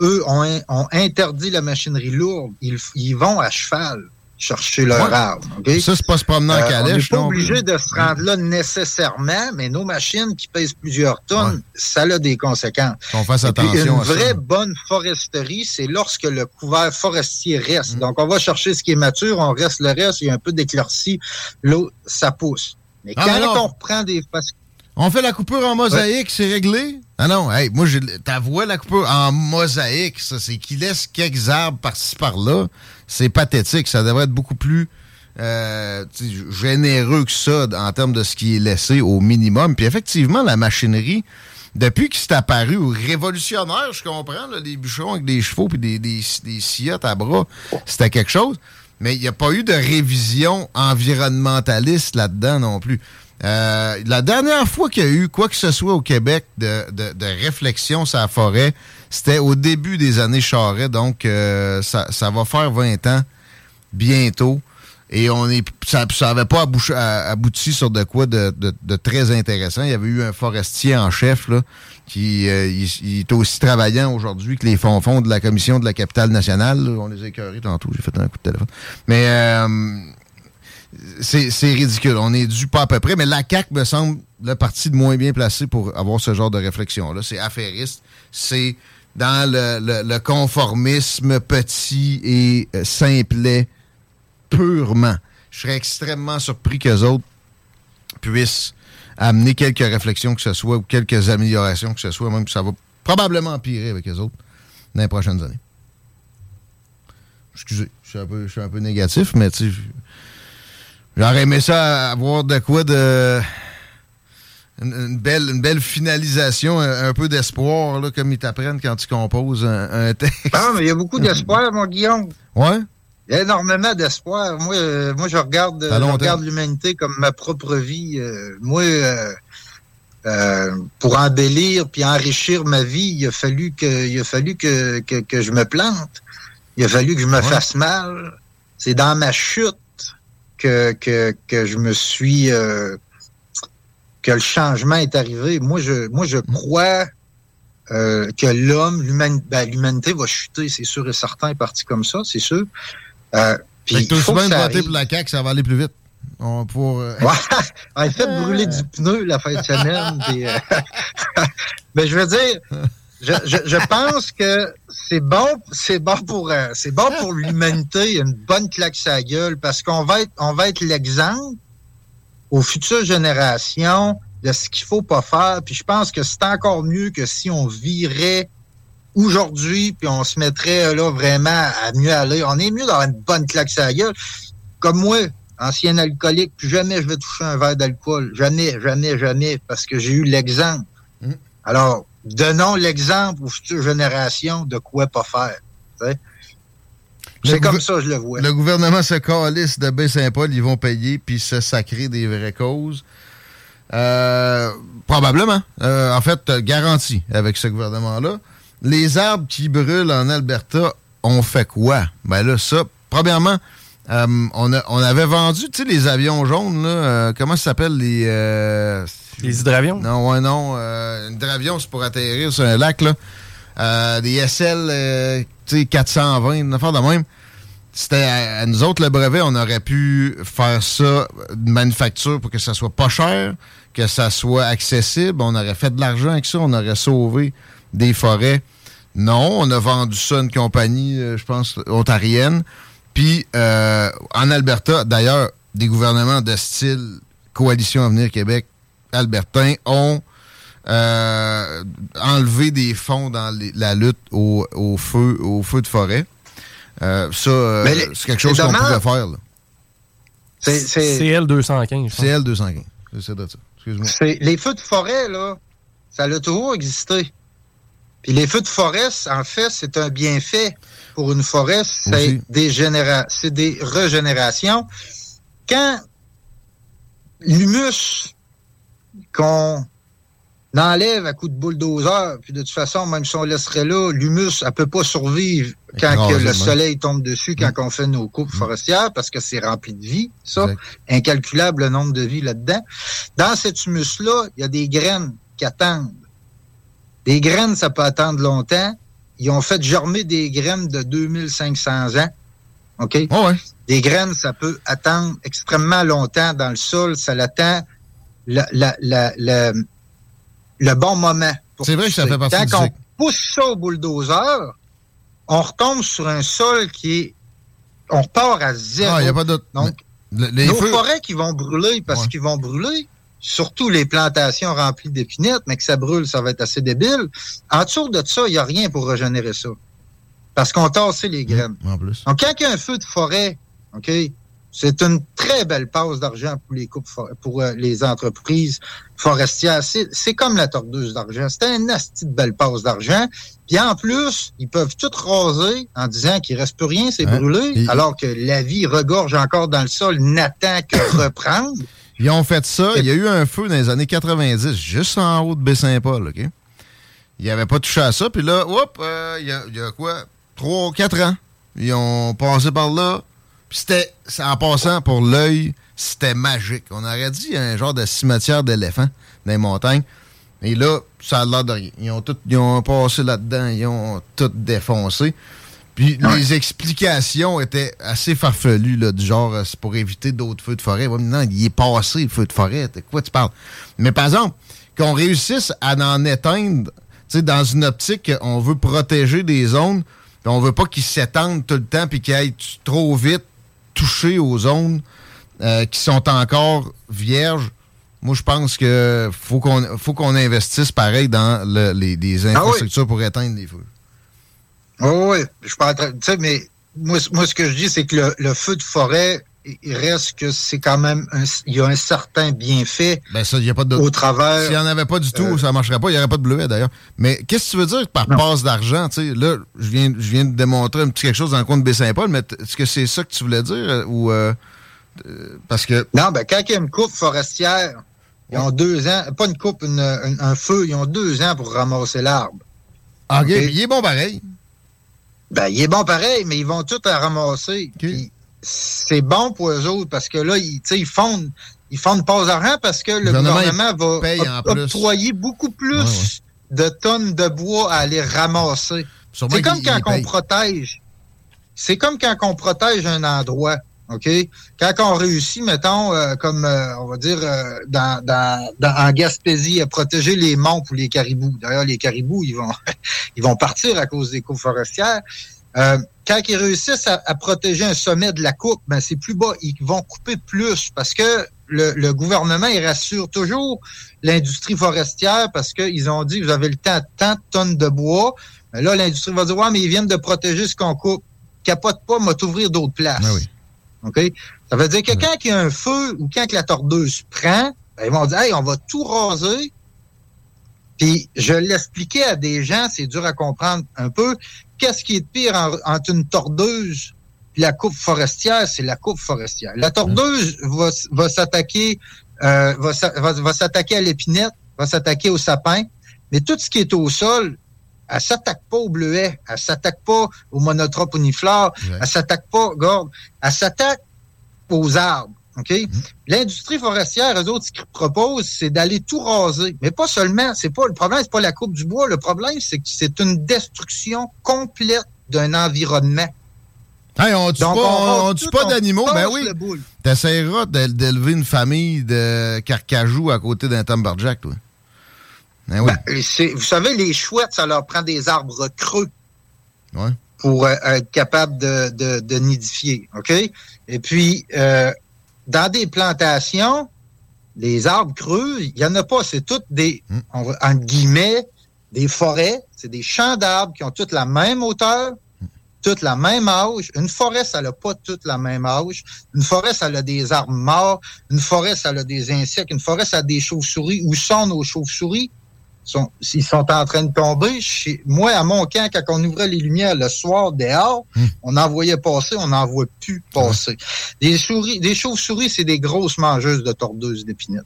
eux, ont, ont interdit la machinerie lourde. Ils, ils vont à cheval chercher leur Ouais. arbre. Ça, c'est pas se promener en Euh, calèche, On n'est pas non obligé de se rendre là nécessairement, mais nos machines qui pèsent plusieurs tonnes, ça a des conséquences. Qu'on fasse puis, attention une à ça. vraie bonne foresterie, c'est lorsque le couvert forestier reste. Mm. Donc, on va chercher ce qui est mature, on reste le reste, il y a un peu d'éclaircie, l'eau, ça pousse. Mais Ah, quand on reprend des... parce- On fait la coupure en mosaïque, c'est réglé? Ah non, hey, moi, j'ai- t'avouais la coupure en mosaïque, ça, c'est qu'il laisse quelques arbres par-ci, par-là. C'est pathétique. Ça devrait être beaucoup plus euh, généreux que ça en termes de ce qui est laissé au minimum. Puis effectivement, la machinerie, depuis que c'est apparu, révolutionnaire, je comprends, là, les bûcherons avec des chevaux puis des, des, des sciates à bras, c'était quelque chose. Mais il n'y a pas eu de révision environnementaliste là-dedans non plus. Euh, la dernière fois qu'il y a eu quoi que ce soit au Québec de, de- de réflexion sur la forêt, c'était au début des années Charret, donc euh, ça, va faire 20 ans bientôt. Et on est, ça n'avait pas abouti sur de quoi de, très intéressant. Il y avait eu un forestier en chef là, qui euh, est aussi travaillant aujourd'hui que les fonds-fonds de la commission de la capitale nationale. On les a écœurés tantôt. J'ai fait un coup de téléphone. Mais euh, c'est c'est ridicule. On est dû pas à peu près, mais la CAQ me semble le parti de moins bien placé pour avoir ce genre de réflexion-là. C'est affairiste. C'est dans le, le- le conformisme petit et euh, simplet purement. Je serais extrêmement surpris qu'eux autres puissent amener quelques réflexions que ce soit ou quelques améliorations que ce soit, même que ça va probablement empirer avec eux autres dans les prochaines années. Excusez, je suis un peu, je suis un peu négatif, mais tu J'aurais aimé ça avoir de quoi de. Une, une belle, une belle finalisation, un, un peu d'espoir, comme ils t'apprennent quand tu composes un, un texte. Ah, mais il y a beaucoup d'espoir, mon Guillaume. Ouais? Il y a énormément d'espoir. Moi, euh, moi, je regarde, je regarde l'humanité comme ma propre vie. Euh, moi, euh, pour embellir puis enrichir ma vie, il a fallu que, il a fallu que, que, que je me plante. Il a fallu que je me fasse mal. C'est dans ma chute que, que, que je me suis, que le changement est arrivé. Moi, je, moi, je crois euh, que l'homme, l'humanité, ben, l'humanité va chuter, c'est sûr et certain, parti comme ça, c'est sûr. Euh, puis tout faut que ça voter pour la CAQ, ça va aller plus vite. On va pouvoir, euh, Ouais, elle fait brûler du pneu la fin de semaine. euh, Mais je veux dire, je, je, je pense que c'est bon, c'est bon pour, c'est bon pour l'humanité, une bonne claque sa gueule, parce qu'on va être, on va être l'exemple aux futures générations de ce qu'il faut pas faire. Puis je pense que c'est encore mieux que si on virait aujourd'hui, puis on se mettrait euh, là vraiment à mieux aller. On est mieux d'avoir une bonne claque sa gueule. Comme moi, ancien alcoolique, plus jamais je vais toucher un verre d'alcool. Jamais, jamais, jamais, parce que j'ai eu l'exemple. Alors, donnons l'exemple aux futures générations de quoi pas faire. tu sais. Le C'est comme ça, je le vois. Le gouvernement se calisse de Baie-Saint-Paul, ils vont payer puis se sacrer des vraies causes. Euh, probablement. Euh, en fait, euh, garanti avec ce gouvernement-là. Les arbres qui brûlent en Alberta ont fait quoi? Ben là, ça, premièrement, euh, on, a- on avait vendu, tu sais, les avions jaunes, là, euh, comment ça s'appelle? Les, euh, Les hydravions? Non, ouais, non. Euh, un hydravion, c'est pour atterrir sur un lac, là. Euh, des SL, euh, tu sais, 420, une affaire de même. C'était à, nous autres, le brevet, on aurait pu faire ça de manufacture pour que ça soit pas cher, que ça soit accessible. On aurait fait de l'argent avec ça, on aurait sauvé des forêts. Non, on a vendu ça à une compagnie, euh, je pense, ontarienne. Puis, euh, en Alberta, d'ailleurs, des gouvernements de style Coalition Avenir Québec, Albertain, ont euh, enlevé des fonds dans les- la lutte au, au feu, au feu de forêt. Euh, ça, euh, c'est quelque chose c'est qu'on pouvait faire. C'est- c'est- CL 215. je pense. CL 215. C'est ça. Excuse-moi. C'est- les feux de forêt, là, ça a toujours existé. Puis les feux de forêt, en fait, c'est un bienfait pour une forêt, c'est des généra c'est des régénérations. Quand l'humus qu'on enlève à coup de bulldozer, puis de toute façon, même si on laisserait là, l'humus, elle peut pas survivre quand que le soleil tombe dessus, quand Mm. on fait nos coupes forestières, parce que c'est rempli de vie, ça. Incalculable le nombre de vies là-dedans. Dans cet humus-là, il y a des graines qui attendent. Des graines, ça peut attendre longtemps. Ils ont fait germer des graines de 2500 ans. OK? Des graines, ça peut attendre extrêmement longtemps dans le sol. Ça l'attend le, la- la- le- bon moment. C'est vrai que ça fait partie du Quand on cycle. pousse ça au bulldozer, on retombe sur un sol qui est... On repart à zéro. Ah, y a pas d'autre- Donc, Le- les nos feux- forêts qui vont brûler parce qu'ils vont brûler, surtout les plantations remplies d'épinettes, mais que ça brûle, ça va être assez débile. En dessous de ça, il n'y a rien pour régénérer ça. Parce qu'on tassé les graines. En plus. Donc, quand il y a un feu de forêt, OK, c'est une très belle passe d'argent pour les coupes for- pour euh, les entreprises forestières. C'est comme la tordeuse d'argent. C'est un asti de belle passe d'argent. Puis en plus, ils peuvent tout raser en disant qu'il reste plus rien, c'est Hein? brûlé, Et- alors que la vie regorge encore dans le sol, n'attend que reprendre. Ils ont fait ça. Il y a eu un feu dans les années 90, juste en haut de Baie-Saint-Paul, OK? Ils n'avaient pas touché à ça. Puis là, hop, euh, il y, y a quoi? 3 4 ans. Ils ont passé par là. C'était, en passant pour l'œil, c'était magique. On aurait dit un genre de cimetière d'éléphants dans les montagnes. Et là, ça a l'air de rien. Ils ont, tout, ils ont passé là-dedans, ils ont tout défoncé. Puis les explications étaient assez farfelues, là, du genre, euh, c'est pour éviter d'autres feux de forêt. Ouais, mais non, il est passé, le feu de forêt. De quoi tu parles? Mais par exemple, qu'on réussisse à en éteindre, tu sais, dans une optique qu'on veut protéger des zones, puis on veut pas qu'ils s'étendent tout le temps puis qu'ils aillent trop vite toucher aux zones euh, qui sont encore vierges. Moi, je pense que faut qu'on faut qu'on investisse pareil dans le- les, les Ah oui. infrastructures pour éteindre les feux. Oui, oui, je suis pas en train. Tu sais, mais moi, moi, ce que je dis, c'est que le, le feu de forêt, il- reste que c'est quand même. un- il y a un certain bienfait Ben ça, n'y a pas de au travers. S'il n'y en avait pas du tout, euh, ça ne marcherait pas. Il n'y aurait pas de bleuet, d'ailleurs. Mais qu'est-ce que tu veux dire par passe d'argent? Tu sais, Là, je viens, je viens de démontrer un petit quelque chose dans le coin de Baie-Saint-Paul, mais est-ce que c'est ça que tu voulais dire? euh, Ou, euh, parce que... Non, ben, quand il y a une coupe forestière, ils ont deux ans, pas une coupe, une- un, un feu, ils ont deux ans pour ramasser l'arbre. Ah, OK, OK? puis il est bon pareil. Ben, il est bon pareil, mais ils vont tout à ramasser. Puis C'est bon pour eux autres parce que là, ils, ils font, ils font une pause parce que le gouvernement, gouvernement, va octroyer beaucoup plus Ouais, ouais. de tonnes de bois à aller ramasser. C'est comme quand on protège. C'est comme quand on protège un endroit. OK? Quand on réussit, mettons, euh, comme euh, on va dire euh, dans, dans, dans- en Gaspésie, à protéger les monts pour les caribous. D'ailleurs, les caribous, ils vont ils vont partir à cause des coupes forestières. Euh, quand ils réussissent à, à protéger un sommet de la coupe, ben c'est plus bas. Ils vont couper plus parce que le, le gouvernement, il rassure toujours l'industrie forestière parce qu'ils ont dit, vous avez le temps, tant de tonnes de bois. Mais là, l'industrie va dire, ouais, mais ils viennent de protéger ce qu'on coupe. Capote pas, m'a t'ouvrir d'autres places. OK? Ça veut dire que quand il y a un feu ou quand que la tordeuse prend, ben, ils vont dire, hey, on va tout raser. Puis je l'expliquais à des gens, c'est dur à comprendre un peu. Qu'est-ce qui est de pire en- entre une tordeuse et la coupe forestière? C'est la coupe forestière. La tordeuse va, s- va s'attaquer euh, va, s'a- va- va s'attaquer à l'épinette, va s'attaquer au sapin, mais tout ce qui est au sol, elle s'attaque pas au bleuet, elle s'attaque pas au monotrope uniflore, elle s'attaque pas, garde, elle s'attaque aux arbres. OK? L'industrie forestière, eux autres, ce qu'ils proposent, c'est d'aller tout raser. Mais pas seulement, c'est pas, le problème, c'est pas la coupe du bois. Le problème, c'est que c'est une destruction complète d'un environnement. Hey, on tue Donc, pas, on on, rase tue pas d'animaux, ben oui. T'essaieras d'é- d'élever une famille de carcajou à côté d'un Timberjack, toi. Ben oui. Ben, vous savez, les chouettes, ça leur prend des arbres creux Ouais. pour euh, être capable de, de, de nidifier. OK? Et puis, euh, dans des plantations, les arbres creux, il n'y en a pas. C'est toutes des, va- entre guillemets, des forêts. C'est des champs d'arbres qui ont toutes la même hauteur, toutes la même âge. Une forêt, ça n'a pas toute la même âge. Une forêt, ça a des arbres morts. Une forêt, ça a des insectes. Une forêt, ça a des chauves-souris. Où sont nos chauves-souris? Sont, ils sont en train de tomber. Chez, moi, à mon camp, quand on ouvrait les lumières le soir dehors, on en voyait passer, on n'en voit plus passer. Des souris, des chauves-souris, c'est des grosses mangeuses de tordeuses d'épinettes.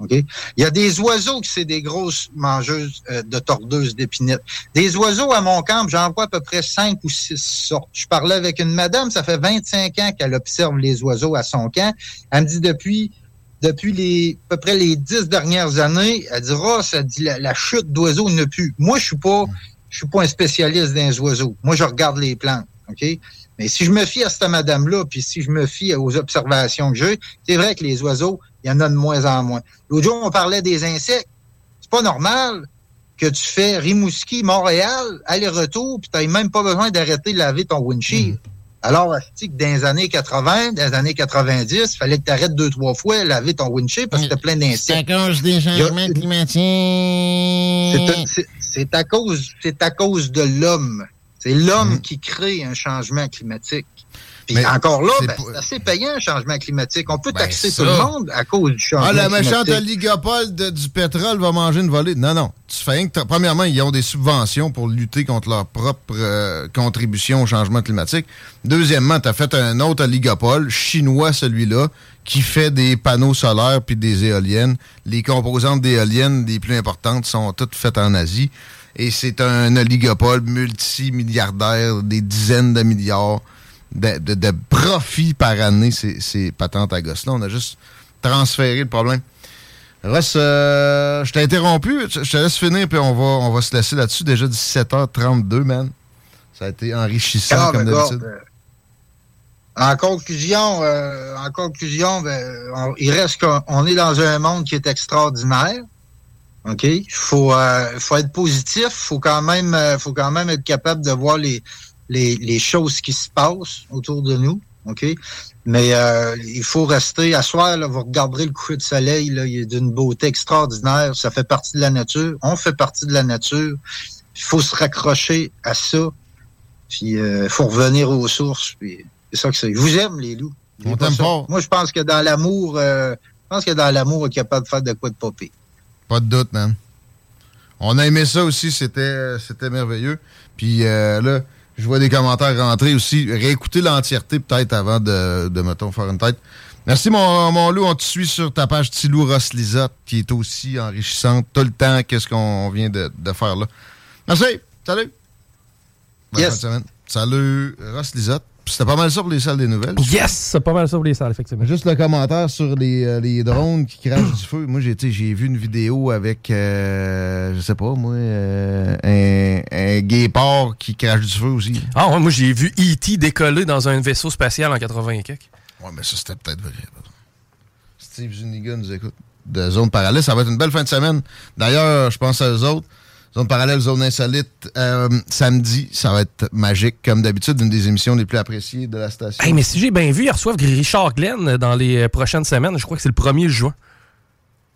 OK? Il y a des oiseaux qui c'est des grosses mangeuses euh, de tordeuses d'épinettes. Des oiseaux à mon camp, j'en vois à peu près cinq ou six sortes. Je parlais avec une madame, ça fait 25 ans qu'elle observe les oiseaux à son camp. Elle me dit depuis depuis les à peu près les dix dernières années, elle dit Ross, elle dit la, chute d'oiseaux n'a plus. Moi, je suis pas je suis pas un spécialiste des oiseaux. Moi, je regarde les plantes. OK? Mais si je me fie à cette madame-là, puis si je me fie aux observations que j'ai, c'est vrai que les oiseaux, il y en a de moins en moins. L'autre jour, on parlait des insectes. C'est pas normal que tu fais Rimouski, Montréal, aller-retour, puis tu même pas besoin d'arrêter de laver ton windshield. Alors, c'est que dans les années 80, dans les années 90, il fallait que tu arrêtes deux, trois fois de laver ton windshield parce que t'as plein d'insectes. C'est à cause des changements climatiques. C'est- à cause, c'est à cause de l'homme. C'est l'homme Mm. qui crée un changement climatique. Puis Mais encore là, c'est ben, assez payant, un changement climatique. On peut Ben, taxer ça. tout le monde à cause du changement Ah, la méchante climatique. oligopole de- du pétrole va manger une volée. Non, non. Tu fais rien que Premièrement, ils ont des subventions pour lutter contre leur propre euh, contribution au changement climatique. Deuxièmement, tu as fait un autre oligopole, chinois celui-là, qui fait des panneaux solaires puis des éoliennes. Les composantes d'éoliennes les plus importantes sont toutes faites en Asie. Et c'est un oligopole multimilliardaire, des dizaines de milliards de, de- de profits par année, ces, ces patentes à gosses-là. On a juste transféré le problème. Ross, euh, je t'ai interrompu. Je te laisse finir, puis on va, on va se laisser là-dessus. Déjà 17h32, man. Ça a été enrichissant, Ah, comme d'habitude. euh, En conclusion, euh, en conclusion, ben, on- il reste qu'on on est dans un monde qui est extraordinaire. OK? Il faut, faut être positif. faut quand même euh, faut quand même être capable de voir les, les, les choses qui se passent autour de nous. OK? Mais euh, il faut rester. À soir, là, vous regarderez le coucher de soleil, là, il est d'une beauté extraordinaire. Ça fait partie de la nature. On fait partie de la nature. Il faut se raccrocher à ça. Puis il faut revenir aux sources. Puis c'est ça que c'est. Je vous aime, les loups. On pas fort. Moi, je pense que dans l'amour, euh, je pense que dans l'amour, on est capable de faire de quoi de popé. Pas de doute, man. On a aimé ça aussi, c'était c'était merveilleux. Puis euh, là, je vois des commentaires rentrer aussi. Réécouter l'entièreté peut-être avant de, de, mettons, faire une tête. Merci, mon, mon loup. On te suit sur ta page Tilou Ross Lisotte, qui est aussi enrichissante tout le temps. Qu'est-ce qu'on vient de, de faire là? Merci. Salut. Bonne Yes. fin de semaine. Salut, Ross Lisotte. C'était pas mal ça pour les salles des nouvelles. Yes, c'est pas mal ça pour les salles, effectivement. Juste le commentaire sur les, euh, les drones qui crachent du feu. Moi, j'ai j'ai vu une vidéo avec, euh, je sais pas, moi, euh, un, un guépard qui crache du feu aussi. Ah ouais, moi j'ai vu E.T. décoller dans un vaisseau spatial en 80 et quelques. Ouais, mais ça, c'était peut-être vrai. Steve Zuniga nous écoute de Zone Parallèle. Ça va être une belle fin de semaine. D'ailleurs, je pense à eux autres. Zone Parallèle, Zone Insolite, euh, samedi, ça va être magique, comme d'habitude, une des émissions les plus appréciées de la station. Hey, mais si j'ai bien vu, ils reçoivent Richard Glenn dans les euh, prochaines semaines. Je crois que c'est le 1er juin.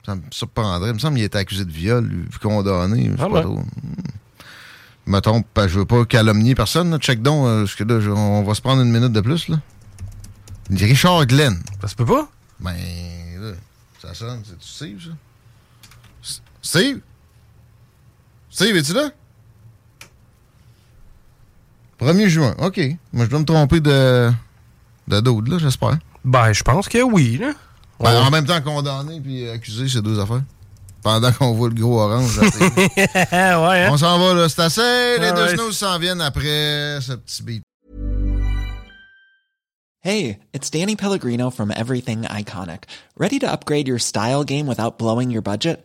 Ça me surprendrait. Il me semble qu'il était accusé de viol, condamné. Je sais Ah pas ouais. trop. Hmm. Ben, je veux pas calomnier personne. Check donc, euh, parce que là, on va se prendre une minute de plus. là. Richard Glenn. Ça se peut pas? Ben, là, ça sonne. C'est-tu Steve, ça? Steve? Steve, es-tu là? 1er juin. OK. Moi, je dois me tromper de, de d'autres, là, j'espère. Ben, je pense que oui, là. Ben, Ouais. En même temps, condamné puis accusé, c'est deux affaires. Pendant qu'on voit le gros orange. ouais, hein? On s'en va, là. C'est assez. Les deux Alright. snooze s'en viennent après ce petit beat. Hey, it's Danny Pellegrino from Everything Iconic. Ready to upgrade your style game without blowing your budget?